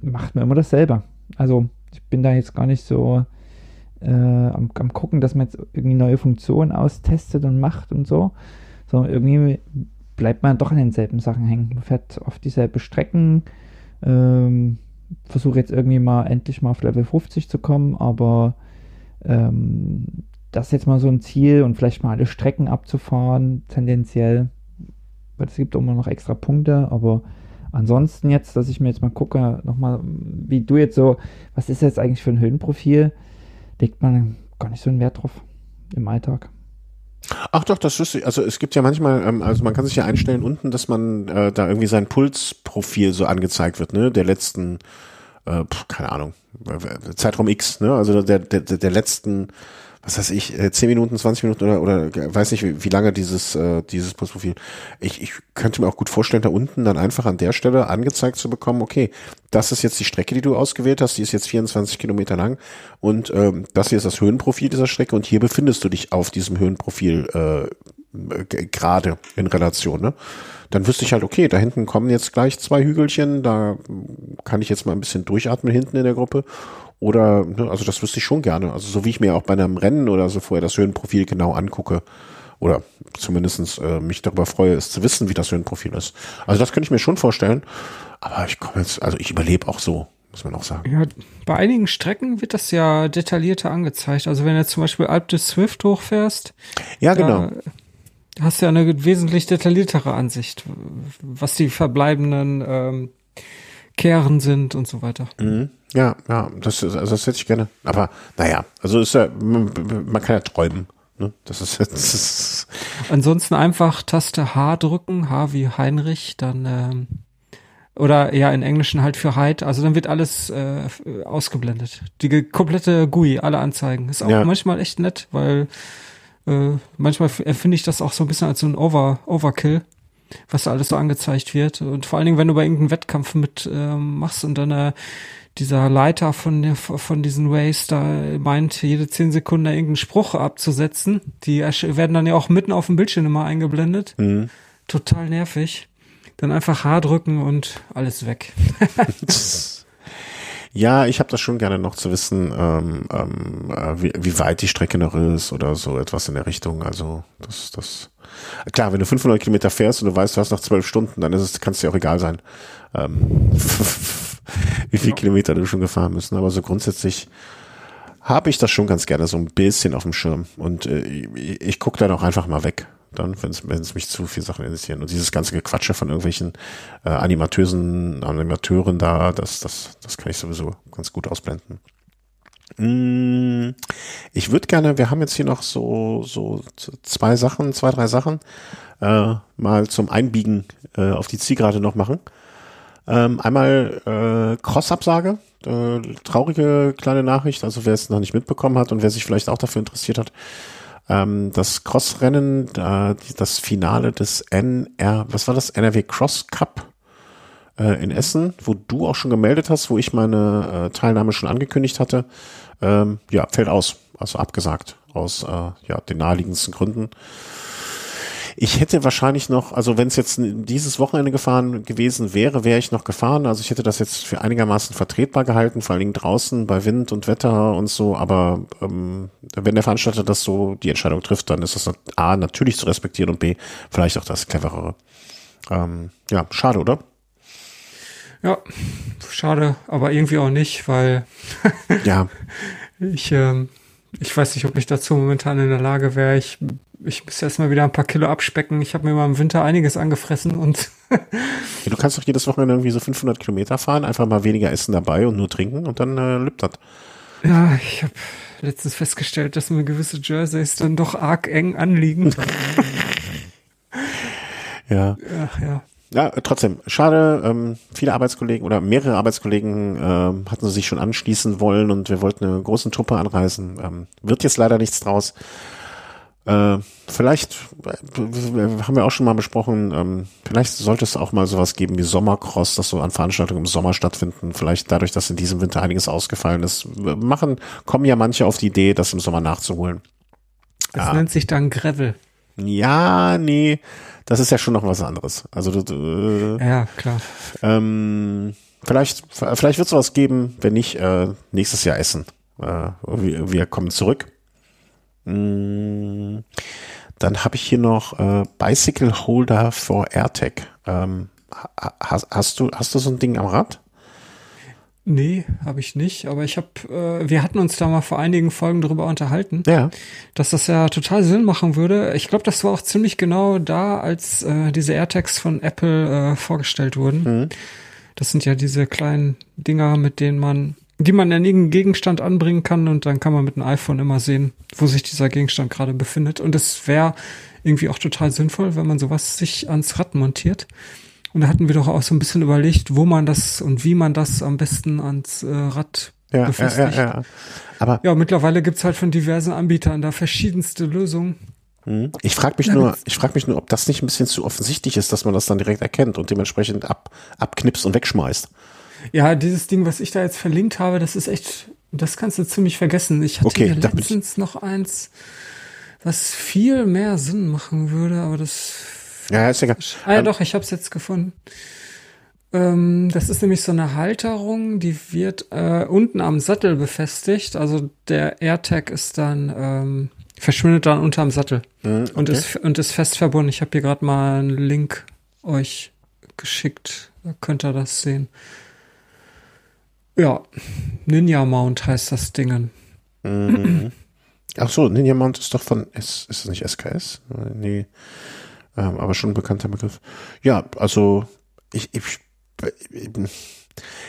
macht mir immer dasselbe. Also ich bin da jetzt gar nicht so äh, am, am, gucken, dass man jetzt irgendwie neue Funktionen austestet und macht und so, sondern irgendwie bleibt man doch an denselben Sachen hängen. Man fährt auf dieselbe Strecken, ähm, versuche jetzt irgendwie mal endlich mal auf Level 50 zu kommen, aber ähm, das ist jetzt mal so ein Ziel und vielleicht mal alle Strecken abzufahren, tendenziell, weil es gibt immer noch extra Punkte, aber ansonsten jetzt, dass ich mir jetzt mal gucke, nochmal, wie du jetzt so, was ist jetzt eigentlich für ein Höhenprofil, legt man gar nicht so einen Wert drauf im Alltag. Ach doch, das ich. Also es gibt ja manchmal, ähm, also man kann sich ja einstellen unten, dass man äh, da irgendwie sein Pulsprofil so angezeigt wird, ne? Der letzten, äh, keine Ahnung, Zeitraum X, ne? Also der, der, der letzten was weiß ich, äh, 10 Minuten, 20 Minuten oder, oder weiß nicht, wie, wie lange dieses, äh, dieses Postprofil. Ich, ich könnte mir auch gut vorstellen, da unten dann einfach an der Stelle angezeigt zu bekommen, okay, das ist jetzt die Strecke, die du ausgewählt hast, die ist jetzt 24 Kilometer lang und ähm, das hier ist das Höhenprofil dieser Strecke und hier befindest du dich auf diesem Höhenprofil äh, gerade in Relation, ne? Dann wüsste ich halt, okay, da hinten kommen jetzt gleich zwei Hügelchen, da kann ich jetzt mal ein bisschen durchatmen hinten in der Gruppe oder, ne, also das wüsste ich schon gerne. Also so wie ich mir auch bei einem Rennen oder so vorher das Höhenprofil genau angucke. Oder zumindestens äh, mich darüber freue, es zu wissen, wie das Höhenprofil ist. Also das könnte ich mir schon vorstellen. Aber ich komme jetzt, also ich überlebe auch so, muss man auch sagen. Ja, bei einigen Strecken wird das ja detaillierter angezeigt. Also wenn du zum Beispiel Alp de Swift hochfährst. Ja, genau. Hast du ja eine wesentlich detailliertere Ansicht, was die verbleibenden ähm, Kehren sind und so weiter. Mhm. Ja, ja, das, also das hätte ich gerne. Aber naja, also ist ja, man, man kann ja träumen. Ne? Das ist jetzt. (laughs) Ansonsten einfach Taste H drücken, H wie Heinrich, dann ähm, oder ja in Englischen halt für Hyde. Also dann wird alles äh, ausgeblendet. Die komplette GUI, alle Anzeigen. Ist auch ja. manchmal echt nett, weil äh, manchmal finde ich das auch so ein bisschen als so ein Over Overkill was da alles so angezeigt wird. Und vor allen Dingen, wenn du bei irgendeinem Wettkampf mit ähm, machst und dann äh, dieser Leiter von, der, von diesen Ways da meint, jede zehn Sekunden irgendeinen Spruch abzusetzen. Die werden dann ja auch mitten auf dem Bildschirm immer eingeblendet. Mhm. Total nervig. Dann einfach H drücken und alles weg. (laughs) ja, ich habe das schon gerne noch zu wissen, ähm, ähm, äh, wie, wie weit die Strecke noch ist oder so etwas in der Richtung. Also das, das klar, wenn du 500 Kilometer fährst und du weißt, du hast noch zwölf Stunden, dann ist es, kann es dir auch egal sein. Ähm, (laughs) wie viel ja. Kilometer du schon gefahren bist. Aber so grundsätzlich habe ich das schon ganz gerne so ein bisschen auf dem Schirm. Und äh, ich, ich gucke dann auch einfach mal weg, dann, wenn es mich zu viel Sachen interessieren. Und dieses ganze Gequatsche von irgendwelchen äh, Animateusen, Animateuren da, das, das, das kann ich sowieso ganz gut ausblenden. Mm, ich würde gerne, wir haben jetzt hier noch so, so zwei Sachen, zwei, drei Sachen, äh, mal zum Einbiegen äh, auf die Zielgerade noch machen. Ähm, einmal äh, Cross-Absage, äh, traurige kleine Nachricht, also wer es noch nicht mitbekommen hat und wer sich vielleicht auch dafür interessiert hat. Ähm, das Cross-Rennen, äh, das Finale des NR, was war das? NRW Cross Cup äh, in Essen, wo du auch schon gemeldet hast, wo ich meine äh, Teilnahme schon angekündigt hatte, ähm, ja, fällt aus, also abgesagt aus äh, ja, den naheliegendsten Gründen. Ich hätte wahrscheinlich noch, also wenn es jetzt dieses Wochenende gefahren gewesen wäre, wäre ich noch gefahren. Also ich hätte das jetzt für einigermaßen vertretbar gehalten, vor allen Dingen draußen bei Wind und Wetter und so. Aber ähm, wenn der Veranstalter das so die Entscheidung trifft, dann ist das A natürlich zu respektieren und B vielleicht auch das cleverere. Ähm, ja, schade, oder? Ja, schade, aber irgendwie auch nicht, weil ja. (laughs) ich ähm, ich weiß nicht, ob ich dazu momentan in der Lage wäre. Ich, ich muss erstmal wieder ein paar Kilo abspecken. Ich habe mir mal im Winter einiges angefressen und. (laughs) ja, du kannst doch jedes Wochenende irgendwie so 500 Kilometer fahren, einfach mal weniger essen dabei und nur trinken und dann äh, lübt das. Ja, ich habe letztens festgestellt, dass mir gewisse Jerseys dann doch arg eng anliegen. (laughs) ja. Ach, ja. Ja, trotzdem, schade. Ähm, viele Arbeitskollegen oder mehrere Arbeitskollegen äh, hatten sich schon anschließen wollen und wir wollten eine große Truppe anreisen. Ähm, wird jetzt leider nichts draus. Äh, vielleicht, äh, haben wir auch schon mal besprochen, ähm, vielleicht sollte es auch mal sowas geben wie Sommercross, das so an Veranstaltungen im Sommer stattfinden. Vielleicht dadurch, dass in diesem Winter einiges ausgefallen ist, machen, kommen ja manche auf die Idee, das im Sommer nachzuholen. Das ja. nennt sich dann Gravel. Ja, nee, das ist ja schon noch was anderes. Also äh, ja, klar. Ähm, vielleicht, vielleicht wird es was geben, wenn nicht äh, nächstes Jahr Essen. Äh, wir, wir kommen zurück. Mm, Dann habe ich hier noch äh, Bicycle Holder for AirTag. Ähm, hast, hast, du, hast du so ein Ding am Rad? Nee, habe ich nicht. Aber ich habe, äh, wir hatten uns da mal vor einigen Folgen darüber unterhalten, Ja. dass das ja total Sinn machen würde. Ich glaube, das war auch ziemlich genau da, als äh, diese AirTags von Apple äh, vorgestellt wurden. Mhm. Das sind ja diese kleinen Dinger, mit denen man, die man an irgendeinen Gegenstand anbringen kann und dann kann man mit einem iPhone immer sehen, wo sich dieser Gegenstand gerade befindet. Und es wäre irgendwie auch total sinnvoll, wenn man sowas sich ans Rad montiert. Und da hatten wir doch auch so ein bisschen überlegt, wo man das und wie man das am besten ans äh, Rad Ja, ja, befestigt. ja, ja. Aber Ja, mittlerweile gibt's halt von diversen Anbietern da verschiedenste Lösungen. hm, ich frage mich nur, ich frage mich nur, ob das nicht ein bisschen zu offensichtlich ist, dass man das dann direkt erkennt und dementsprechend ab, abknipst und wegschmeißt. Ja, dieses Ding, was ich da jetzt verlinkt habe, das ist echt, das kannst du ziemlich vergessen. Ich hatte Okay, letztens noch eins, was viel mehr Sinn machen würde, aber das. Ja, ist egal. Ah ja, Ähm, doch, ich habe es jetzt gefunden. Ähm, das ist nämlich so eine Halterung, die wird äh, unten am Sattel befestigt. Also der AirTag ist dann ähm, verschwindet dann unterm Sattel hm, und okay. ist und ist fest verbunden. Ich habe hier gerade mal einen Link euch geschickt. Da könnt ihr das sehen. Ja, Ninja Mount heißt das Dingen. Mhm. Ach so, Ninja Mount ist doch von S, ist es nicht SKS? Nee. Ähm, aber schon ein bekannter Begriff. Ja, also ich, ich,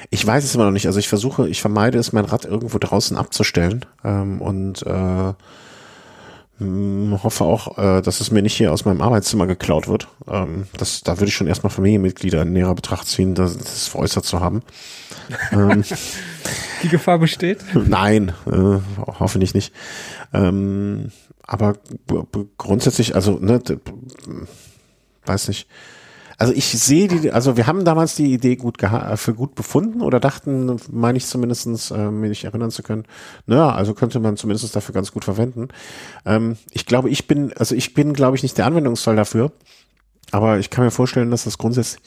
ich weiß es immer noch nicht. Also ich versuche, ich vermeide es, mein Rad irgendwo draußen abzustellen ähm, und äh, mh, hoffe auch, äh, dass es mir nicht hier aus meinem Arbeitszimmer geklaut wird. Ähm, das, da würde ich schon erstmal Familienmitglieder in näherer Betracht ziehen, das, das veräußert zu haben. ähm, Die Gefahr besteht. (laughs) Nein, äh, hoffentlich nicht. Ähm, aber grundsätzlich, also, ne, weiß nicht. Also ich sehe die, also wir haben damals die Idee gut für gut befunden oder dachten, meine ich zumindestens, äh, mir nicht erinnern zu können. Naja, also könnte man zumindest dafür ganz gut verwenden. Ähm, ich glaube, ich bin, also ich bin, glaube ich, nicht der Anwendungsfall dafür. Aber ich kann mir vorstellen, dass das grundsätzlich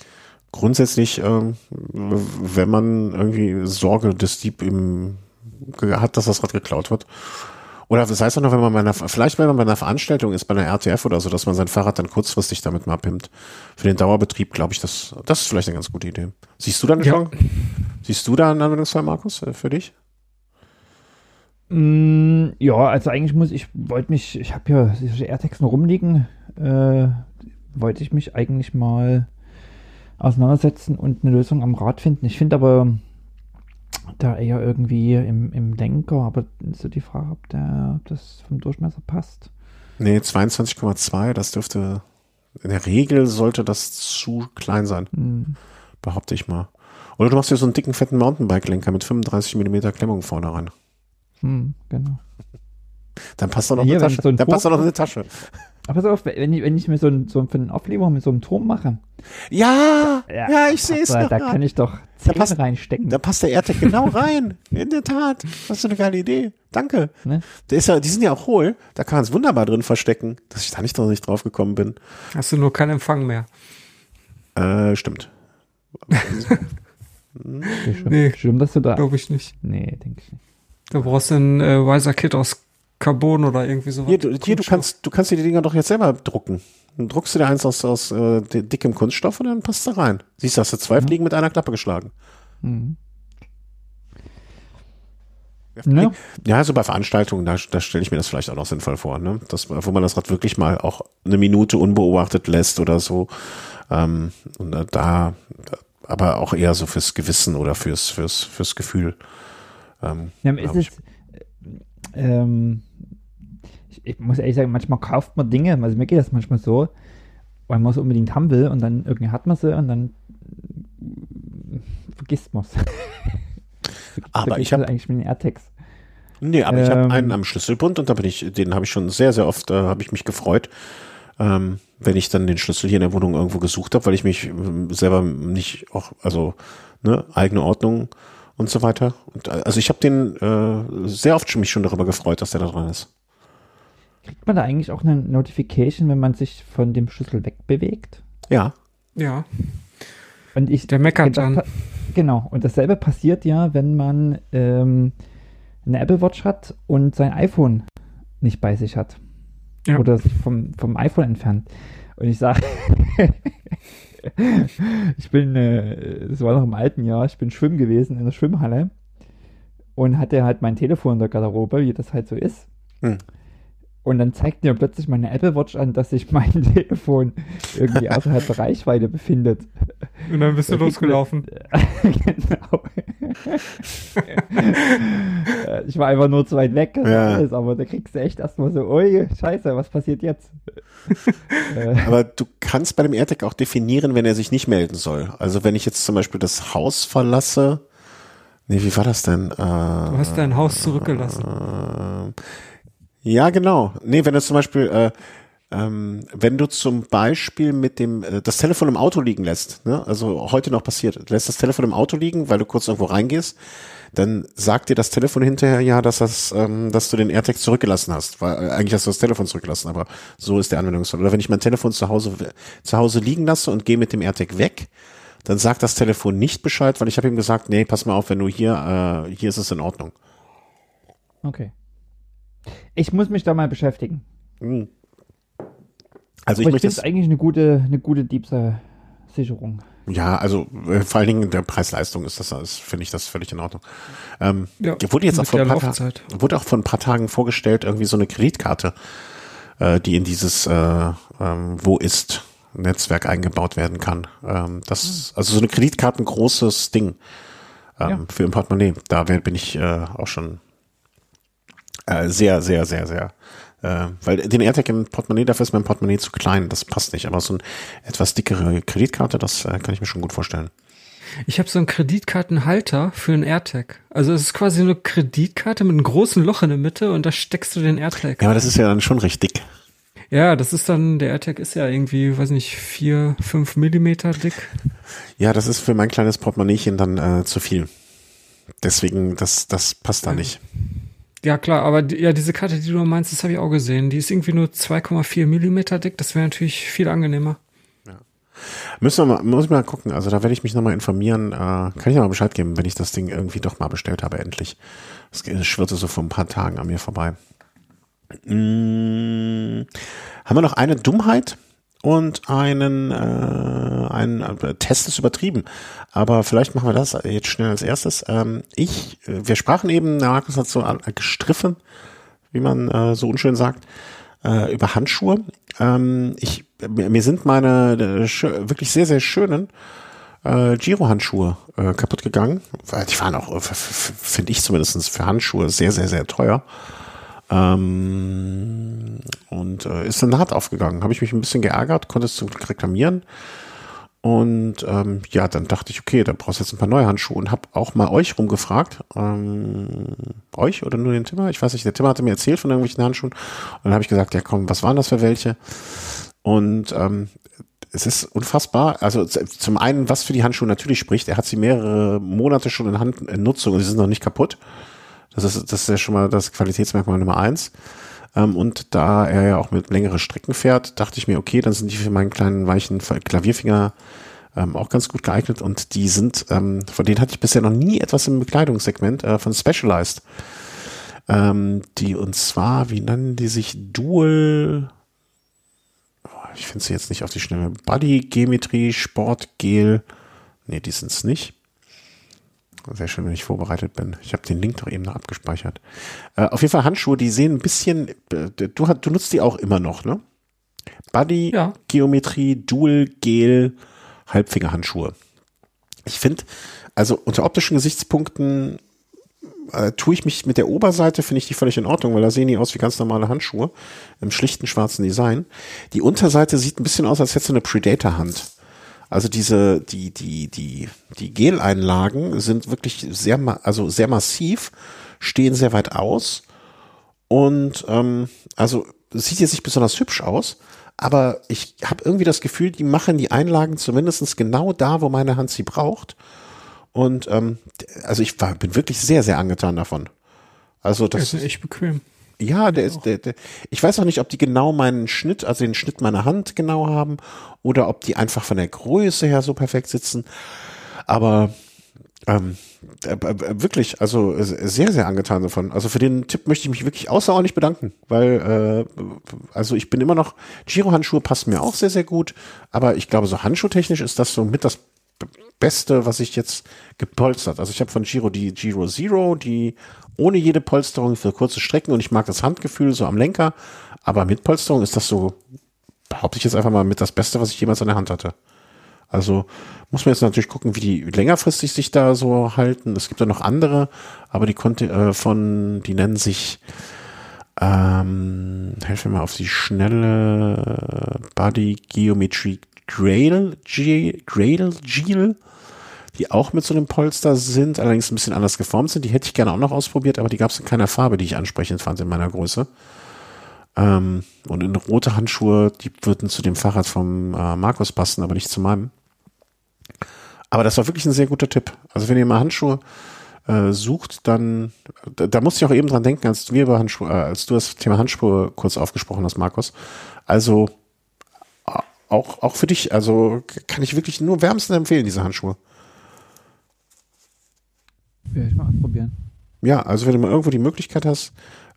grundsätzlich, ähm, wenn man irgendwie Sorge des Dieb im hat, dass das Rad geklaut wird. Oder das heißt auch noch, wenn man bei einer, vielleicht wenn man bei einer Veranstaltung ist, bei einer RTF oder so, dass man sein Fahrrad dann kurzfristig damit mal pimmt. Für den Dauerbetrieb, glaube ich, das, das ist vielleicht eine ganz gute Idee. Siehst du da eine Ja. Chance? Siehst du da einen Anwendungsfall, Markus, äh, für dich? Mm, ja, also eigentlich muss ich, wollte mich, ich habe ja diese AirTags noch rumliegen, äh, wollte ich mich eigentlich mal auseinandersetzen und eine Lösung am Rad finden. Ich finde aber da eher irgendwie im, im Lenker, aber ist so die Frage, ob, der, ob das vom Durchmesser passt. Nee, 22,2, das dürfte, in der Regel sollte das zu klein sein, Hm. behaupte ich mal. Oder du machst dir so einen dicken, fetten Mountainbike-Lenker mit 35 Millimeter Klemmung vorne rein. Hm, genau. Dann passt da noch Hier, eine wenn Tasche. so Dann passt da noch eine Tasche. Aber pass auf, wenn ich, wenn ich mir so, ein, so für einen Aufleber mit so einem Turm mache, Ja, ja, ich sehe es. da, da kann ich doch Zähne passt- reinstecken. Da passt der AirTag genau rein. In der Tat. Das ist eine geile Idee. Danke. Ne? Der ist ja, die sind ja auch hohl. Da kann man es wunderbar drin verstecken, dass ich da nicht, noch nicht drauf gekommen bin. Hast du nur keinen Empfang mehr. Äh, stimmt. (laughs) Nee. stimmt, dass du da. Glaube ich nicht. Nee, denke ich nicht. Da brauchst du ein äh, Wiser Kit aus Carbon oder irgendwie sowas. Hier, du, hier du, kannst, du kannst dir die Dinger doch jetzt selber drucken. Dann druckst du dir eins aus, aus äh, di- dickem Kunststoff und dann passt da rein. Siehst du, hast du zwei Ja. Fliegen mit einer Klappe geschlagen. Mhm. Ja, Ja, so bei Veranstaltungen, da, da stelle ich mir das vielleicht auch noch sinnvoll vor, ne? Das, wo man das Rad wirklich mal auch eine Minute unbeobachtet lässt oder so. Ähm, und äh, da, aber auch eher so fürs Gewissen oder fürs, fürs, fürs Gefühl. Ähm, ja es ist, äh, ähm, ich, ich muss ehrlich sagen, manchmal kauft man Dinge, also mir geht das manchmal so, weil man es unbedingt haben will und dann irgendwie hat man sie und dann äh, vergisst man es. (laughs) Aber ich hab- eigentlich mit den AirTags. Nee, aber ich habe Ähm. einen am Schlüsselbund und da bin ich, den habe ich schon sehr, sehr oft, äh, habe ich mich gefreut, ähm, wenn ich dann den Schlüssel hier in der Wohnung irgendwo gesucht habe, weil ich mich ähm, selber nicht auch, also ne, eigene Ordnung und so weiter. Und, äh, also ich habe den äh, sehr oft schon mich schon darüber gefreut, dass der da dran ist. Kriegt man da eigentlich auch eine Notification, wenn man sich von dem Schlüssel wegbewegt? Ja. Ja, Und ich, der meckert dann. Genau, und dasselbe passiert ja, wenn man ähm, eine Apple Watch hat und sein iPhone nicht bei sich hat. ja. oder sich vom, vom iPhone entfernt. Und ich sage, (laughs) ich bin, äh, das war noch im alten Jahr, ich bin schwimmen gewesen in der Schwimmhalle und hatte halt mein Telefon in der Garderobe, wie das halt so ist. Hm. Und dann zeigt mir plötzlich meine Apple Watch an, dass sich mein (laughs) Telefon irgendwie außerhalb der Reichweite befindet. Und dann bist du (laughs) losgelaufen. (laughs) genau. ich war einfach nur zu weit weg, ja. alles, aber da kriegst du echt erstmal so, oi, scheiße, was passiert jetzt? aber du kannst bei dem AirTag auch definieren, wenn er sich nicht melden soll. Also wenn ich jetzt zum Beispiel das Haus verlasse, nee, wie war das denn? du hast dein Haus zurückgelassen. Äh, ja, genau. Nee, wenn du zum Beispiel, äh, ähm, wenn du zum Beispiel mit dem äh, das Telefon im Auto liegen lässt, ne? also heute noch passiert, du lässt das Telefon im Auto liegen, weil du kurz irgendwo reingehst, dann sagt dir das Telefon hinterher ja, dass das, ähm, dass du den AirTag zurückgelassen hast, weil äh, eigentlich hast du das Telefon zurückgelassen, aber so ist der Anwendungsfall. Oder wenn ich mein Telefon zu Hause zu Hause liegen lasse und gehe mit dem AirTag weg, dann sagt das Telefon nicht Bescheid, weil ich habe ihm gesagt, nee, pass mal auf, wenn du hier, äh, hier ist es in Ordnung. Okay. Ich muss mich da mal beschäftigen. Hm. Also Aber ich, ich finde es eigentlich eine gute, eine gute Diebstahl-Sicherung. Ja, also äh, vor allen Dingen der Preis-Leistung ist das, ist, finde ich das völlig in Ordnung. Ähm, ja, wurde jetzt auch vor ein paar wurde auch vor ein paar Tagen vorgestellt irgendwie so eine Kreditkarte, äh, die in dieses äh, ähm, Wo ist Netzwerk eingebaut werden kann. Ähm, das also so eine Kreditkarte ein großes Ding ähm, ja. für ein Portemonnaie. Da bin ich äh, auch schon äh, sehr, sehr, sehr, sehr. Äh, weil den AirTag im Portemonnaie, dafür ist mein Portemonnaie zu klein, das passt nicht. Aber so eine etwas dickere Kreditkarte, das äh, kann ich mir schon gut vorstellen. Ich habe so einen Kreditkartenhalter für einen AirTag. Also es ist quasi eine Kreditkarte mit einem großen Loch in der Mitte und da steckst du den AirTag. Ja, aber das ist ja dann schon richtig. Ja, das ist dann, der AirTag ist ja irgendwie, weiß nicht, vier, fünf Millimeter dick. Ja, das ist für mein kleines Portemonnaiechen dann äh, zu viel. Deswegen, das, das passt da ja. nicht. Ja, klar, aber die, ja, diese Karte, die du meinst, das habe ich auch gesehen. Die ist irgendwie nur 2,4 Millimeter dick. Das wäre natürlich viel angenehmer. Ja. Müssen wir mal, muss ich mal gucken. Also da werde ich mich nochmal informieren. Äh, kann ich ja mal Bescheid geben, wenn ich das Ding irgendwie doch mal bestellt habe, endlich. Das schwirrte so vor ein paar Tagen an mir vorbei. Hm, haben wir noch eine Dummheit? Und einen, äh, einen äh, Test ist übertrieben. Aber vielleicht machen wir das jetzt schnell als erstes. Ähm, ich, äh, wir sprachen eben, der Markus hat so gestriffen, wie man äh, so unschön sagt, äh, über Handschuhe. Ähm, ich, mir sind meine äh, wirklich sehr, sehr schönen äh, Giro-Handschuhe äh, kaputt gegangen. Die waren auch, finde ich zumindest für Handschuhe sehr, sehr, sehr teuer. Ähm, und äh, ist dann hart aufgegangen. Habe ich mich ein bisschen geärgert, konnte es zum Glück reklamieren. Und ähm, ja, dann dachte ich, okay, da brauchst du jetzt ein paar neue Handschuhe und habe auch mal euch rumgefragt. Ähm, euch oder nur den Timmer? Ich weiß nicht, der Timmer hatte mir erzählt von irgendwelchen Handschuhen. Und dann habe ich gesagt, ja komm, was waren das für welche? Und ähm, es ist unfassbar. Also zum einen, was für die Handschuhe natürlich spricht, er hat sie mehrere Monate schon in Hand in Nutzung und sie sind noch nicht kaputt. Das ist, das ist ja schon mal das Qualitätsmerkmal Nummer eins. Ähm, und da er ja auch mit längere Strecken fährt, dachte ich mir, okay, dann sind die für meinen kleinen weichen Klavierfinger ähm, auch ganz gut geeignet. Und die sind, ähm, von denen hatte ich bisher noch nie etwas im Bekleidungssegment äh, von Specialized. Ähm, die und zwar, wie nennen die sich? Dual ich finde sie jetzt nicht auf die Schnelle. Body, Geometrie, Sport, Gel. Nee, die sind's nicht. Sehr schön, wenn ich vorbereitet bin. Ich habe den Link doch eben noch abgespeichert. Äh, auf jeden Fall Handschuhe, die sehen ein bisschen, äh, du, du nutzt die auch immer noch, ne? Buddy, ja. Geometrie, Dual, Gel, Halbfingerhandschuhe. Ich finde, also unter optischen Gesichtspunkten äh, tue ich mich mit der Oberseite, finde ich die völlig in Ordnung, weil da sehen die aus wie ganz normale Handschuhe im schlichten schwarzen Design. Die Unterseite sieht ein bisschen aus, als hätte du eine Predator-Hand. Also diese, die, die, die, die Geleinlagen sind wirklich sehr, also sehr massiv, stehen sehr weit aus und ähm, also sieht jetzt nicht besonders hübsch aus, aber ich habe irgendwie das Gefühl, die machen die Einlagen zumindestens genau da, wo meine Hand sie braucht. Und ähm, also ich war, bin wirklich sehr, sehr angetan davon. Also das ist echt bequem. Ja, der ist, der, der, ich weiß auch nicht, ob die genau meinen Schnitt, also den Schnitt meiner Hand genau haben oder ob die einfach von der Größe her so perfekt sitzen. Aber Ähm, äh, äh, wirklich, also äh, sehr, sehr angetan davon. Also für den Tipp möchte ich mich wirklich außerordentlich bedanken, weil äh, also ich bin immer noch, Giro-Handschuhe passen mir auch sehr, sehr gut, aber ich glaube, so handschuhtechnisch ist das so mit das Beste, was ich jetzt gepolstert. Also ich habe von Giro die Giro Zero, die ohne jede Polsterung für kurze Strecken und ich mag das Handgefühl so am Lenker, aber mit Polsterung ist das so, behaupte ich jetzt einfach mal mit das Beste, was ich jemals an der Hand hatte. Also muss man jetzt natürlich gucken, wie die längerfristig sich da so halten. Es gibt ja noch andere, aber die konnte äh, von, die nennen sich ähm, helfen wir mal auf die schnelle Body Geometry Grail, Grail, Gel, die auch mit so einem Polster sind, allerdings ein bisschen anders geformt sind. Die hätte ich gerne auch noch ausprobiert, aber die gab es in keiner Farbe, die ich ansprechend fand in meiner Größe. Ähm, und in rote Handschuhe, die würden zu dem Fahrrad vom äh, Markus passen, aber nicht zu meinem. Aber das war wirklich ein sehr guter Tipp. Also wenn ihr mal Handschuhe äh, sucht, dann da, da musste ich auch eben dran denken, als wir über Handschuhe, äh, als du das Thema Handschuhe kurz aufgesprochen hast, Markus. Also auch auch für dich, also kann ich wirklich nur wärmstens empfehlen diese Handschuhe. Werde ich mal ausprobieren. Ja, also wenn du mal irgendwo die Möglichkeit hast,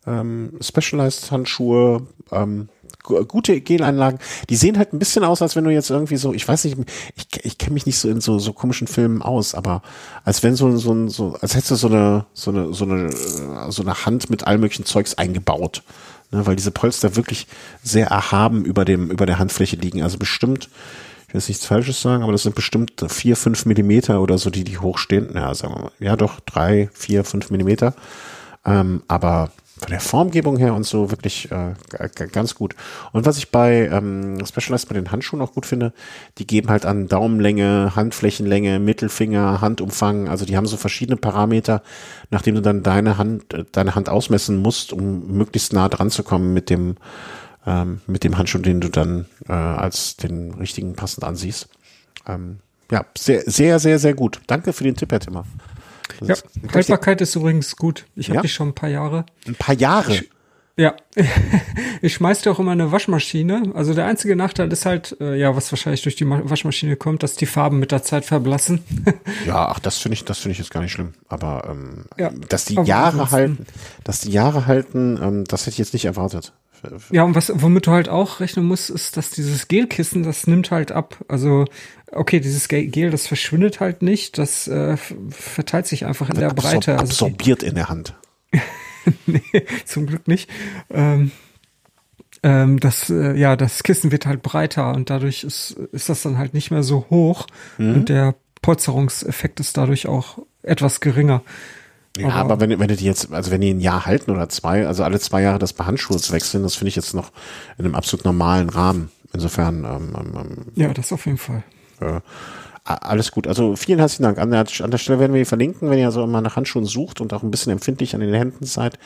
ähm, Specialized Handschuhe, ähm, gute Geleinlagen. Die sehen halt ein bisschen aus, als wenn du jetzt irgendwie so, ich weiß nicht, ich, ich kenne mich nicht so in so, so komischen Filmen aus, aber als wenn so, so, so als hättest du so eine, so eine, so eine, so eine Hand mit all möglichen Zeugs eingebaut. Ne, weil diese Polster wirklich sehr erhaben über dem, über der Handfläche liegen. Also bestimmt, will jetzt nichts Falsches sagen, aber das sind bestimmt vier, fünf Millimeter oder so, die, die hochstehen. Ja, sagen wir mal, ja doch, drei, vier, fünf Millimeter. Ähm, aber von der Formgebung her und so wirklich äh, ganz gut. Und was ich bei ähm, Specialized bei den Handschuhen auch gut finde, die geben halt an Daumenlänge, Handflächenlänge, Mittelfinger, Handumfang, also die haben so verschiedene Parameter, nachdem du dann deine Hand, äh, deine Hand ausmessen musst, um möglichst nah dran zu kommen mit dem, ähm, mit dem Handschuh, den du dann äh, als den richtigen passend ansiehst. Ähm, ja, sehr, sehr, sehr, sehr gut. Danke für den Tipp, Herr Timmer. Ja, Haltbarkeit ist übrigens gut. Ich habe ja? die schon ein paar Jahre. Ein paar Jahre? Ich, ja, (laughs) ich schmeiß dir auch immer eine Waschmaschine. Also der einzige Nachteil ist halt, äh, ja, was wahrscheinlich durch die Waschmaschine kommt, dass die Farben mit der Zeit verblassen. (laughs) ja, ach, das finde ich, das finde ich jetzt gar nicht schlimm. Aber ähm, ja, dass die Jahre halten, dass die Jahre halten, ähm, das hätte ich jetzt nicht erwartet. Ja, und was, womit du halt auch rechnen musst, ist, dass dieses Gelkissen, das nimmt halt ab. Also, okay, dieses Gel, das verschwindet halt nicht, das äh, verteilt sich einfach in der Absor Breite. Also absorbiert in der Hand. (laughs) nee, zum Glück nicht. Ähm, ähm, das, äh, ja, das Kissen wird halt breiter und dadurch ist, ist das dann halt nicht mehr so hoch mhm. und der Polsterungseffekt ist dadurch auch etwas geringer. Ja, aber, aber, wenn, wenn die jetzt, also wenn die ein Jahr halten oder zwei, also alle zwei Jahre das bei Handschuhe wechseln, das finde ich jetzt noch in einem absolut normalen Rahmen. Insofern. Ähm, ähm, ähm, ja, das auf jeden Fall. Äh, alles gut. Also vielen herzlichen Dank. An der, an der Stelle werden wir die verlinken, wenn ihr also immer nach Handschuhen sucht und auch ein bisschen empfindlich an den Händen seid.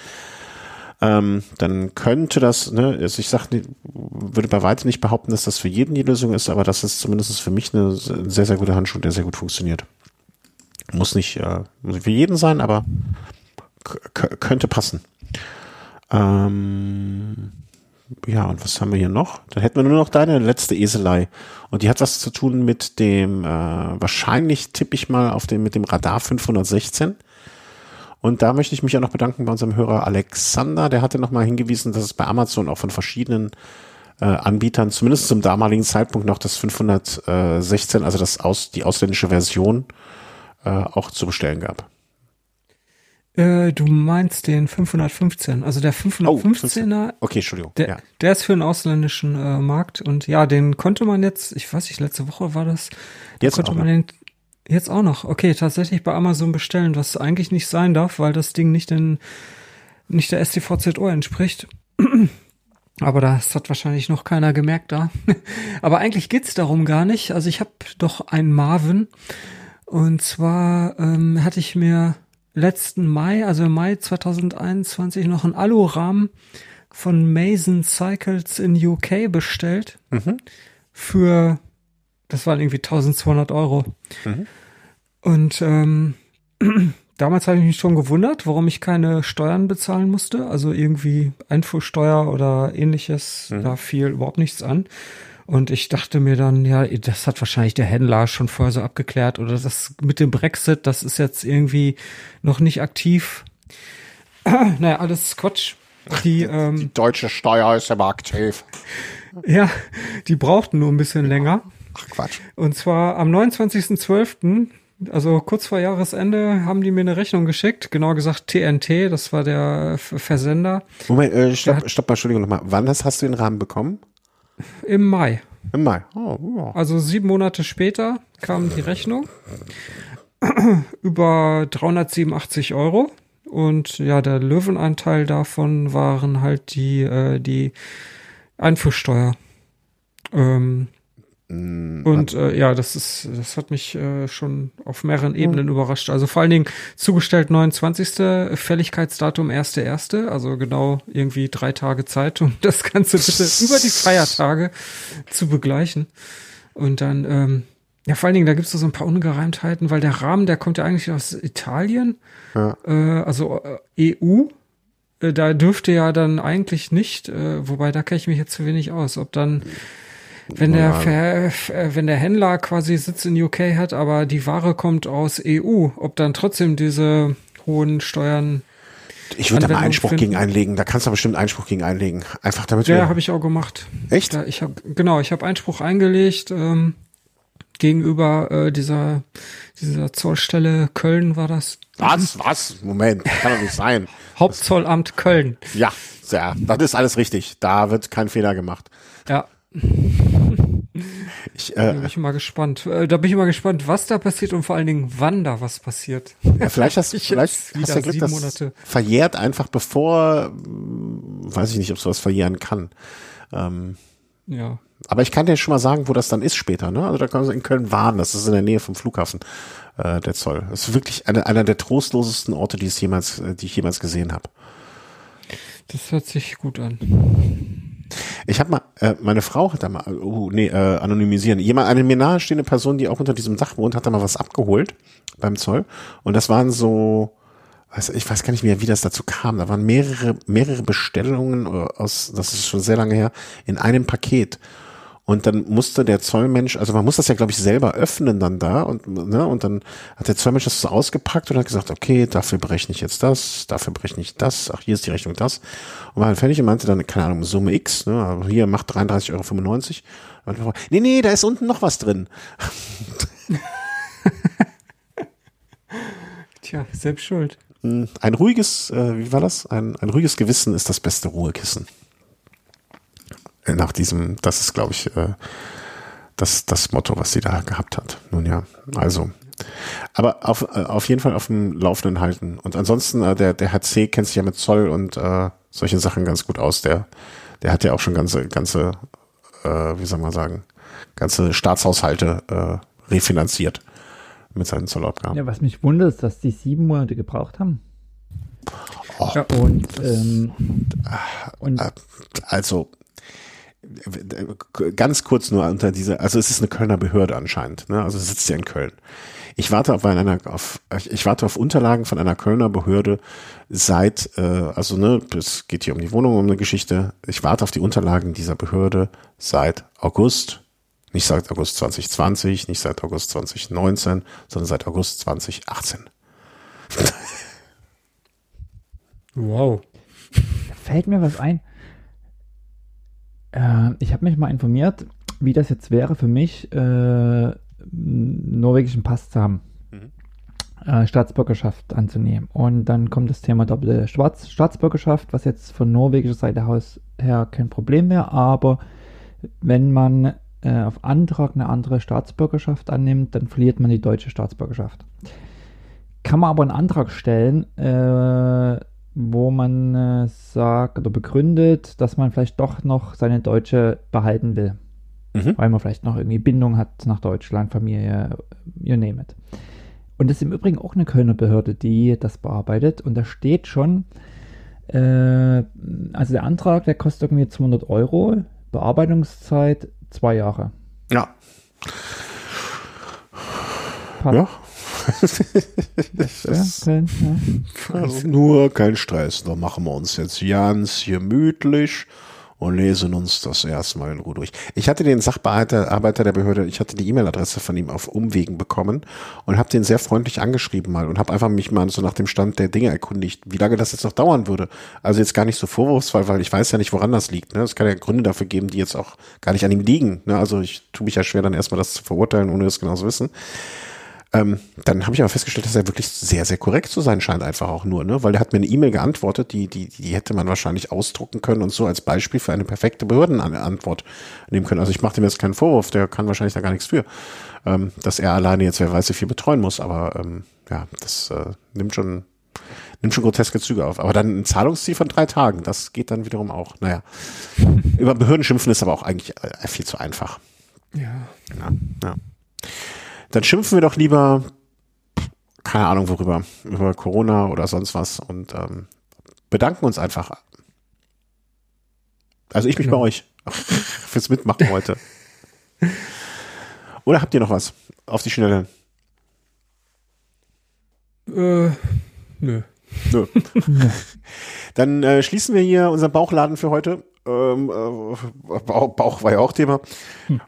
Ähm, dann könnte das, ne, also ich sag, würde bei weitem nicht behaupten, dass das für jeden die Lösung ist, aber das ist zumindest für mich eine, ein sehr, sehr guter Handschuh, der sehr gut funktioniert. Muss nicht äh, für jeden sein, aber könnte passen. Ähm, ja, und was haben wir hier noch? Dann hätten wir nur noch deine letzte Eselei. Und die hat was zu tun mit dem, äh, wahrscheinlich tippe ich mal auf dem, mit dem Radar 516. Und da möchte ich mich ja noch bedanken bei unserem Hörer Alexander. Der hatte nochmal hingewiesen, dass es bei Amazon auch von verschiedenen äh, Anbietern, zumindest zum damaligen Zeitpunkt noch das 516, also das aus, die ausländische Version äh, auch zu bestellen gab. Äh, du meinst den 515, also der 515er. Oh, okay, Entschuldigung. Der, ja. der ist für den ausländischen äh, Markt und ja, den konnte man jetzt, ich weiß nicht, letzte Woche war das. Jetzt konnte man den jetzt auch noch. Okay, tatsächlich bei Amazon bestellen, was eigentlich nicht sein darf, weil das Ding nicht den nicht der STVZO entspricht. (clears throat) Aber das hat wahrscheinlich noch keiner gemerkt da. (laughs) Aber eigentlich geht's darum gar nicht. Also ich habe doch einen Marvin und zwar ähm, hatte ich mir letzten Mai, also im Mai 2021, noch einen Alurahmen von Mason Cycles in UK bestellt. Mhm. Für, das waren irgendwie 1200 Euro. Mhm. Und ähm, (clears throat) damals habe ich mich schon gewundert, warum ich keine Steuern bezahlen musste. Also irgendwie Einfuhrsteuer oder ähnliches, mhm. da fiel überhaupt nichts an. Und ich dachte mir dann, ja, das hat wahrscheinlich der Händler schon vorher so abgeklärt oder das mit dem Brexit, das ist jetzt irgendwie noch nicht aktiv. (clears throat) naja, alles Quatsch. Die, ähm, Die deutsche Steuer ist aber aktiv. (laughs) ja, die brauchten nur ein bisschen länger. Ach Quatsch. Und zwar am 29.12., also kurz vor Jahresende, haben die mir eine Rechnung geschickt. Genau gesagt TNT, das war der Versender. Moment, äh, stopp, stopp mal, Entschuldigung nochmal. Wann hast, hast du den Rahmen bekommen? Im Mai. Im Mai. Oh, ja. Also sieben Monate später kam die Rechnung (clears throat) über 387 Euro. Und ja, der Löwenanteil davon waren halt die, äh, die Einfuhrsteuer. Ähm, und äh, ja, das ist, das hat mich äh, schon auf mehreren Ebenen überrascht. Also vor allen Dingen zugestellt 29. Fälligkeitsdatum 1.1., also genau irgendwie drei Tage Zeit, um (laughs) das Ganze bitte über die Feiertage zu begleichen. Und dann, ähm, ja, vor allen Dingen, da gibt es so ein paar Ungereimtheiten, weil der Rahmen, der kommt ja eigentlich aus Italien, Ja. äh, also äh, EU. Äh, Da dürfte ja dann eigentlich nicht, äh, wobei da kenne ich mich jetzt zu wenig aus, ob dann, wenn der, Ver, äh, wenn der Händler quasi Sitz in UK hat, aber die Ware kommt aus EU, ob dann trotzdem diese hohen Steuern, Ich würde da mal Einspruch finden. gegen einlegen. Da kannst du bestimmt Einspruch gegen einlegen. Einfach damit ja, habe ich auch gemacht. Echt? Ja, ich habe genau, ich habe Einspruch eingelegt ähm, gegenüber äh, dieser dieser Zollstelle Köln war das Was? Was? Moment. Kann doch nicht sein. (laughs) Hauptzollamt Köln. Ja, ja, das ist alles richtig. Da wird kein Fehler gemacht. Ja, Ich, da äh, bin ich mal gespannt. Äh, da bin ich mal gespannt, was da passiert und vor allen Dingen, wann da was passiert. ja, vielleicht hast, (laughs) Ich vielleicht hast du Glück, dass Monate. verjährt einfach bevor, mh, weiß ich nicht, ob sowas verjähren kann. Ähm, Ja. aber ich kann dir schon mal sagen, wo das dann ist später. Ne? Also da kannst du in Köln warnen. Das ist in der Nähe vom Flughafen, äh, der Zoll. Das ist wirklich einer, einer der trostlosesten Orte, die, es jemals, äh, die ich jemals gesehen habe. Das hört sich gut an. Ich habe mal, äh, meine Frau hat da mal, uh, nee, äh, anonymisieren. Jemand, eine mir nahestehende Person, die auch unter diesem Dach wohnt, hat da mal was abgeholt beim Zoll. Und das waren so, weiß, ich weiß gar nicht mehr, wie das dazu kam. Da waren mehrere, mehrere Bestellungen äh, aus, das ist schon sehr lange her, in einem Paket. Und dann musste der Zollmensch, also man muss das ja, glaube ich, selber öffnen dann da und, ne, und dann hat der Zollmensch das so ausgepackt und hat gesagt, okay, dafür berechne ich jetzt das, dafür berechne ich das, ach, hier ist die Rechnung das. Und war dann fertig und meinte dann, keine Ahnung, Summe X, ne, aber hier macht 33,95 Euro. Nee, nee, da ist unten noch was drin. (laughs) Tja, selbst schuld. Ein ruhiges, äh, wie war das? Ein, ein ruhiges Gewissen ist das beste Ruhekissen. Nach diesem, das ist, glaube ich, äh, das, das Motto, was sie da gehabt hat. Nun ja, also. Aber auf, äh, auf jeden Fall auf dem Laufenden halten. Und ansonsten, äh, der, der HC kennt sich ja mit Zoll und äh, solchen Sachen ganz gut aus. Der, der hat ja auch schon ganze, ganze, äh, wie soll man sagen, ganze Staatshaushalte äh, refinanziert mit seinen Zollabgaben. Ja, was mich wundert, ist, dass die sieben Monate gebraucht haben. Oh, Ja. Und, ähm, und Äh, Also ganz kurz nur unter diese, also es ist eine Kölner Behörde anscheinend, ne? Also es sitzt ja in Köln. Ich warte auf einer, auf, ich warte auf Unterlagen von einer Kölner Behörde seit, äh, also ne, es geht hier um die Wohnung, um eine Geschichte. Ich warte auf die Unterlagen dieser Behörde seit August, nicht seit August 2020, nicht seit August 2019, sondern seit August 2018. Wow. fällt mir was ein. Äh, ich habe mich mal informiert, wie das jetzt wäre für mich, äh, einen norwegischen Pass zu haben. Äh, Staatsbürgerschaft anzunehmen. Und dann kommt das Thema doppelte Schwarz Staatsbürgerschaft, was jetzt von norwegischer Seite aus her kein Problem mehr, aber wenn man äh, auf Antrag eine andere Staatsbürgerschaft annimmt, dann verliert man die deutsche Staatsbürgerschaft. Kann man aber einen Antrag stellen, äh, wo man äh, sagt oder begründet, dass man vielleicht doch noch seine deutsche behalten will. Mhm. Weil man vielleicht noch irgendwie Bindung hat nach Deutschland, Familie, you name it. Und das ist im Übrigen auch eine Kölner Behörde, die das bearbeitet. Und da steht schon, äh, also der Antrag, der kostet irgendwie 200 Euro, Bearbeitungszeit zwei Jahre. Ja. Passt. Ja. (laughs) Köln, ja. Also nur kein Stress, da machen wir uns jetzt ganz gemütlich und lesen uns das erstmal in Ruhe durch. Ich hatte den Sachbearbeiter Arbeiter der Behörde, ich hatte die E-Mail-Adresse von ihm auf Umwegen bekommen und habe den sehr freundlich angeschrieben mal und habe einfach mich mal so nach dem Stand der Dinge erkundigt, wie lange das jetzt noch dauern würde. Also jetzt gar nicht so vorwurfsvoll, weil ich weiß ja nicht, woran das liegt. Ne? Es kann ja Gründe dafür geben, die jetzt auch gar nicht an ihm liegen. Ne? Also ich tue mich ja schwer, dann erstmal das zu verurteilen, ohne es genau zu wissen. Ähm, dann habe ich aber festgestellt, dass er wirklich sehr, sehr korrekt zu sein scheint, einfach auch nur, ne? Weil er hat mir eine E-Mail geantwortet, die, die, die hätte man wahrscheinlich ausdrucken können und so als Beispiel für eine perfekte Behördenantwort nehmen können. Also ich mache dem jetzt keinen Vorwurf, der kann wahrscheinlich da gar nichts für, ähm, dass er alleine jetzt wer weiß wie viel betreuen muss, aber ähm, ja, das äh, nimmt schon nimmt schon groteske Züge auf. Aber dann ein Zahlungsziel von drei Tagen, das geht dann wiederum auch. Naja, (laughs) über Behörden schimpfen ist aber auch eigentlich äh, viel zu einfach. Ja. Ja, ja. Dann schimpfen wir doch lieber, keine Ahnung worüber, über Corona oder sonst was und ähm, bedanken uns einfach. Also ich mich Genau. bei euch (laughs) fürs Mitmachen heute. Oder habt ihr noch was auf die Schnelle? Äh, nö. Nö. (laughs) Dann äh, schließen wir hier unseren Bauchladen für heute. Ähm, äh, Bauch, Bauch war ja auch Thema.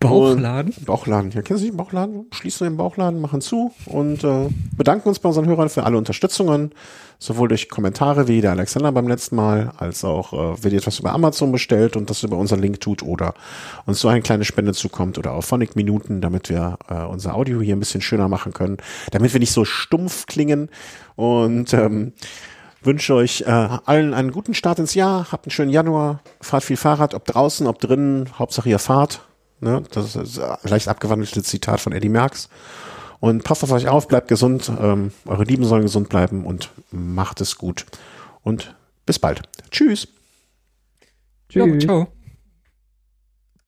Bauchladen? Und Bauchladen. Ja, kennst du den Bauchladen? Schließen den Bauchladen, machen zu und äh, bedanken uns bei unseren Hörern für alle Unterstützungen, sowohl durch Kommentare wie der Alexander beim letzten Mal, als auch, äh, wenn ihr etwas über Amazon bestellt und das über unseren Link tut oder uns so eine kleine Spende zukommt oder auf Phonic Minuten, damit wir äh, unser Audio hier ein bisschen schöner machen können, damit wir nicht so stumpf klingen und ähm, wünsche euch äh, allen einen guten Start ins Jahr. Habt einen schönen Januar. Fahrt viel Fahrrad, ob draußen, ob drinnen. Hauptsache ihr fahrt. Ne? Das ist ein leicht abgewandeltes Zitat von Eddie Merckx. Und passt auf euch auf, bleibt gesund. Ähm, eure Lieben sollen gesund bleiben und macht es gut. Und bis bald. Tschüss. Ja, Tschüss. ciao.